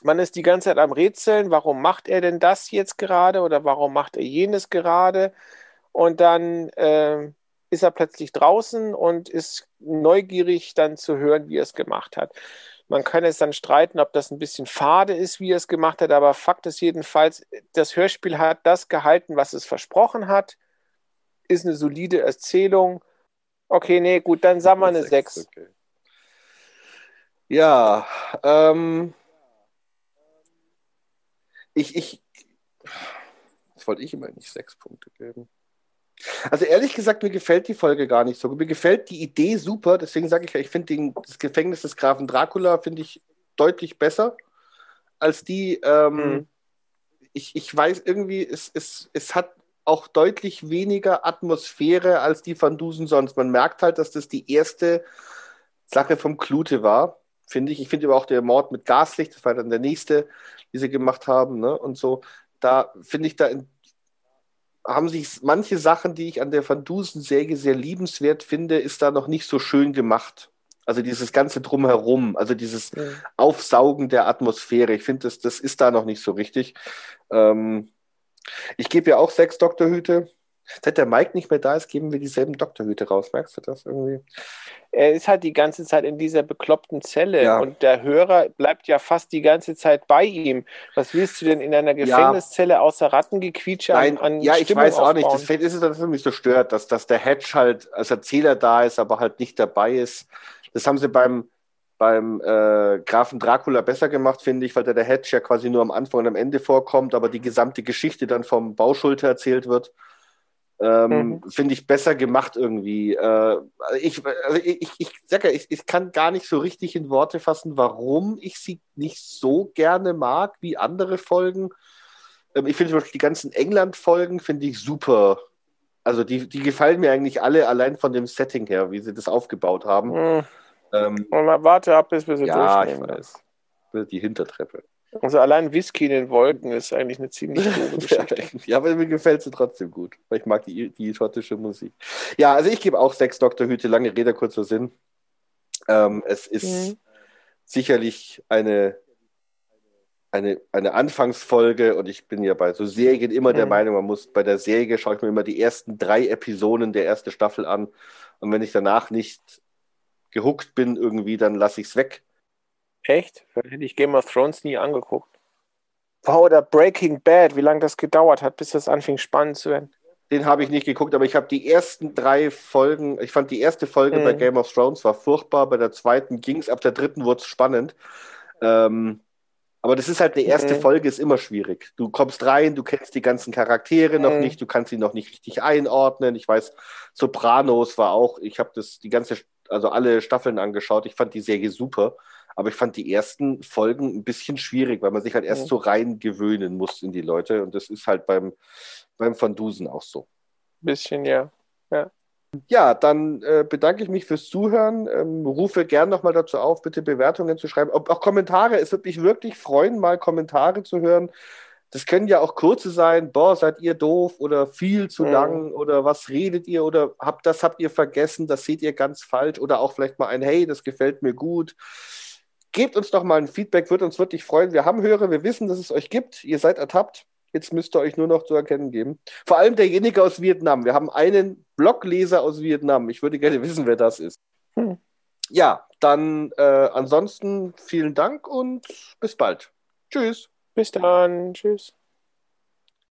Man ist die ganze Zeit am Rätseln, warum macht er denn das jetzt gerade oder warum macht er jenes gerade? Und dann ähm, ist er plötzlich draußen und ist neugierig dann zu hören, wie er es gemacht hat. Man kann es dann streiten, ob das ein bisschen fade ist, wie er es gemacht hat, aber Fakt ist jedenfalls, das Hörspiel hat das gehalten, was es versprochen hat, ist eine solide Erzählung. Okay, nee, gut, dann sagen wir eine 6. Okay. Ja, ähm, ich, ich, das wollte ich immer nicht sechs Punkte geben. Also ehrlich gesagt, mir gefällt die Folge gar nicht so. Mir gefällt die Idee super, deswegen sage ich ja, ich finde das Gefängnis des Grafen Dracula finde ich deutlich besser als die. Ähm, Mhm. ich, ich weiß irgendwie, es, es, es hat auch deutlich weniger Atmosphäre als die Van Dusen sonst. Man merkt halt, dass das die erste Sache vom Klute war, finde ich. Ich finde aber auch der Mord mit Gaslicht, das war dann der nächste, die sie gemacht haben, ne? Und so, da finde ich, da in, haben sich manche Sachen, die ich an der Van Dusen-Säge sehr liebenswert finde, ist da noch nicht so schön gemacht. Also dieses ganze Drumherum, also dieses. Aufsaugen der Atmosphäre. Ich finde, das, das ist da noch nicht so richtig. Ähm, ich gebe ja auch sechs Doktorhüte. Seit der Mike nicht mehr da ist, geben wir dieselben Doktorhüte raus. Merkst du das irgendwie? Er ist halt die ganze Zeit in dieser bekloppten Zelle ja. und der Hörer bleibt ja fast die ganze Zeit bei ihm. Was willst du denn in einer Gefängniszelle ja. außer Rattengequietsche Nein, an, an Ja, Stimmung ich weiß auch nicht. Deswegen ist es das für mich so stört, dass, dass der Hedge halt als Erzähler da ist, aber halt nicht dabei ist. Das haben sie beim, beim äh, Grafen Dracula besser gemacht, finde ich, weil der, der Hedge ja quasi nur am Anfang und am Ende vorkommt, aber die gesamte Geschichte dann vom Bauschulter erzählt wird. Ähm, mhm. Finde ich besser gemacht irgendwie. Äh, ich, also ich, ich sag ja, ich, ich kann gar nicht so richtig in Worte fassen, warum ich sie nicht so gerne mag wie andere Folgen. Ähm, ich finde zum Beispiel die ganzen England-Folgen finde ich super. Also die, die gefallen mir eigentlich alle allein von dem Setting her, wie sie das aufgebaut haben. Mhm. Ähm, warte ab, bis wir sie ja, durchnehmen. Ich weiß. Die Hintertreppe. Also allein Whisky in den Wolken ist eigentlich eine ziemlich gute Geschichte. ja, aber mir gefällt sie trotzdem gut, weil ich mag die, die schottische Musik. Ja, also ich gebe auch sechs Dr. Hüte, lange Rede, kurzer Sinn. Ähm, es ist mhm. sicherlich eine, eine, eine Anfangsfolge und ich bin ja bei so Serien immer mhm. der Meinung, man muss bei der Serie schaue ich mir immer die ersten drei Episoden der ersten Staffel an und wenn ich danach nicht gehuckt bin irgendwie, dann lasse ich es weg Echt? Hätte ich Game of Thrones nie angeguckt. Wow, oder Breaking Bad, wie lange das gedauert hat, bis das anfing spannend zu werden. Den habe ich nicht geguckt, aber ich habe die ersten drei Folgen, ich fand die erste Folge mhm. bei Game of Thrones war furchtbar, bei der zweiten ging es, ab der dritten wurde es spannend. Ähm, aber das ist halt eine erste mhm. Folge, ist immer schwierig. Du kommst rein, du kennst die ganzen Charaktere mhm. noch nicht, du kannst sie noch nicht richtig einordnen. Ich weiß, Sopranos war auch, ich habe das die ganze, also alle Staffeln angeschaut, ich fand die Serie super. Aber ich fand die ersten Folgen ein bisschen schwierig, weil man sich halt erst ja. so rein gewöhnen muss in die Leute. Und das ist halt beim, beim Van Dusen auch so. Bisschen, ja. Ja, ja dann äh, bedanke ich mich fürs Zuhören. Ähm, rufe gern nochmal dazu auf, bitte Bewertungen zu schreiben. Ob, auch Kommentare. Es würde mich wirklich freuen, mal Kommentare zu hören. Das können ja auch kurze sein, boah, seid ihr doof oder viel zu mhm. lang oder was redet ihr oder habt das habt ihr vergessen, das seht ihr ganz falsch oder auch vielleicht mal ein Hey, das gefällt mir gut. Gebt uns doch mal ein Feedback, würde uns wirklich freuen. Wir haben Hörer, wir wissen, dass es euch gibt. Ihr seid ertappt. Jetzt müsst ihr euch nur noch zu erkennen geben. Vor allem derjenige aus Vietnam. Wir haben einen Blogleser aus Vietnam. Ich würde gerne wissen, wer das ist. Hm. Ja, dann äh, ansonsten vielen Dank und bis bald. Tschüss. Bis dann. Tschüss.